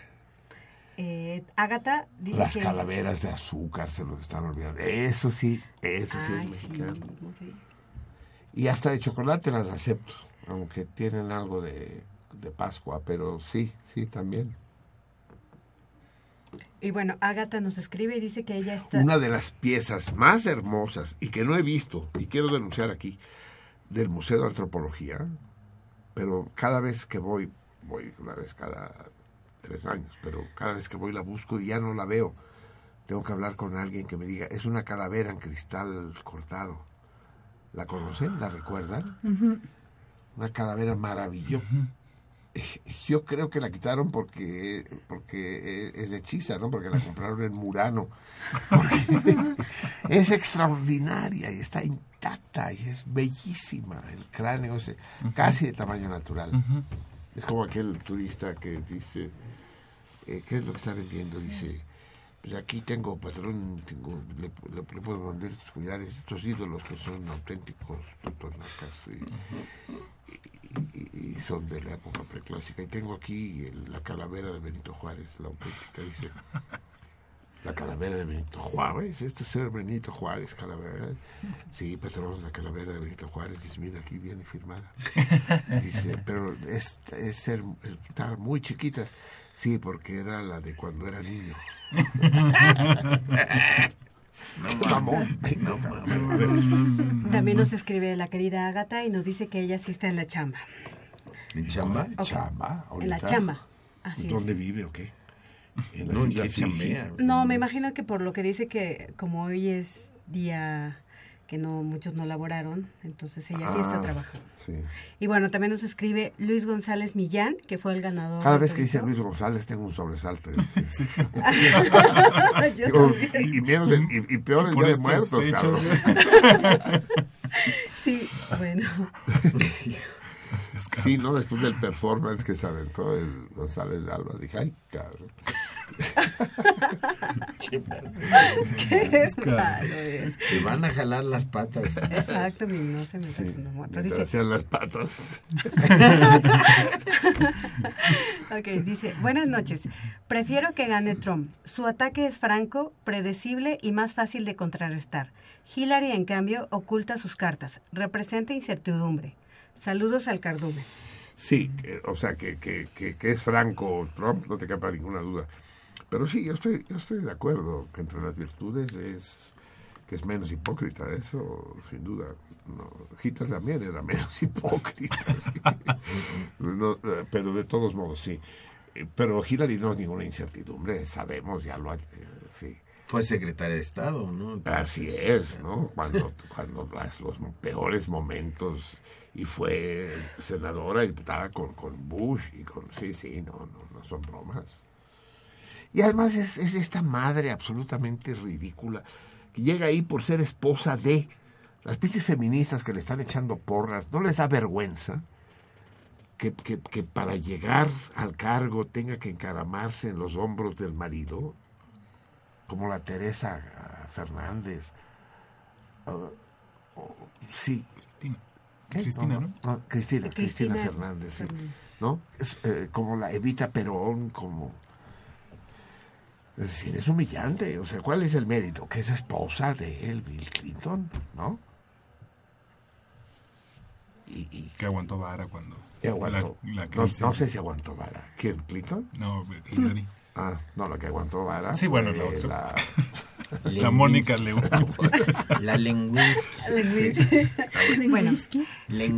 Eh, Ágata dice
Las
que...
calaveras de azúcar se lo están olvidando. Eso sí, eso sí es
sí,
mexicano.
rico.
Y hasta de chocolate las acepto, aunque tienen algo de, de Pascua, pero sí, sí, también.
Y bueno, Ágata nos escribe y dice que ella está...
Una de las piezas más hermosas y que no he visto, y quiero denunciar aquí, del Museo de Antropología, pero cada vez que voy, voy una vez cada tres años, pero cada vez que voy la busco y ya no la veo. Tengo que hablar con alguien que me diga, es una calavera en cristal cortado. ¿La conocen? ¿La recuerdan? Una calavera maravillosa. Yo creo que la quitaron porque porque es hechiza, ¿no? Porque la compraron en Murano. Porque es extraordinaria y está intacta y es bellísima. El cráneo es casi de tamaño natural. Es como aquel turista que dice, eh, ¿qué es lo que está vendiendo? Dice, pues aquí tengo patrón, tengo, le, le- le puedo vender estos collares, estos ídolos que son auténticos totonacas y, y- y son de la época preclásica. Y tengo aquí el- la calavera de Benito Juárez, la auténtica, dice. La calavera de Benito Juárez, este es el Benito Juárez, calavera. Sí, patrón, la calavera de Benito Juárez, dice, mira, aquí viene firmada. Dice, pero es, es ser, está muy chiquita. Sí, porque era la de cuando era niño. No.
También nos escribe la querida Ágata y nos dice que ella sí está en la chamba.
¿En chamba? ¿Chamba?
En la chamba. Así es.
¿Dónde vive o qué? En la
No, chambea.
No, me imagino que por lo que dice que como hoy es día que no muchos no laboraron, entonces ella sí está
Ah,
trabajando.
sí.
Y bueno, también nos escribe Luis González Millán, que fue el ganador.
Cada vez que dice. Luis González tengo un sobresalto. Digo, y, y menos el- y- y peor el día de muertos, cabrón.
Sí, bueno.
Sí, ¿no? Después del performance que se aventó el González de Alba, dije, ay, cabrón.
Qué es.
Te van a jalar las patas.
Exacto, mi no se me está haciendo muerto.
Mientras
Dice,
hacían las patas.
ok, dice, buenas noches. Prefiero que gane Trump. Su ataque es franco, predecible y más fácil de contrarrestar. Hillary, en cambio, oculta sus cartas. Representa incertidumbre. Saludos al cardumen.
Sí, que- o sea, que, que, que, que es franco Trump, no te quepa ninguna duda. Pero sí, yo estoy, yo estoy de acuerdo que entre las virtudes es que es menos hipócrita, eso sin duda. No, Hitler también era menos hipócrita, sí. No, eh, pero de todos modos sí. Eh, Pero Hillary no es ninguna incertidumbre, sabemos, ya lo ha... eh, sí.
Fue secretaria de Estado, ¿no? Entonces,
Así es, ¿no? Cuando, cuando las- los peores momentos y fue senadora diputada con, con Bush y con... Sí, sí, no, no, no son bromas. Y además es, es esta madre absolutamente ridícula que llega ahí por ser esposa de las pinches feministas que le están echando porras. ¿No les da vergüenza que, que, que para llegar al cargo tenga que encaramarse en los hombros del marido? Como la Teresa Fernández. Ah, oh, sí.
Cristina.
¿Qué?
Cristina, ¿no?
Cristina, Cristina,
Cristina
Fernández, sí.
Fernández.
¿no? Es, eh, como la Evita Perón, como... Es decir, es humillante. O sea, ¿cuál es el mérito? Que es esposa de él, Bill Clinton, ¿no? Y, y
Que aguantó vara cuando.
¿qué aguantó?
La, la
no, no sé si aguantó vara. ¿Quién, Clinton?
No, Hillary.
Ah, no, la que aguantó vara.
Sí, bueno, la otra.
La,
La Mónica Lewinsky.
La Lewinsky.
Bueno,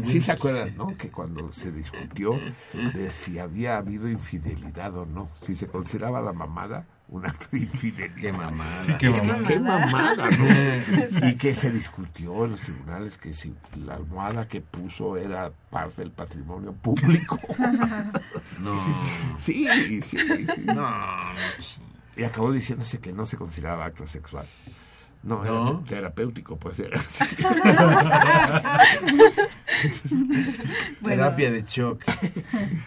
Sí se acuerdan, ¿no? Que cuando se discutió de si había habido infidelidad o no, si se consideraba la mamada un acto de infidelidad.
Qué mamada.
Sí, qué
Es que
mamada.
Qué mamada, ¿no? Y que se discutió en los tribunales que si la almohada que puso era parte del patrimonio público.
No.
Sí, sí, sí.
no,
Y acabó diciéndose que no se consideraba acto sexual. No, era
¿No?
terapéutico, pues era.
Bueno.
Terapia de shock.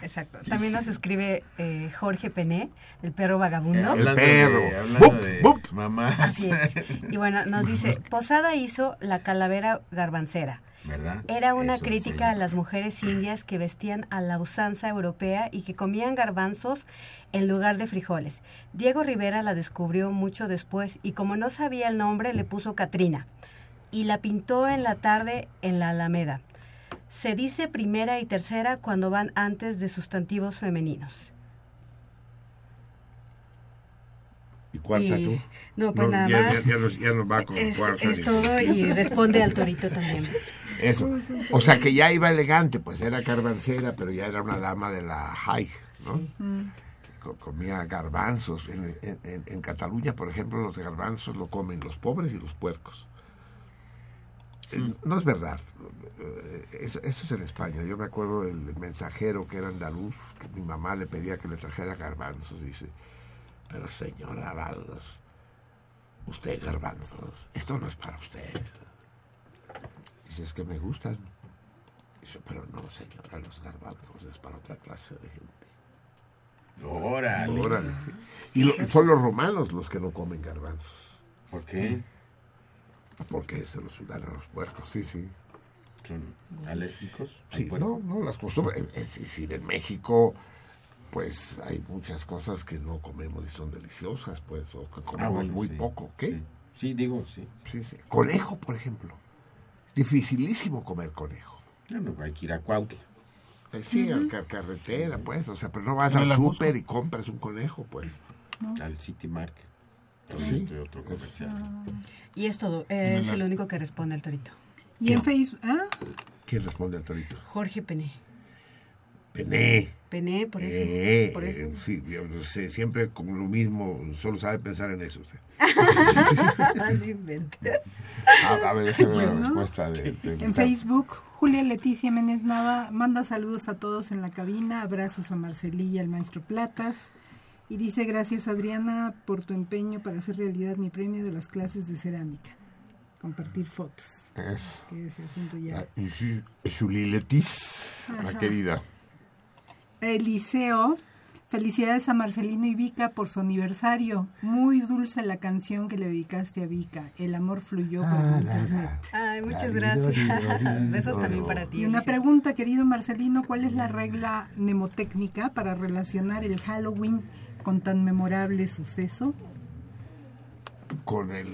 Exacto. También nos escribe eh, Jorge Pené, el perro vagabundo.
Hablando
perro.
de, hablando
Bup,
de
bup.
mamás.
Así es. Y bueno, nos dice, Posada hizo la calavera garbancera.
¿Verdad?
Era una
Eso
crítica a las mujeres indias que vestían a la usanza europea y que comían garbanzos en lugar de frijoles. Diego Rivera la descubrió mucho después y como no sabía el nombre le puso Catrina y la pintó en la tarde en la Alameda. Se dice primera y tercera cuando van antes de sustantivos femeninos.
¿Y cuarta
Y-
tú?
no, pues nada
ya,
más.
Ya, ya nos, ya nos va con
Es,
cuarta.
es todo y responde al torito también.
Eso. O sea que ya iba elegante, pues era carbancera, pero ya era una dama de la high, ¿no? Co- Comía garbanzos. En, en- en- en Cataluña, por ejemplo, los garbanzos lo comen los pobres y los puercos. No es verdad. Eh, Eso, eso es en España. Yo me acuerdo del mensajero que era andaluz, que mi mamá le pedía que le trajera garbanzos. Dice, pero señora Valdos, usted garbanzos, esto no es para usted. Es que me gustan. Dice, pero no, señora, los garbanzos es para otra clase de gente.
Órale.
Órale. Y lo- son los romanos los que no comen garbanzos.
¿Por qué?
Porque se los dan a los puercos, sí, sí.
¿Son alérgicos? al
Sí, no, no, las costumbres. Es decir, en México, pues hay muchas cosas que no comemos y son deliciosas, pues, o que comemos
Ah, bueno,
muy
sí,
poco. ¿Qué?
Sí. Sí, digo, sí.
Sí, sí. Conejo, por ejemplo. Es dificilísimo comer conejo.
Bueno, hay que ir a Cuautla.
Eh, Sí, al car- carretera, pues. O sea, pero no vas
No
al súper y compras un conejo, pues.
Al City Market. Todo
Sí.
otro comercial.
Y es todo. eh, es el único que responde al torito.
Y en Facebook, ¿ah?
¿Quién responde al torito?
Jorge Pené.
Pené.
Pené, por eso.
Eh,
por eso.
eh, sí, yo no sé, siempre como lo mismo, solo sabe pensar en eso usted.
Inventes.
A, a ver, déjame ver la respuesta de, de-
En Facebook, Julia Leticia Menes Nava manda saludos a todos en la cabina, abrazos a Marcelilla, al maestro Platas, y dice gracias Adriana por tu empeño para hacer realidad mi premio de las clases de cerámica. Compartir fotos.
Eso.
Que ese asunto ya.
La Julie querida.
Eliseo, felicidades a Marcelino y Vika por su aniversario. Muy dulce la canción que le dedicaste a Vika. El amor fluyó por
Ah,
internet.
Ay, muchas gracias. Besos también para ti.
Y una pregunta, querido Marcelino, ¿cuál es la regla mnemotécnica para relacionar el Halloween con tan memorable suceso?
con el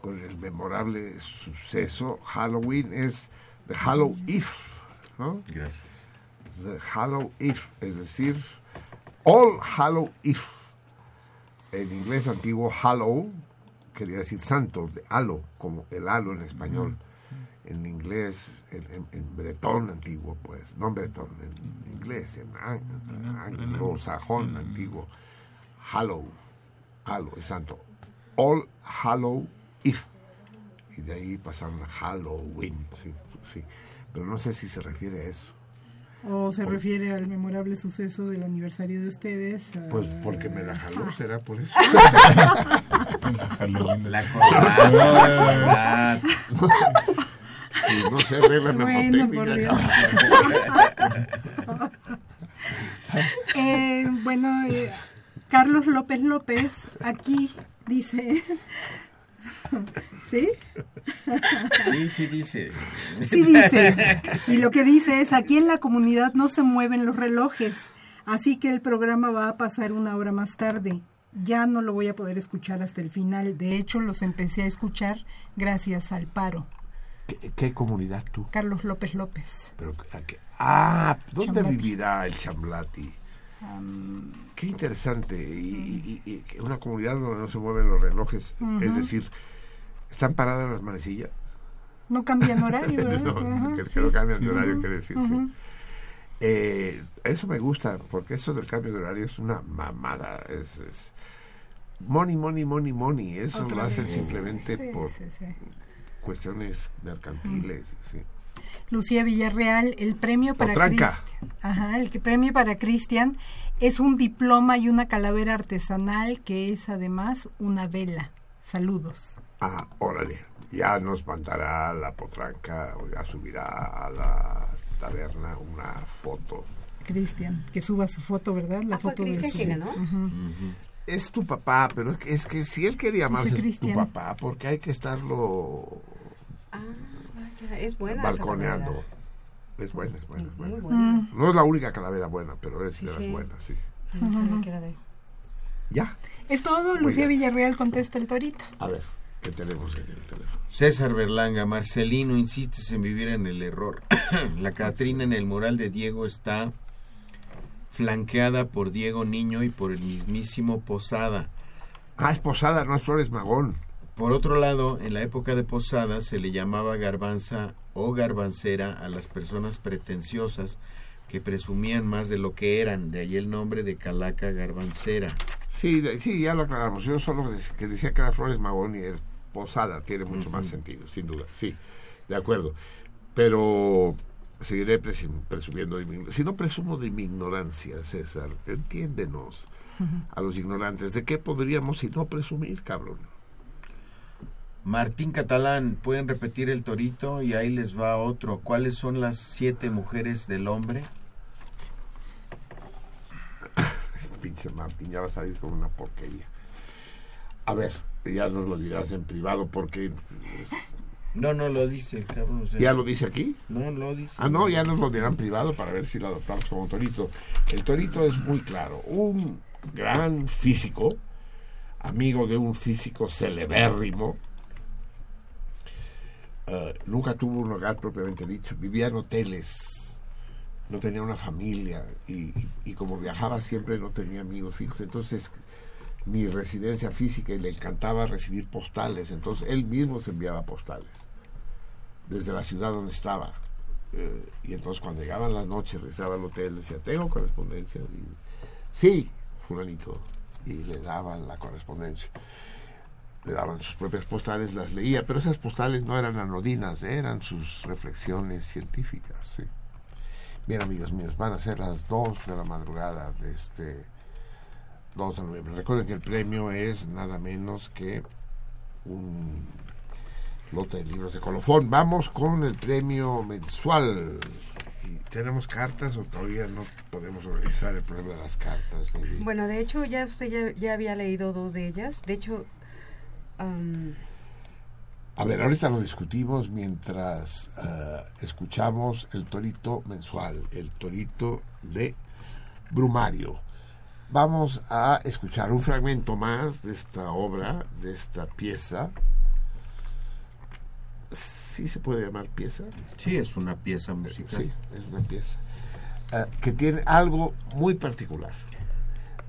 con el memorable suceso Halloween es The Hallow Eve, ¿no?
Gracias.
The Hallow Eve, es decir, All Hallow Eve. En inglés antiguo Hallow quería decir santo, de halo, como el halo en español. En inglés, en, en- en bretón antiguo, pues, no en bretón, en inglés, en an- anglosajón antiguo. Hallow, halo, es santo. All Hallow Eve. Y de ahí pasaron a Halloween, sí, sí. Pero no sé si se refiere a eso.
¿O se refiere al memorable suceso del aniversario de ustedes? Ah,
Pues porque me la jaló, será por eso.
La corbata.
Sí, no sé, reglas
Bueno, por
mnemotécnicas.
Eh, bueno, eh, Carlos López López aquí dice... ¿Sí?
Sí, sí dice.
Sí dice. Y lo que dice es, aquí en la comunidad no se mueven los relojes, así que el programa va a pasar una hora más tarde. Ya no lo voy a poder escuchar hasta el final. De hecho, los empecé a escuchar gracias al paro.
¿Qué, qué comunidad tú?
Carlos López López.
Pero, ¿a qué? Ah, ¿dónde
Chamblati.
vivirá el Chamblati? Qué interesante. Y, y- y- y una comunidad donde no se mueven los relojes. Es decir, ¿están paradas las manecillas?
No cambian horario, ¿verdad?
no,
Ajá,
que, no cambian de horario, quiere decir. sí. Eh, eso me gusta, porque eso del cambio de horario es una mamada. Es, es- money, money, money, money. Eso
Otra
lo hacen
vez.
simplemente
Sí,
por
sí, sí.
cuestiones mercantiles. sí.
Lucía Villarreal, el premio para. Cristian. Ajá, el que- premio para Cristian es un diploma y una calavera artesanal que es además una vela. Saludos.
Ah, órale. Ya nos mandará la potranca o ya subirá a la taberna una foto.
Cristian, que suba su foto, ¿verdad? La
Ah,
foto de
Cristian
su-
Gina, ¿no?
Es tu papá, pero es que, es que si él quería más es tu papá, porque hay que estarlo
Ah, vaya, es buena. esa
balconeando. Es buena, es buena, es buena.
Muy buena.
No es la única calavera buena, pero es
Sí,
de las
sí.
buenas, sí. Ya.
Es todo, Lucía. Villarreal contesta el torito.
A ver, ¿qué tenemos en el teléfono?
César Berlanga, Marcelino, insistes en vivir en el error. la Catrina en el mural de Diego está flanqueada por Diego Niño y por el mismísimo Posada.
Ah, es Posada, no es Flores Magón.
Por otro lado, en la época de Posada se le llamaba garbanza o garbancera a las personas pretenciosas que presumían más de lo que eran, de ahí el nombre de Calaca Garbancera.
Sí, sí, ya lo aclaramos. Yo solo que decía que era Flores Magón y Posada, tiene mucho más sentido, sin duda. Sí, de acuerdo. Pero seguiré presumiendo de mi Si no presumo de mi ignorancia, César, entiéndenos a los ignorantes. ¿De qué podríamos si no presumir, cabrón?
Martín Catalán, pueden repetir el torito y ahí les va otro. ¿Cuáles son las siete mujeres del hombre?
Pinche Martín, ya va a salir con una porquería. A ver, ya nos lo dirás en privado porque... pues,
No, no lo dice el cabrón. o sea,
¿Ya lo dice aquí?
No lo dice.
Ah, no, ya nos lo dirán privado para ver si lo adoptamos como torito. El torito es muy claro. Un gran físico, amigo de un físico celebérrimo, eh, nunca tuvo un hogar propiamente dicho, vivía en hoteles, no tenía una familia y, y- y como viajaba siempre no tenía amigos fijos, entonces ni residencia física y le encantaba recibir postales, entonces él mismo se enviaba postales desde la ciudad donde estaba. Eh, y entonces cuando llegaban las noches, regresaba al hotel, decía, tengo correspondencia. Y, sí, fulanito. Y le daban la correspondencia. Le daban sus propias postales, las leía, pero esas postales no eran anodinas, ¿eh? eran sus reflexiones científicas. Bien, amigos míos, van a ser las 2 de la madrugada de este 2 de noviembre. Recuerden que el premio es nada menos que un lote de libros de colofón. Vamos con el premio mensual. ¿Y ¿Tenemos cartas o todavía no podemos organizar el problema de las cartas?
Bueno, de hecho, ya usted ya, ya había leído dos de ellas. De hecho, am,
A ver, ahorita lo discutimos mientras eh, escuchamos el torito mensual, el torito de Brumario. Vamos a escuchar un fragmento más de esta obra, de esta pieza. ¿Sí se puede llamar pieza?
Sí, es una pieza musical.
Sí, es una pieza. Eh, que tiene algo muy particular.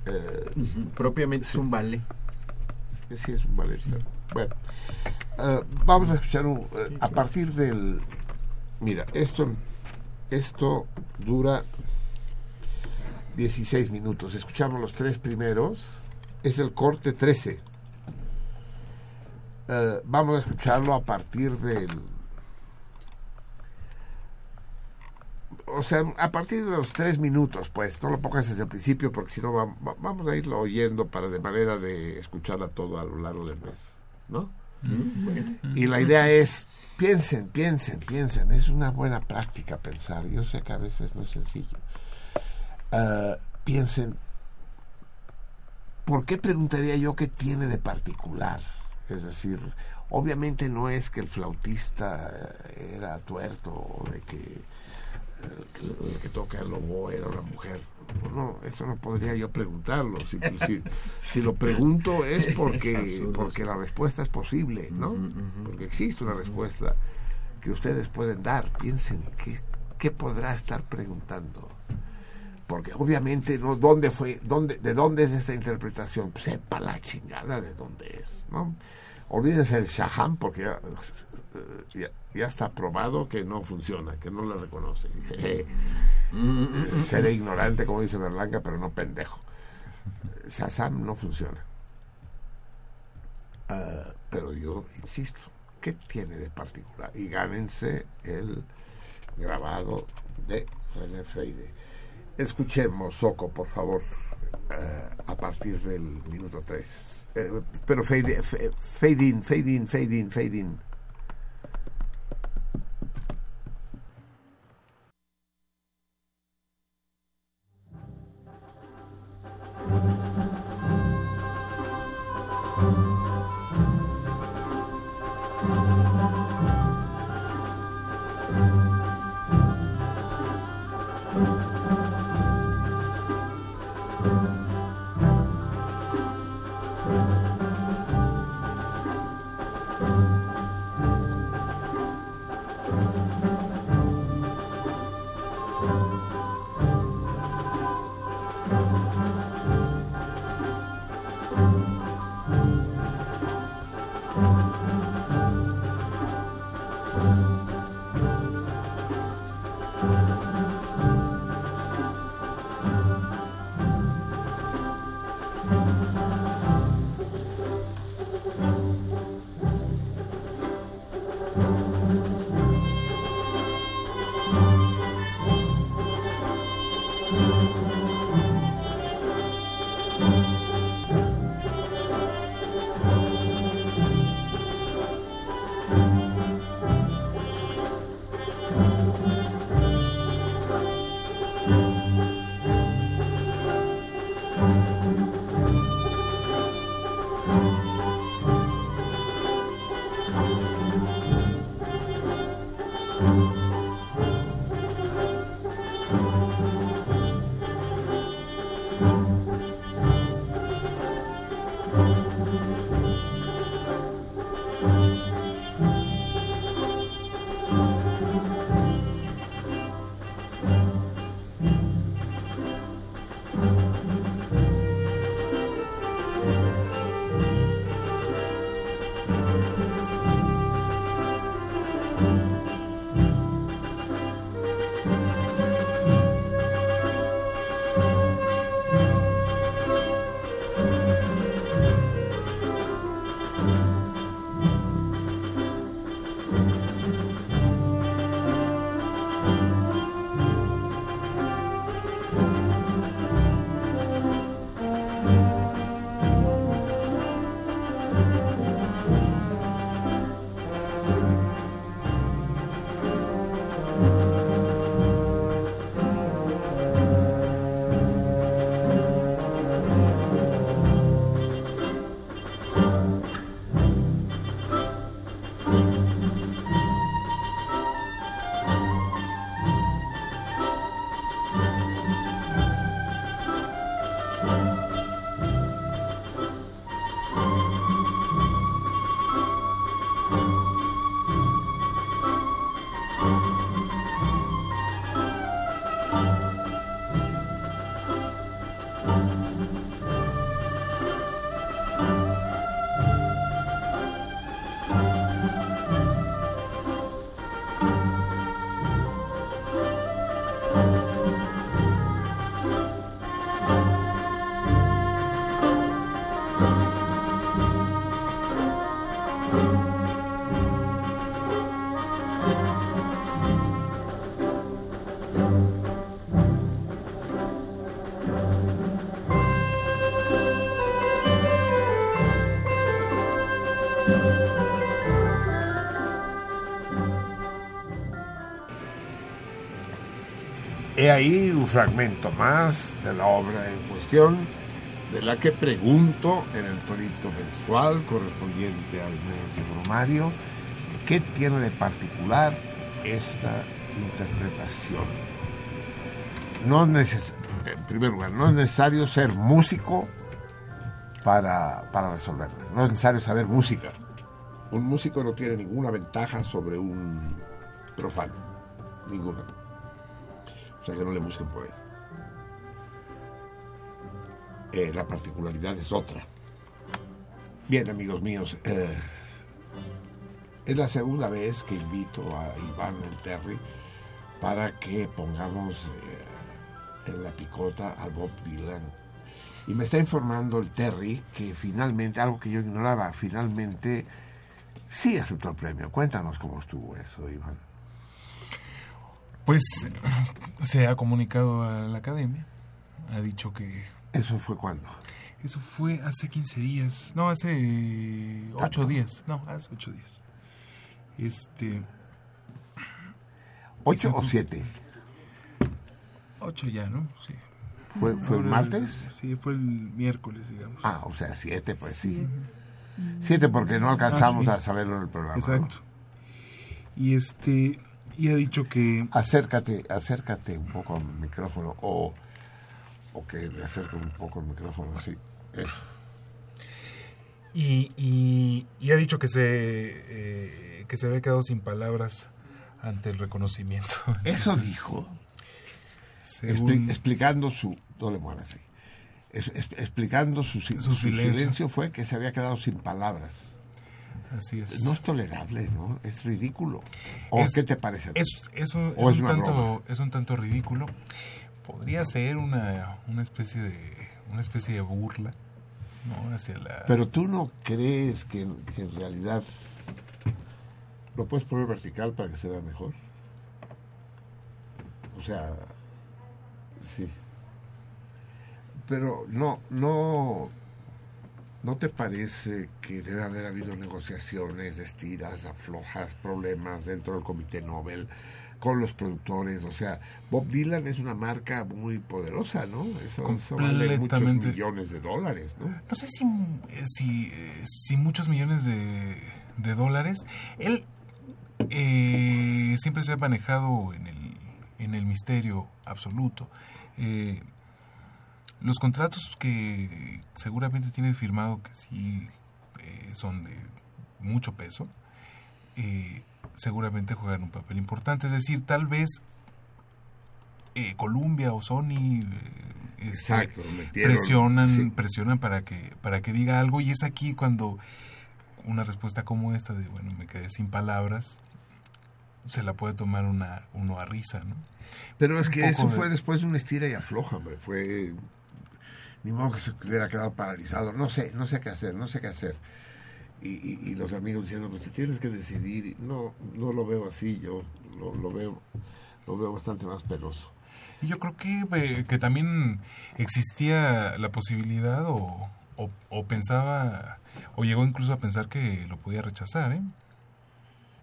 Eh,
Propiamente es un ballet.
Sí, es un ballet. Bueno, eh, vamos a escuchar un, a partir del... Mira, esto, esto dura 16 minutos. Escuchamos los tres primeros. Es el corte 13. Eh, vamos a escucharlo a partir del... O sea, a partir de los tres minutos, pues, no lo pongas desde el principio porque si no va- va- vamos a irlo oyendo para de manera de escucharla todo a lo largo del mes, ¿no? Y la idea es, piensen, piensen, piensen, es una buena práctica pensar, yo sé que a veces no es sencillo. Ah, piensen, ¿por qué preguntaría yo qué tiene de particular? Es decir, obviamente no es que el flautista eh, era tuerto o de que el que, el que toca el oboe era una mujer. No, eso no podría yo preguntarlo. Si, si, si lo pregunto es porque, porque la respuesta es posible, ¿no? Porque existe una respuesta que ustedes pueden dar. Piensen, ¿qué, qué podrá estar preguntando? Porque obviamente, ¿no? ¿Dónde fue, dónde, ¿de dónde es esta interpretación? Pues sepa la chingada de dónde es, ¿no? Olvídense el Shaham porque ya, ya, ya está probado que no funciona, que no la reconoce. Seré ignorante, como dice Berlanga, pero no pendejo. Shazam no funciona. Ah, pero yo insisto, ¿qué tiene de particular? Y gánense el grabado de René Freire. Escuchemos, Soco, por favor, eh, a partir del minuto 3. pero fade, fa- fade in, fade in, fade in, fade in. Ahí un fragmento más de la obra en cuestión, de la que pregunto en el torito mensual correspondiente al mes de Brumario, ¿qué tiene de particular esta interpretación? No es neces- en primer lugar, no es necesario ser músico para, para resolverlo. No es necesario saber música. Un músico no tiene ninguna ventaja sobre un profano. Ninguna. O sea que no le busquen por ahí. Eh, la particularidad es otra. Bien, amigos míos, eh, es la segunda vez que invito a Iván el Terry para que pongamos eh, en la picota a Bob Dylan Y me está informando el Terry que finalmente, algo que yo ignoraba, finalmente sí aceptó el premio. Cuéntanos cómo estuvo eso, Iván.
Pues se ha comunicado a la academia, ha dicho que...
¿Eso fue cuándo?
Eso fue hace 15 días, no, hace 8 días, no, hace 8 días. Este...
¿Ocho o siete?
8 ya, ¿no? Sí.
¿Fue, fue el martes?
Sí, fue el miércoles, digamos.
Ah, o sea, siete, pues sí. Siete porque no alcanzamos
Ah, sí.
a saberlo en el programa. ¿no?
Exacto. Y este y ha dicho que
Acércate, acércate un poco al micrófono o, o que me acerque un poco al micrófono, sí. Eso.
y, y, y ha dicho que se eh, que se había quedado sin palabras ante el reconocimiento.
Eso dijo.
Según-
Expli- explicando su... No le muevas ahí. Es- es- explicando su,
Su
su
silencio.
silencio fue que se había quedado sin palabras.
Así es.
No es tolerable, ¿no? Es ridículo. ¿O
Es-
qué te parece?
Es, es un,
¿O
es un tanto,
broma?
es un tanto ridículo. Podría ser una, una especie de una especie de burla, ¿no? Hacia la
Pero tú no crees que, que en realidad... ¿Lo puedes poner vertical para que se vea mejor? O sea, sí. Pero no, no, ¿no te parece que debe haber habido negociaciones, estiras, aflojas, problemas dentro del Comité Nobel con los productores? O sea, Bob Dylan es una marca muy poderosa, ¿no? Eso, eso vale muchos millones de dólares, ¿no?
No sé si, eh, si, eh, si muchos millones de, de dólares. Él eh, siempre se ha manejado en el, en el misterio absoluto. Eh, los contratos que seguramente tiene firmado, que sí eh, son de mucho peso, eh, seguramente juegan un papel importante. Es decir, tal vez eh, Columbia o Sony eh, este,
Exacto,
presionan
sí.
presionan para que para que diga algo y es aquí cuando una respuesta como esta de bueno me quedé sin palabras se la puede tomar una uno a risa no
Pero es que eso
de-
fue después de una estira y afloja, hombre. Fue. Ni modo que se hubiera quedado paralizado. No sé, no sé qué hacer, no sé qué hacer. Y, y- y los amigos diciendo, pues te tienes que decidir. No, no lo veo así, yo lo, lo veo lo veo bastante más penoso.
y yo creo que eh, que también existía la posibilidad o, o, o pensaba o llegó incluso a pensar que lo podía rechazar ¿eh?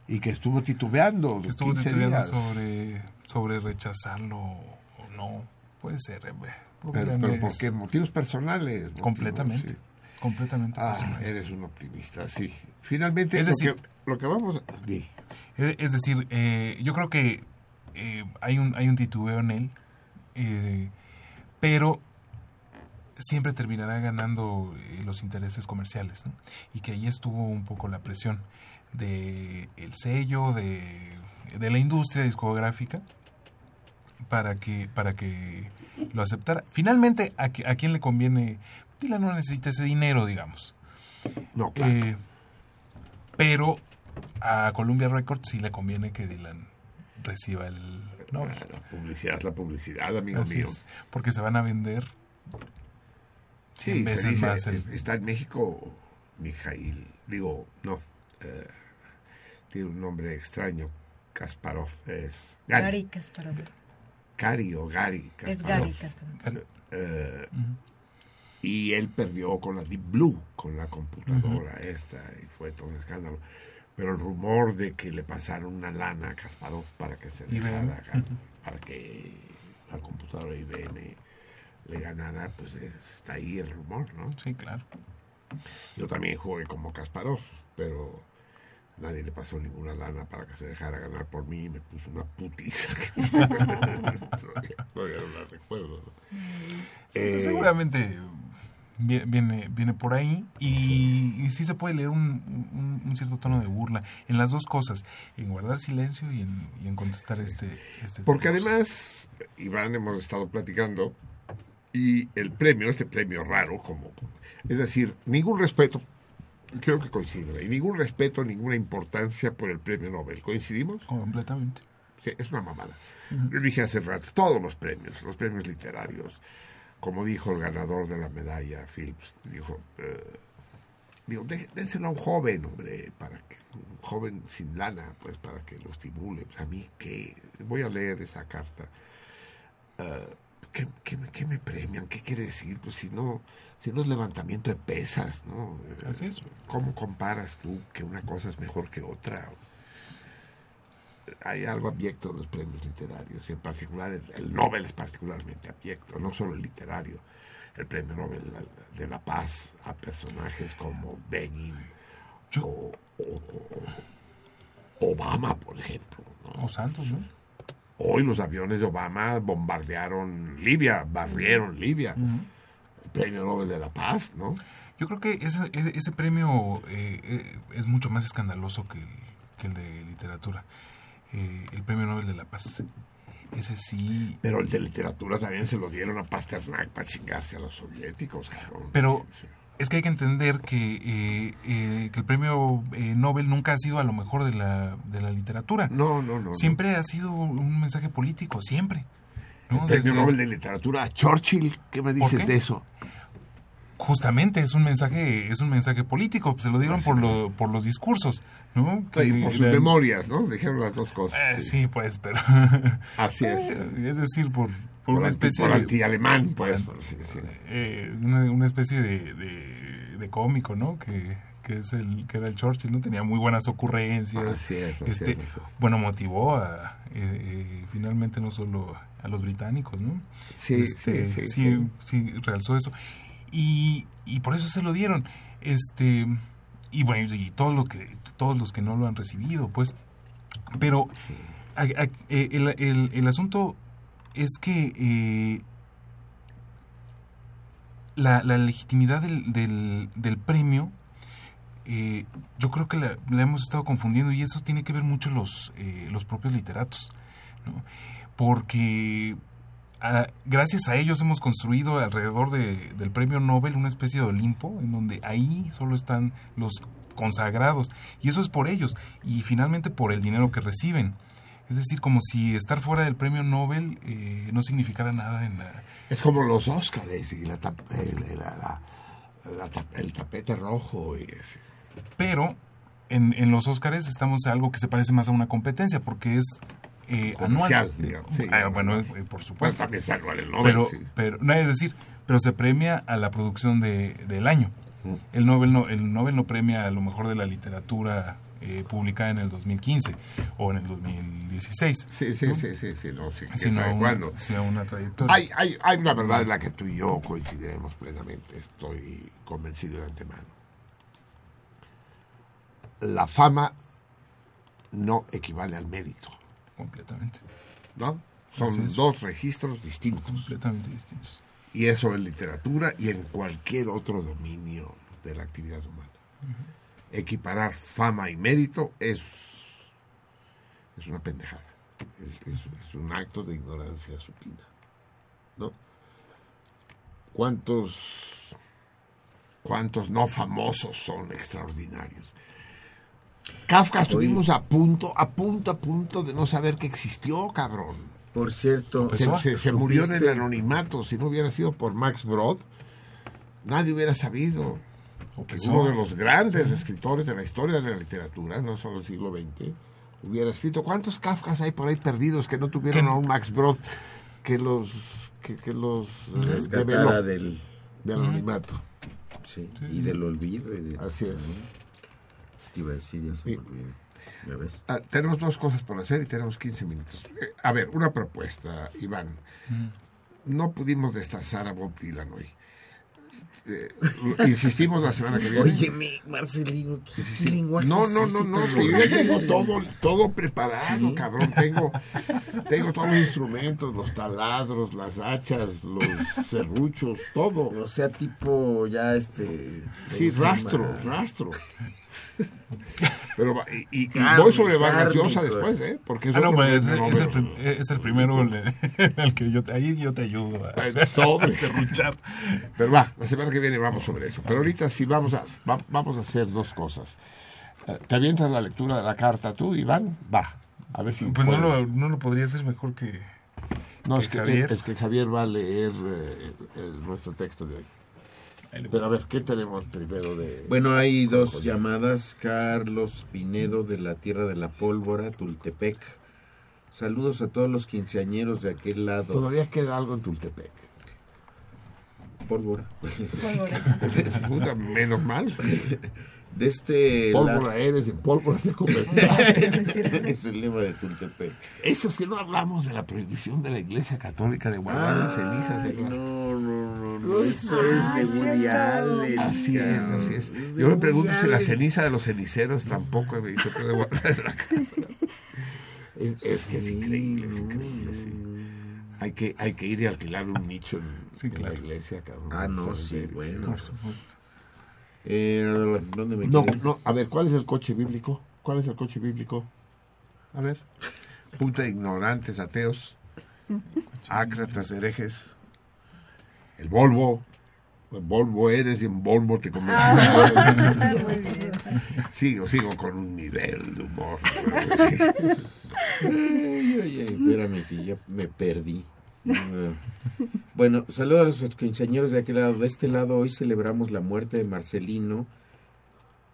Y que estuvo titubeando.
Que estuvo
15
titubeando
días.
sobre sobre rechazarlo o no puede ser eh,
Pero, pero ¿por qué? Motivos personales. motivos,
Completamente.
sí.
completamente
Ah,
personal.
eres un optimista, sí. Finalmente,
Es
lo,
decir-
que, lo que vamos a...
Es decir, eh, yo creo que eh, hay, un, hay un titubeo en él, eh, pero siempre terminará ganando los intereses comerciales, ¿no? Y que ahí estuvo un poco la presión de el sello, de, de la industria discográfica, para que, para que lo aceptara. Finalmente, ¿a, a quién le conviene? Dylan no necesita ese dinero, digamos.
No, claro.
Eh, pero a Columbia Records sí le conviene que Dylan reciba el Nobel.
La publicidad es la publicidad, amigo
Así
mío.
es, porque se van a vender 100
Sí, se
veces
dice,
más. el-
está en México Mijail, digo, no, eh, tiene un nombre extraño, Kasparov, es Gary,
Gary Kasparov.
Gary o Gary
Es
Kasparov.
Gary Kasparov.
Eh, Y él perdió con la Deep Blue, con la computadora esta, y fue todo un escándalo. Pero el rumor de que le pasaron una lana a Kasparov para que se dejara, gan- para que la computadora IBM le ganara, pues es- está ahí el rumor, ¿no?
Sí, claro.
Yo también jugué como Kasparov, pero nadie le pasó ninguna lana para que se dejara ganar por mí y me puso una putiza. Todavía no la recuerdo. ¿no?
Sí,
Eh,
seguramente vi- viene, viene por ahí y, y sí se puede leer un, un- un cierto tono de burla en las dos cosas, en guardar silencio y en, y en contestar este, este
Porque además, Iván, hemos estado platicando y el premio, este premio raro, como es decir, ningún respeto, creo que coincide, y ningún respeto, ninguna importancia por el premio Nobel. ¿Coincidimos?
Completamente.
Sí, es una mamada. Yo dije hace rato, todos los premios, los premios literarios, como dijo el ganador de la medalla, Phillips, dijo, eh, digo, dé- dénselo a un joven, hombre, para que, un joven sin lana, pues para que lo estimule. Pues, a mí, ¿qué? Voy a leer esa carta. Eh, ¿qué, qué me- qué me premian? ¿Qué quiere decir? Pues si no, si no es levantamiento de pesas, ¿no?
Así es.
¿Cómo comparas tú que una cosa es mejor que otra? Hay algo abyecto en los premios literarios, y en particular el, el Nobel es particularmente abyecto, no solo el literario. El premio Nobel de la Paz a personajes como Benin o, o- o- Obama, por ejemplo. ¿no?
O Santos, ¿no?
Hoy los aviones de Obama bombardearon Libia, barrieron Libia. El premio Nobel de la Paz, ¿no?
Yo creo que ese, ese, premio eh, eh, es mucho más escandaloso que el, que el de literatura. Eh, el premio Nobel de la Paz. Ese sí.
Pero el de literatura también se lo dieron a Pasternak para chingarse a los soviéticos, cabrón.
Pero es que hay que entender que, eh, eh, que el premio eh, Nobel nunca ha sido a lo mejor de la, de la literatura.
No, no, no.
Siempre ha sido un mensaje político, siempre. ¿no?
El premio
Desde-
Nobel de literatura a Churchill, ¿qué me
¿Por
dices
qué?
de eso?
Justamente es un mensaje, es un mensaje político. Se lo dieron por, lo, por los discursos, ¿no?
Sí, por sus
la-
memorias, ¿no? Dijeron las dos cosas.
Eh, sí. pues, pero.
Así es.
Es decir, por, por,
Por
una
anti-
especie
por
de-
anti-alemán, pues, por- sí, sí.
eh, una, una especie de, de, de cómico, ¿no? Que, que es el que era el Churchill, ¿no? Tenía muy buenas ocurrencias. Este. Bueno, motivó a, eh, eh, finalmente no solo a los británicos, ¿no?
Sí,
Este,
sí, sí,
sí, sí, realzó eso. Y, y por eso se lo dieron. Este, y bueno, y todo lo que, todos los que no lo han recibido, pues. Pero a- a- el, el- el asunto es que eh, la, legitimidad del, del, premio, eh, yo creo que la, hemos estado confundiendo y eso tiene que ver mucho los, eh, los propios literatos, ¿no? Porque gracias a ellos hemos construido alrededor de- del premio Nobel una especie de Olimpo, en donde ahí solo están los consagrados, y eso es por ellos, y finalmente por el dinero que reciben. Es decir, como si estar fuera del premio Nobel eh, no significara nada en la,
Es como los Óscares y la el, la- el tapete rojo. Y
Pero en, en los Óscares estamos a algo que se parece más a una competencia porque es eh, anual.
digamos, sí.
Ah, bueno, eh, por supuesto.
Pues también es anual el Nobel,
Pero,
sí.
pero no es decir, pero se premia a la producción de, del año. El Nobel no, el Nobel no premia a lo mejor de la literatura eh, publicada en el 2015 o en el 2016.
Sí, sí,
¿no?
sí, sí, sí, no, sí,
Sino
sabe cuándo.
sea una trayectoria.
Hay, hay, hay una verdad en la que tú y yo coincidiremos plenamente, estoy convencido de antemano. La fama no equivale al mérito,
Completamente.
¿no? Son dos registros distintos.
Completamente distintos.
Y eso en literatura y en cualquier otro dominio de la actividad humana. Equiparar fama y mérito es, es una pendejada. Es, es- es un acto de ignorancia supina. ¿No? ¿Cuántos, ¿Cuántos no famosos son extraordinarios? Kafka estuvimos a punto, a punto, a punto de no saber que existió, cabrón.
Por cierto,
Se, se- se murió en el anonimato. Si no hubiera sido por Max Brod, nadie hubiera sabido que uno de los grandes escritores de la historia de la literatura, no solo del siglo XX, hubiera escrito. ¿Cuántos Kafkas hay por ahí perdidos que no tuvieron a un Max Brod que los, que, que los eh,
Rescatara
develó
del-
del anonimato?
Sí, y del olvido. y de-
Así es.
Te iba a decir, ya se me. ¿Ya ves?
Ah, tenemos dos cosas por hacer y tenemos 15 minutos. Eh, a ver, una propuesta, Iván. No pudimos destazar a Bob Dylan hoy. Eh, insistimos la semana que viene.
Óyeme, Marcelino, ¿qué
Sí.
lenguaje
No, no, no, no, que yo ya tengo todo, todo preparado,
Sí.
cabrón. Tengo, tengo todos los instrumentos, los taladros, las hachas, los serruchos, todo.
O sea, tipo ya este...
Sí,
¿cómo se
rastro,
llama?
rastro. Pero va- y, y- voy sobre Vargas Llosa después, ¿eh? Porque es
Ah, no, pues, es, el, es primero el, el que yo te, ahí yo te ayudo a,
sobre.
serruchar.
Pero va, la semana que viene vamos sobre eso. Pero ahorita sí vamos a, va- vamos a hacer dos cosas. ¿Te avientas la lectura de la carta tú, Iván? Va. A ver si
Pues no lo, no lo podría hacer mejor que,
No,
que
es que,
Javier-
es que Javier va a leer eh, el- nuestro texto de hoy. Pero a ver, ¿qué tenemos primero de...?
Bueno, hay dos llamadas. Carlos Pinedo de la Tierra de la Pólvora, Tultepec. Saludos a todos los quinceañeros de aquel lado.
Todavía queda algo en Tultepec.
Pólvora.
Puta, menos mal.
De este
Pólvora
la-
eres y en pólvora te
es el lema de Tultepec.
Eso es que no hablamos de la prohibición de la Iglesia Católica de guardar las cenizas.
No, no, no, no, eso es de Woody Allen.
Así es, así es. Yo me pregunto si la ceniza de los ceniceros tampoco se puede guardar en la casa. Es, es que es increíble, es increíble, sí. Hay que, hay que ir y alquilar un nicho en, en la iglesia, cabrón.
Ah, no,
Sí,
sí, bueno.
Por supuesto.
Eh, ¿Dónde me
No,
quedé?
no, a ver, ¿cuál es el coche bíblico? ¿Cuál es el coche bíblico? A ver. Punta de ignorantes, ateos, ácratas, herejes. El Volvo. El Volvo eres y en Volvo te convertirás. sigo, sigo con un nivel de humor. Sí.
Ay, ay, ay, espérame que ya me perdí. Bueno, saludos a los quinceañeros de aquel lado. De este lado hoy celebramos la muerte de Marcelino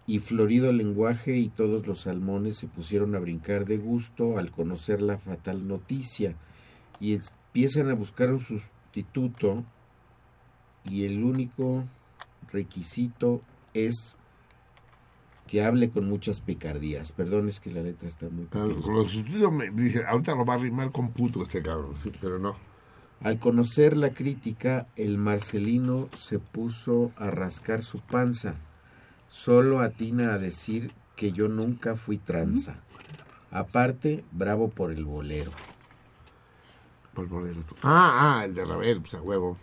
y florido lenguaje y todos los salmones se pusieron a brincar de gusto al conocer la fatal noticia y empiezan a buscar un sustituto y el único requisito es que hable con muchas picardías. Perdón, es que la letra está muy...
Claro, con los sustitutos me dice, ahorita lo va a rimar con puto este cabrón, pero no.
Al conocer la crítica, el Marcelino se puso a rascar su panza. Solo atina a decir que yo nunca fui tranza. Aparte, bravo por el bolero.
Por el bolero. Ah, ah, el de Ravel, pues a huevo.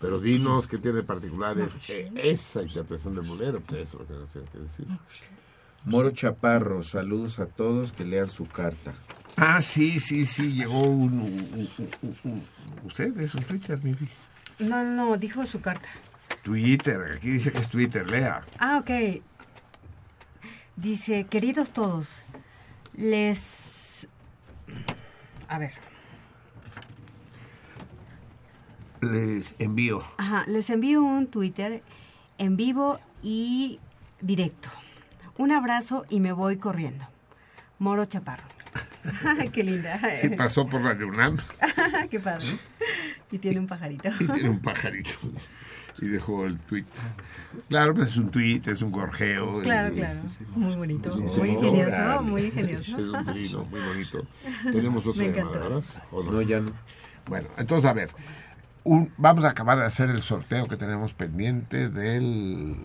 Pero dinos qué tiene particulares eh, esa interpretación del bolero, pues eso es lo que nos tienes que decir.
Moro Chaparro, saludos a todos que lean su carta.
Ah, sí, sí, sí, llegó un... un- un- un- ¿Usted es un Twitter, mi
no, no, dijo su carta.
Twitter, aquí dice que es Twitter, lea.
Ah, ok. Dice, queridos todos, les... A ver.
Les envío.
Ajá, les envío un Twitter en vivo y directo. Un abrazo y me voy corriendo. Moro Chaparro. Qué linda.
Sí, pasó por Radio UNAM
qué padre. Y tiene un pajarito.
y tiene un pajarito. Y dejó el tweet. Claro, pues es un tweet, es un gorjeo.
Claro, claro. Muy bonito. Muy ingenioso, muy ingenioso.
Es un trino, muy bonito. Tenemos otra
Me
llamada,
encantó.
¿verdad? ¿O
No, ya no.
Bueno, entonces, a ver. un- vamos a acabar de hacer el sorteo que tenemos pendiente del...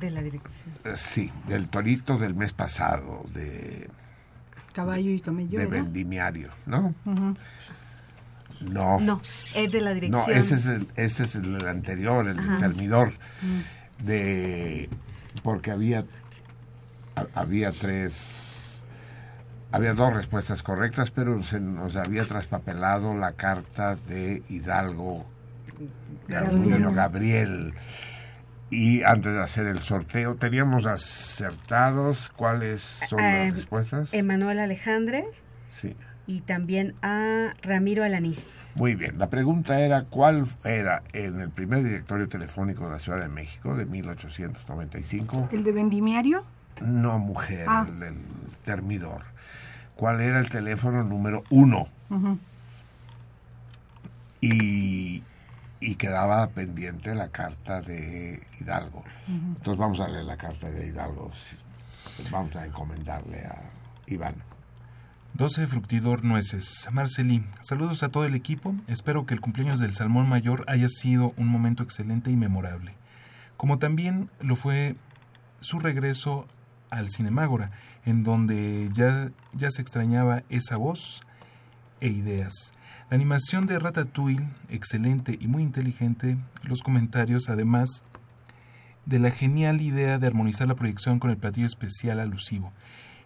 De la dirección.
eh, Sí, del torito del mes pasado, de,
Caballo y camello.
de
¿verdad?
vendimiario, ¿no? No.
No, es de la dirección.
No, ese es el, este es el anterior, el
Ajá.
termidor,
Mm.
de porque había ha- había tres había dos respuestas correctas, pero se nos había traspapelado la carta de Hidalgo Garduño Gabriel. Y antes de hacer el sorteo, teníamos acertados cuáles son
Eh,
las respuestas.
Emanuel Alejandre
Sí.
y también a Ramiro Alanís.
Muy bien, la pregunta era cuál era en el primer directorio telefónico de la Ciudad de México de 1895.
¿El de vendimiario?
No, mujer,
Ah.
el del termidor. ¿Cuál era el teléfono número uno?
Ujú.
Y, y quedaba pendiente la carta de Hidalgo. Entonces vamos a leer la carta de Hidalgo. Pues Vamos a encomendarle a Iván.
12 Fructidor Nueces. Marcelí, saludos a todo el equipo. Espero que el cumpleaños del Salmón Mayor haya sido un momento excelente y memorable. Como también lo fue su regreso al Cinemágora, en donde ya, ya se extrañaba esa voz e ideas. La animación de Ratatouille, excelente y muy inteligente. Los comentarios, además de la genial idea de armonizar la proyección con el platillo especial alusivo.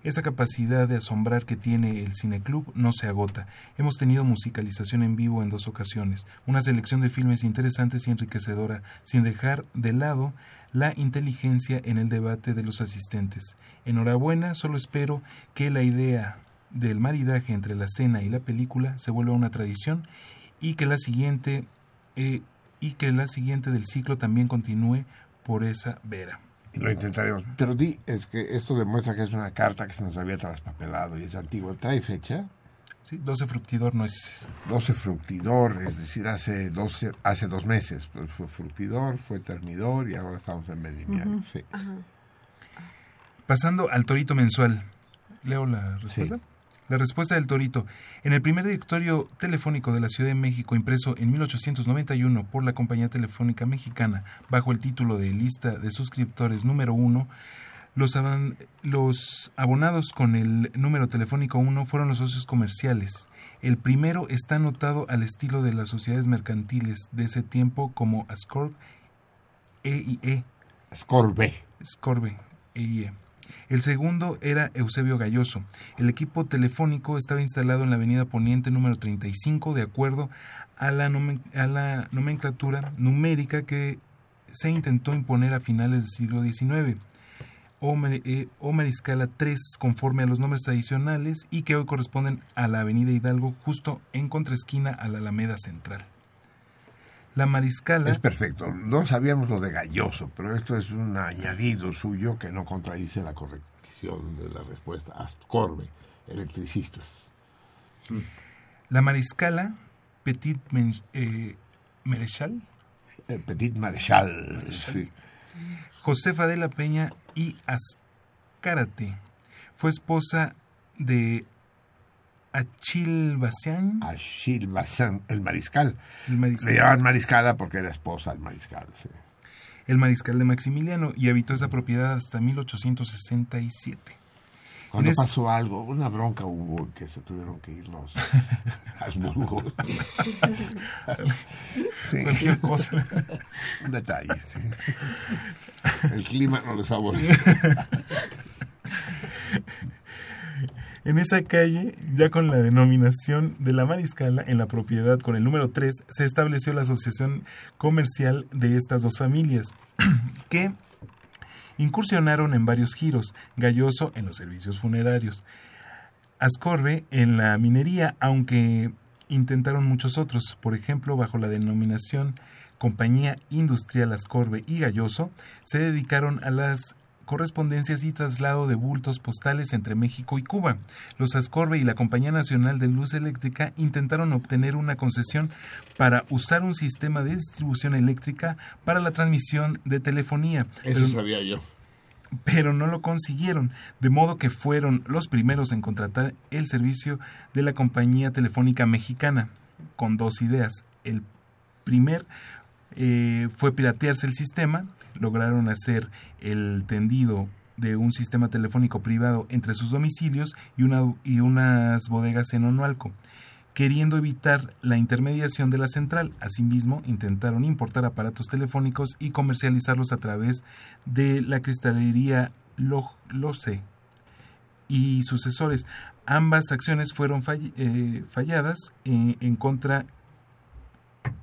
Esa capacidad de asombrar que tiene el Cineclub no se agota. Hemos tenido musicalización en vivo en dos ocasiones, una selección de filmes interesantes y enriquecedora, sin dejar de lado la inteligencia en el debate de los asistentes. Enhorabuena, solo espero que la idea del maridaje entre la cena y la película se vuelva una tradición y que la siguiente eh, y que la siguiente del ciclo también continúe por esa vera.
Lo intentaremos. Pero di, es que esto demuestra que es una carta que se nos había traspapelado y es antigua. ¿Trae fecha?
Sí, 12 fructidor no es...
12 fructidor, es decir, hace, 12, hace dos meses. Pues fue fructidor, fue termidor y ahora estamos en vendimiario. sí.
Pasando al torito mensual. ¿Leo la respuesta? La respuesta del Torito. En el primer directorio telefónico de la Ciudad de México, impreso en 1891 por la Compañía Telefónica Mexicana, bajo el título de Lista de Suscriptores número 1, los, abonados con el número telefónico 1 fueron los socios comerciales. El primero está anotado al estilo de las sociedades mercantiles de ese tiempo como Ascorb EIE.
Ascorbe.
Scorbe, EIE. El segundo era Eusebio Galloso. El equipo telefónico estaba instalado en la avenida Poniente número 35 de acuerdo a la, nomenclatura numérica que se intentó imponer a finales del siglo XIX. O Mariscala 3 conforme a los nombres tradicionales y que hoy corresponden a la avenida Hidalgo justo en contraesquina a la Alameda Central. La Mariscala...
Es perfecto. No sabíamos lo de Galloso, pero esto es un añadido suyo que no contradice la corrección de la respuesta. Ascorbe, electricistas.
La Mariscala Petit Men- eh, Marechal.
Eh, Petit Marechal, sí.
Josefa de la Peña y Azcárate. Fue esposa de Achil Bacián.
Achil Bazán, el mariscal.
El mariscal.
Le llamaban mariscala porque era esposa del mariscal. sí.
el mariscal de Maximiliano, y habitó esa propiedad hasta 1867.
Cuando
es-
pasó algo, una bronca hubo que se tuvieron que ir los Habsburgo. Sí.
Cualquier cosa.
Un detalle, sí. El clima no les favorece.
En esa calle, ya con la denominación de la Mariscala en la propiedad con el número 3, se estableció la asociación comercial de estas dos familias, que incursionaron en varios giros, Galloso en los servicios funerarios, Ascorbe en la minería, aunque intentaron muchos otros, por ejemplo, bajo la denominación Compañía Industrial Ascorbe y Galloso, se dedicaron a las correspondencias y traslado de bultos postales entre México y Cuba. Los Ascorbe y la Compañía Nacional de Luz Eléctrica intentaron obtener una concesión para usar un sistema de distribución eléctrica para la transmisión de telefonía.
Eso
Pero-
sabía yo.
pero no lo consiguieron, de modo que fueron los primeros en contratar el servicio de la compañía telefónica mexicana, con dos ideas. El primer eh, fue piratearse el sistema, lograron hacer el tendido de un sistema telefónico privado entre sus domicilios y, y unas bodegas en Onualco queriendo evitar la intermediación de la central. Asimismo, intentaron importar aparatos telefónicos y comercializarlos a través de la cristalería Lo- Loce y sucesores. Ambas acciones fueron eh, falladas eh, en contra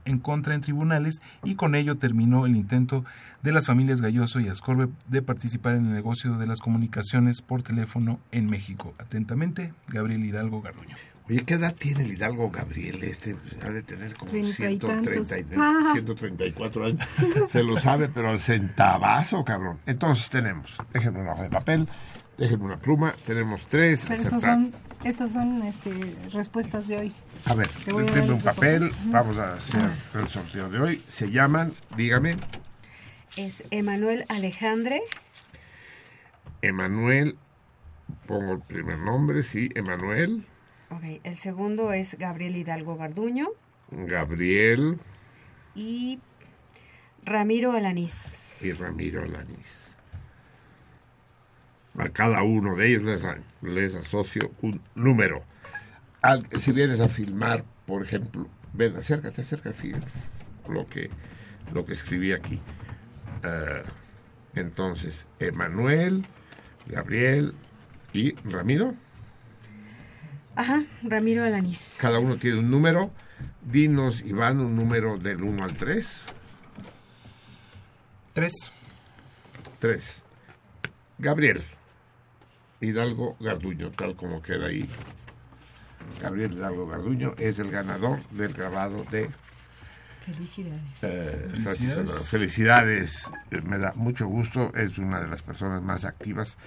en contra en tribunales y con ello terminó el intento de las familias Galloso y Ascorbe de participar en el negocio de las comunicaciones por teléfono en México. Atentamente, Gabriel Hidalgo Garduño.
Oye, ¿qué edad tiene el Hidalgo Gabriel? Este ha de tener como
Treinta y
130 y-
tantos. Ah.
134 años. Se lo sabe, pero al centavazo, cabrón. Entonces tenemos, déjenme una hoja de papel, déjenme una pluma, tenemos tres.
Pero estos son, estos son este, respuestas de hoy.
A ver,
Te voy a
denme
dar
un papel, vamos a hacer el sorteo de hoy. Se llaman, dígame,
Es Emanuel Alejandre,
Emanuel, pongo el primer nombre, sí, Emanuel,
ok, el segundo es Gabriel Hidalgo Garduño.
Gabriel.
Y Ramiro Alanís.
y Ramiro Alanis. A cada uno de ellos les, asocio un número. Al- si vienes a filmar, por ejemplo, ven, acércate, acércate, lo que, lo que escribí aquí. Ah, entonces, Emanuel, Gabriel y Ramiro,
Ajá, Ramiro Alanís.
cada uno tiene un número. Dinos, Iván, un número del 1 al 3.
Tres.
3. Gabriel. Hidalgo Garduño, tal como queda ahí Gabriel Hidalgo Garduño, es el ganador del grabado de
Felicidades.
eh,
Felicidades.
Felicidades, eh, me da mucho gusto, es una de las personas más activas.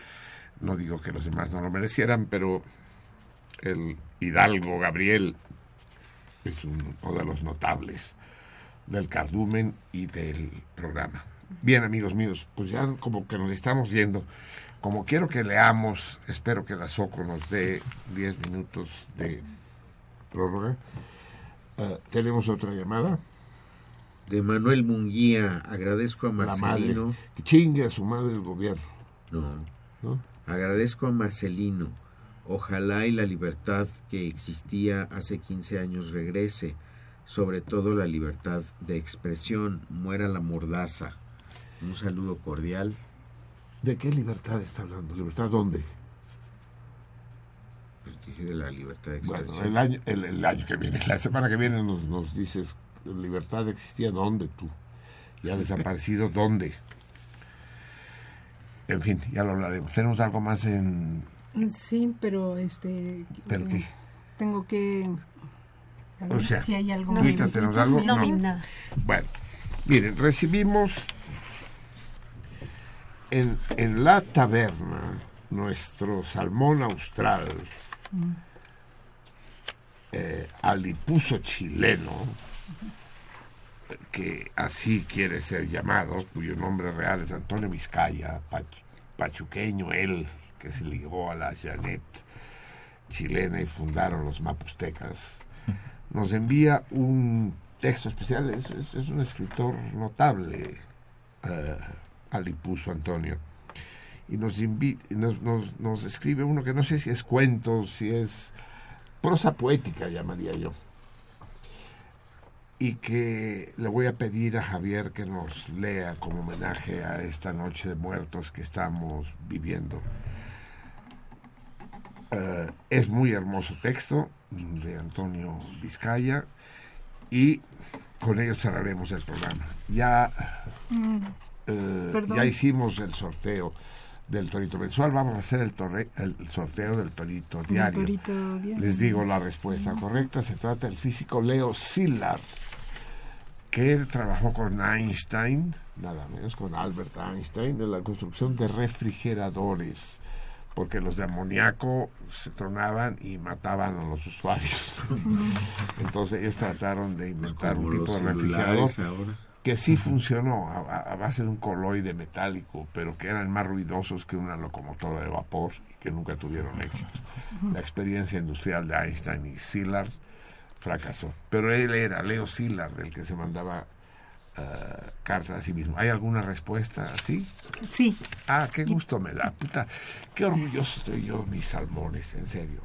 No digo que los demás no lo merecieran, pero el Hidalgo Gabriel es un- uno de los notables del cardumen y del programa. Bien, amigos míos, pues ya como que nos estamos yendo. Como quiero que leamos, espero que la SOCO nos dé 10 minutos de prórroga. Eh, ¿Tenemos otra llamada?
De Manuel Munguía, agradezco a
La madre.
Marcelino.
Que chingue a su madre el gobierno.
No.
¿No?
Agradezco a Marcelino. Ojalá y la libertad que existía hace 15 años regrese. Sobre todo la libertad de expresión. Muera la mordaza. Un saludo cordial.
¿De qué libertad está hablando? ¿Libertad dónde?
Pues dice de la libertad de
Bueno,
expresión.
el año, el, el año que viene, la semana que viene nos, nos dices, libertad existía dónde tú. Ya ha desaparecido dónde. En fin, ya lo hablaremos. ¿Tenemos algo más en...
Sí, pero este...
¿Pero qué?
Tengo que... a
O
ver
sea,
si hay algo
Luisa,
más.
¿tenemos algo?
No,
No.
nada.
Bueno, miren, recibimos en, en la taberna nuestro salmón austral, eh, alipuso chileno, que así quiere ser llamado, cuyo nombre real es Antonio Vizcaya, pach- pachuqueño él, que se ligó a la Janet chilena y fundaron los mapustecas, nos envía un texto especial, es, es- es un escritor notable, eh, Alipuso Antonio, y nos, invi- nos, nos, nos escribe uno que no sé si es cuento, si es prosa poética, llamaría yo, y que le voy a pedir a Javier que nos lea como homenaje a esta noche de muertos que estamos viviendo. Eh, es muy hermoso texto de Antonio Vizcaya y con ello cerraremos el programa. Ya,
Mm,
eh, ya hicimos el sorteo del torito mensual, vamos a hacer el, torre- el sorteo del torito diario.
torito diario.
Les digo la respuesta correcta, se trata del físico Leo Szilard, que trabajó con Einstein, nada menos con Albert Einstein, en la construcción de refrigeradores, porque los de amoníaco se tronaban y mataban a los usuarios. Entonces ellos trataron de inventar un tipo de refrigerador
ahora.
Que sí funcionó a, base de un coloide metálico, pero que eran más ruidosos que una locomotora de vapor y que nunca tuvieron éxito. La experiencia industrial de Einstein y Szilard fracasó. Pero él era Leo Szilard el que se mandaba eh, cartas a sí mismo. ¿Hay alguna respuesta así?
Sí.
Ah, qué gusto me da. Puta, qué orgulloso estoy yo, mis salmones, en serio.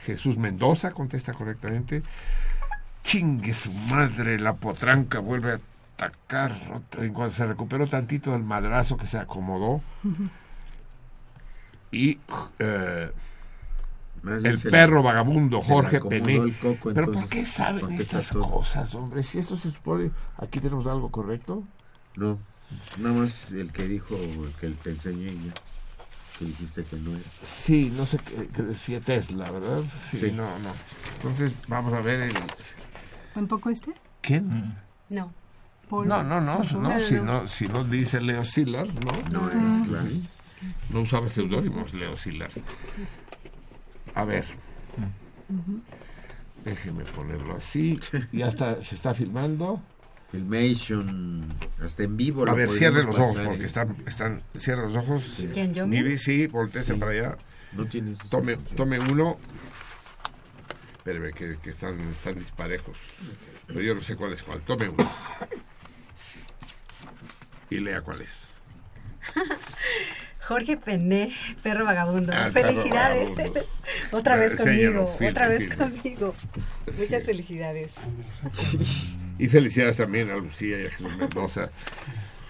Jesús Mendoza contesta correctamente. Chingue su madre, la potranca vuelve a atacar. otra- En cuanto se recuperó tantito del madrazo que se acomodó. Y eh, el perro
le-
vagabundo Jorge Pené.
coco,
Pero ¿por qué saben estas
todo.
cosas, hombre? Si esto se supone... Aquí tenemos algo correcto.
No, nada más el que dijo, el que te enseñé y ya. Que dijiste que no era.
Sí, no sé qué, qué decía Tesla, ¿verdad? Sí,
Sí.
no, no. Entonces, vamos a ver el...
¿Un poco este?
¿Quién?
No.
Paul.
No, no, no, no, si no, si no dice Leo Szilard, no.
No
Ah.
es, claro.
No usaba seudónimos Leo Szilard. A ver, déjeme ponerlo así. Ya está, se está filmando.
Filmation, hasta en vivo.
A
lo
ver, cierre los ojos,
pasar,
porque
¿eh?
están, están, cierre los ojos.
¿Quién, yo?
Nivi, sí, volteese para allá.
No tienes.
Tome, tome uno. Espéreme, que, que están, están disparejos. Pero yo no sé cuál es cuál. Tome uno. Y lea cuál es.
Jorge Pené, perro vagabundo.
Ah, perro
felicidades.
vagabundo.
otra vez conmigo, otra vez conmigo. Muchas felicidades.
Y felicidades también a Lucía y a Jesús Mendoza.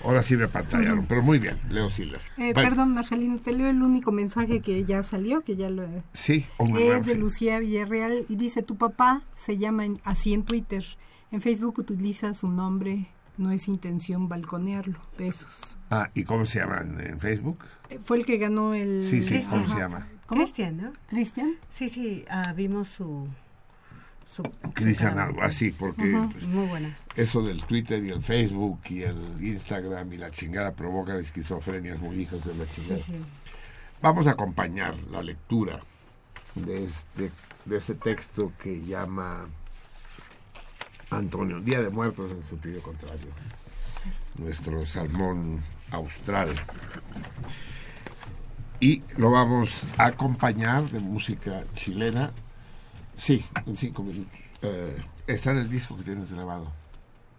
Ahora sí me apantallaron, pero muy bien, Leo Silas.
Eh, perdón, Marcelino, te leo el único mensaje que ya salió, que ya lo...
Sí,
es de. Lucía Villarreal y dice, tu papá se llama en- así en Twitter. En Facebook utiliza su nombre, no es intención balconearlo. Besos.
Ah, ¿y cómo se llaman en Facebook?
Eh, Fue el que ganó el...
Sí, sí, ¿cómo
Cristian.
se llama?
¿Cómo?
Cristian, ¿no?
¿Cristian?
Sí, sí, ah, vimos su, su,
Cristian algo así, porque pues,
muy buena.
eso del Twitter y el Facebook y el Instagram y la chingada provocan esquizofrenias muy hijas de la chingada.
Sí, sí.
Vamos a acompañar la lectura de este, de este texto que llama Antonio, Día de Muertos en sentido contrario. Nuestro salmón austral. Y lo vamos a acompañar de música chilena. Sí, en cinco minutos. Eh, está en el disco que tienes grabado.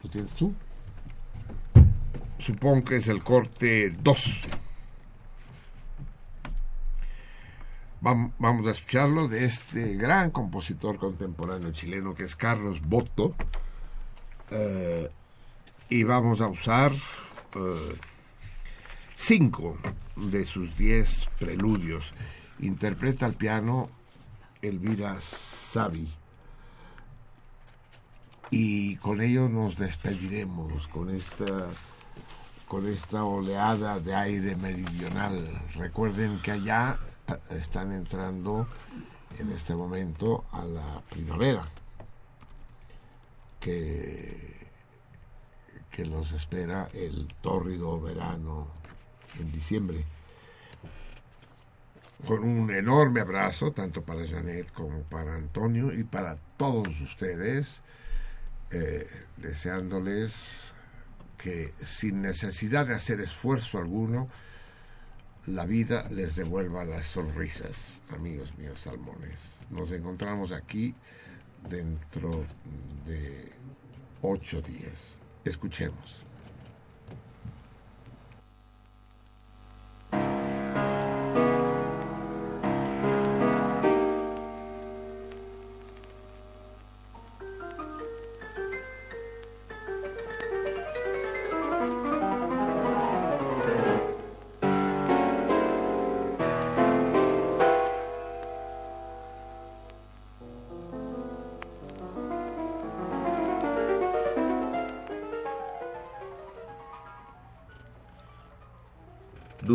¿Lo tienes tú? Supongo que es el corte 2. Vamos a escucharlo de este gran compositor contemporáneo chileno que es Carlos Boto. Eh, y vamos a usar eh, cinco de sus diez preludios. Interpreta al piano Elvira Savi. Y con ello nos despediremos con esta con esta oleada de aire meridional. Recuerden que allá están entrando en este momento a la primavera, que, que los espera el tórrido verano en diciembre. Con un enorme abrazo, tanto para Janet como para Antonio y para todos ustedes, eh, deseándoles que sin necesidad de hacer esfuerzo alguno, la vida les devuelva las sonrisas, amigos míos salmones. Nos encontramos aquí dentro de ocho días. Escuchemos.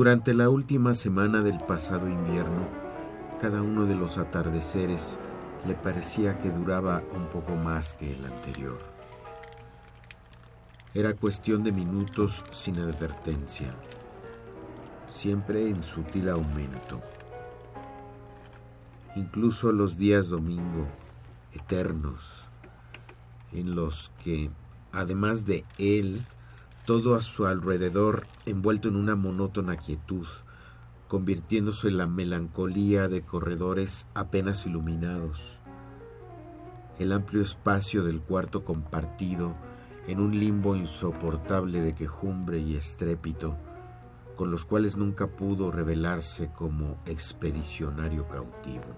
Durante la última semana del pasado invierno, cada uno de los atardeceres le parecía que duraba un poco más que el anterior. Era cuestión de minutos sin advertencia, siempre en sutil aumento. Incluso los días domingo, eternos, en los que, además de él, todo a su alrededor envuelto en una monótona quietud, convirtiéndose en la melancolía de corredores apenas iluminados. El amplio espacio del cuarto compartido en un limbo insoportable de quejumbre y estrépito, con los cuales nunca pudo revelarse como expedicionario cautivo.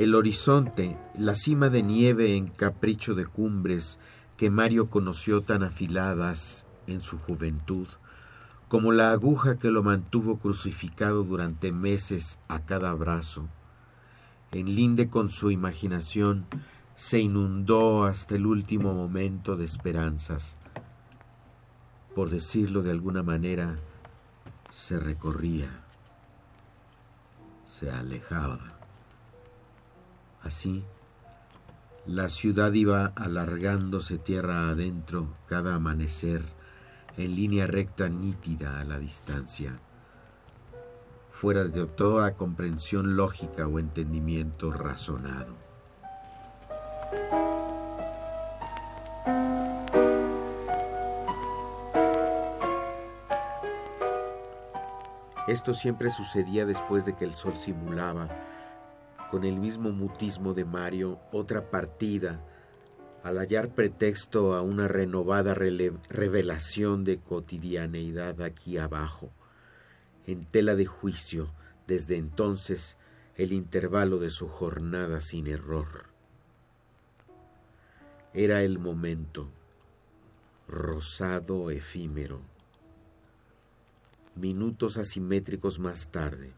El horizonte, la cima de nieve en capricho de cumbres que Mario conoció tan afiladas en su juventud, como la aguja que lo mantuvo crucificado durante meses a cada brazo. En linde con su imaginación se inundó hasta el último momento de esperanzas. Por decirlo de alguna manera, se recorría, se alejaba. Así, la ciudad iba alargándose tierra adentro cada amanecer en línea recta nítida a la distancia, fuera de toda comprensión lógica o entendimiento razonado. Esto siempre sucedía después de que el sol simulaba con el mismo mutismo de Mario, otra partida, al hallar pretexto a una renovada revelación de cotidianeidad aquí abajo, en tela de juicio, desde entonces el intervalo de su jornada sin error. Era el momento, rosado efímero. Minutos asimétricos más tarde,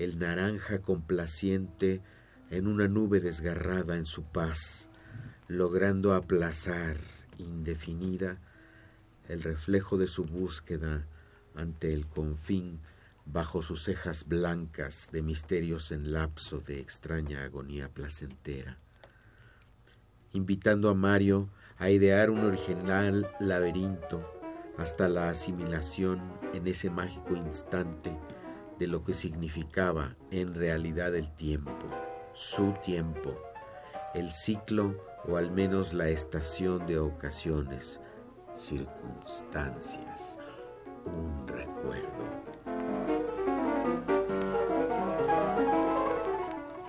el naranja complaciente en una nube desgarrada en su paz, logrando aplazar indefinida el reflejo de su búsqueda ante el confín bajo sus cejas blancas de misterios en lapso de extraña agonía placentera, invitando a Mario a idear un original laberinto hasta la asimilación en ese mágico instante de lo que significaba en realidad el tiempo, su tiempo, el ciclo o al menos la estación de ocasiones, circunstancias, un recuerdo.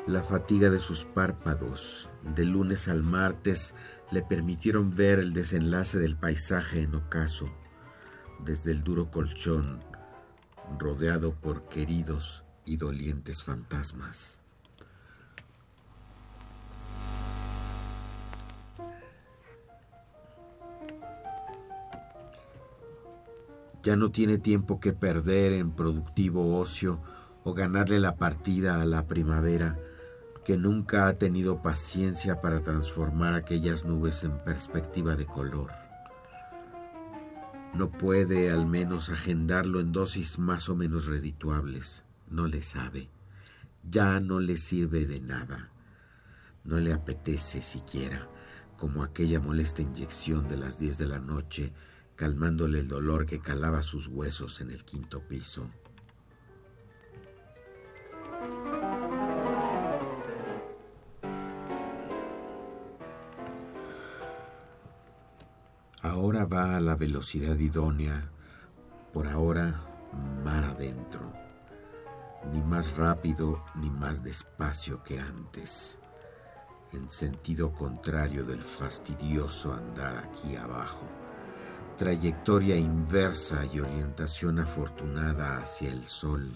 La fatiga de sus párpados, de lunes al martes, le permitieron ver el desenlace del paisaje en ocaso, desde el duro colchón, rodeado por queridos y dolientes fantasmas. Ya no tiene tiempo que perder en productivo ocio o ganarle la partida a la primavera, que nunca ha tenido paciencia para transformar aquellas nubes en perspectiva de color. No puede al menos agendarlo en dosis más o menos redituables. No le sabe. Ya no le sirve de nada. No le apetece siquiera, como aquella molesta inyección de las diez de la noche calmándole el dolor que calaba sus huesos en el quinto piso. Ahora va a la velocidad idónea, por ahora mar adentro, ni más rápido ni más despacio que antes, en sentido contrario del fastidioso andar aquí abajo. Trayectoria inversa y orientación afortunada hacia el sol.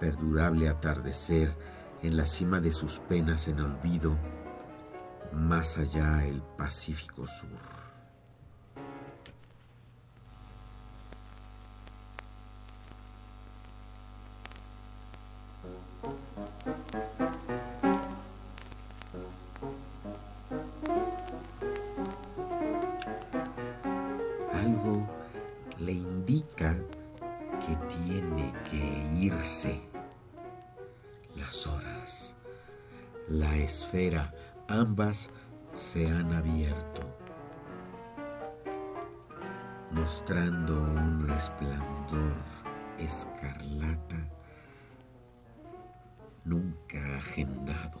Perdurable atardecer en la cima de sus penas en olvido, más allá el Pacífico Sur. Ambas se han abierto, mostrando un resplandor escarlata nunca agendado.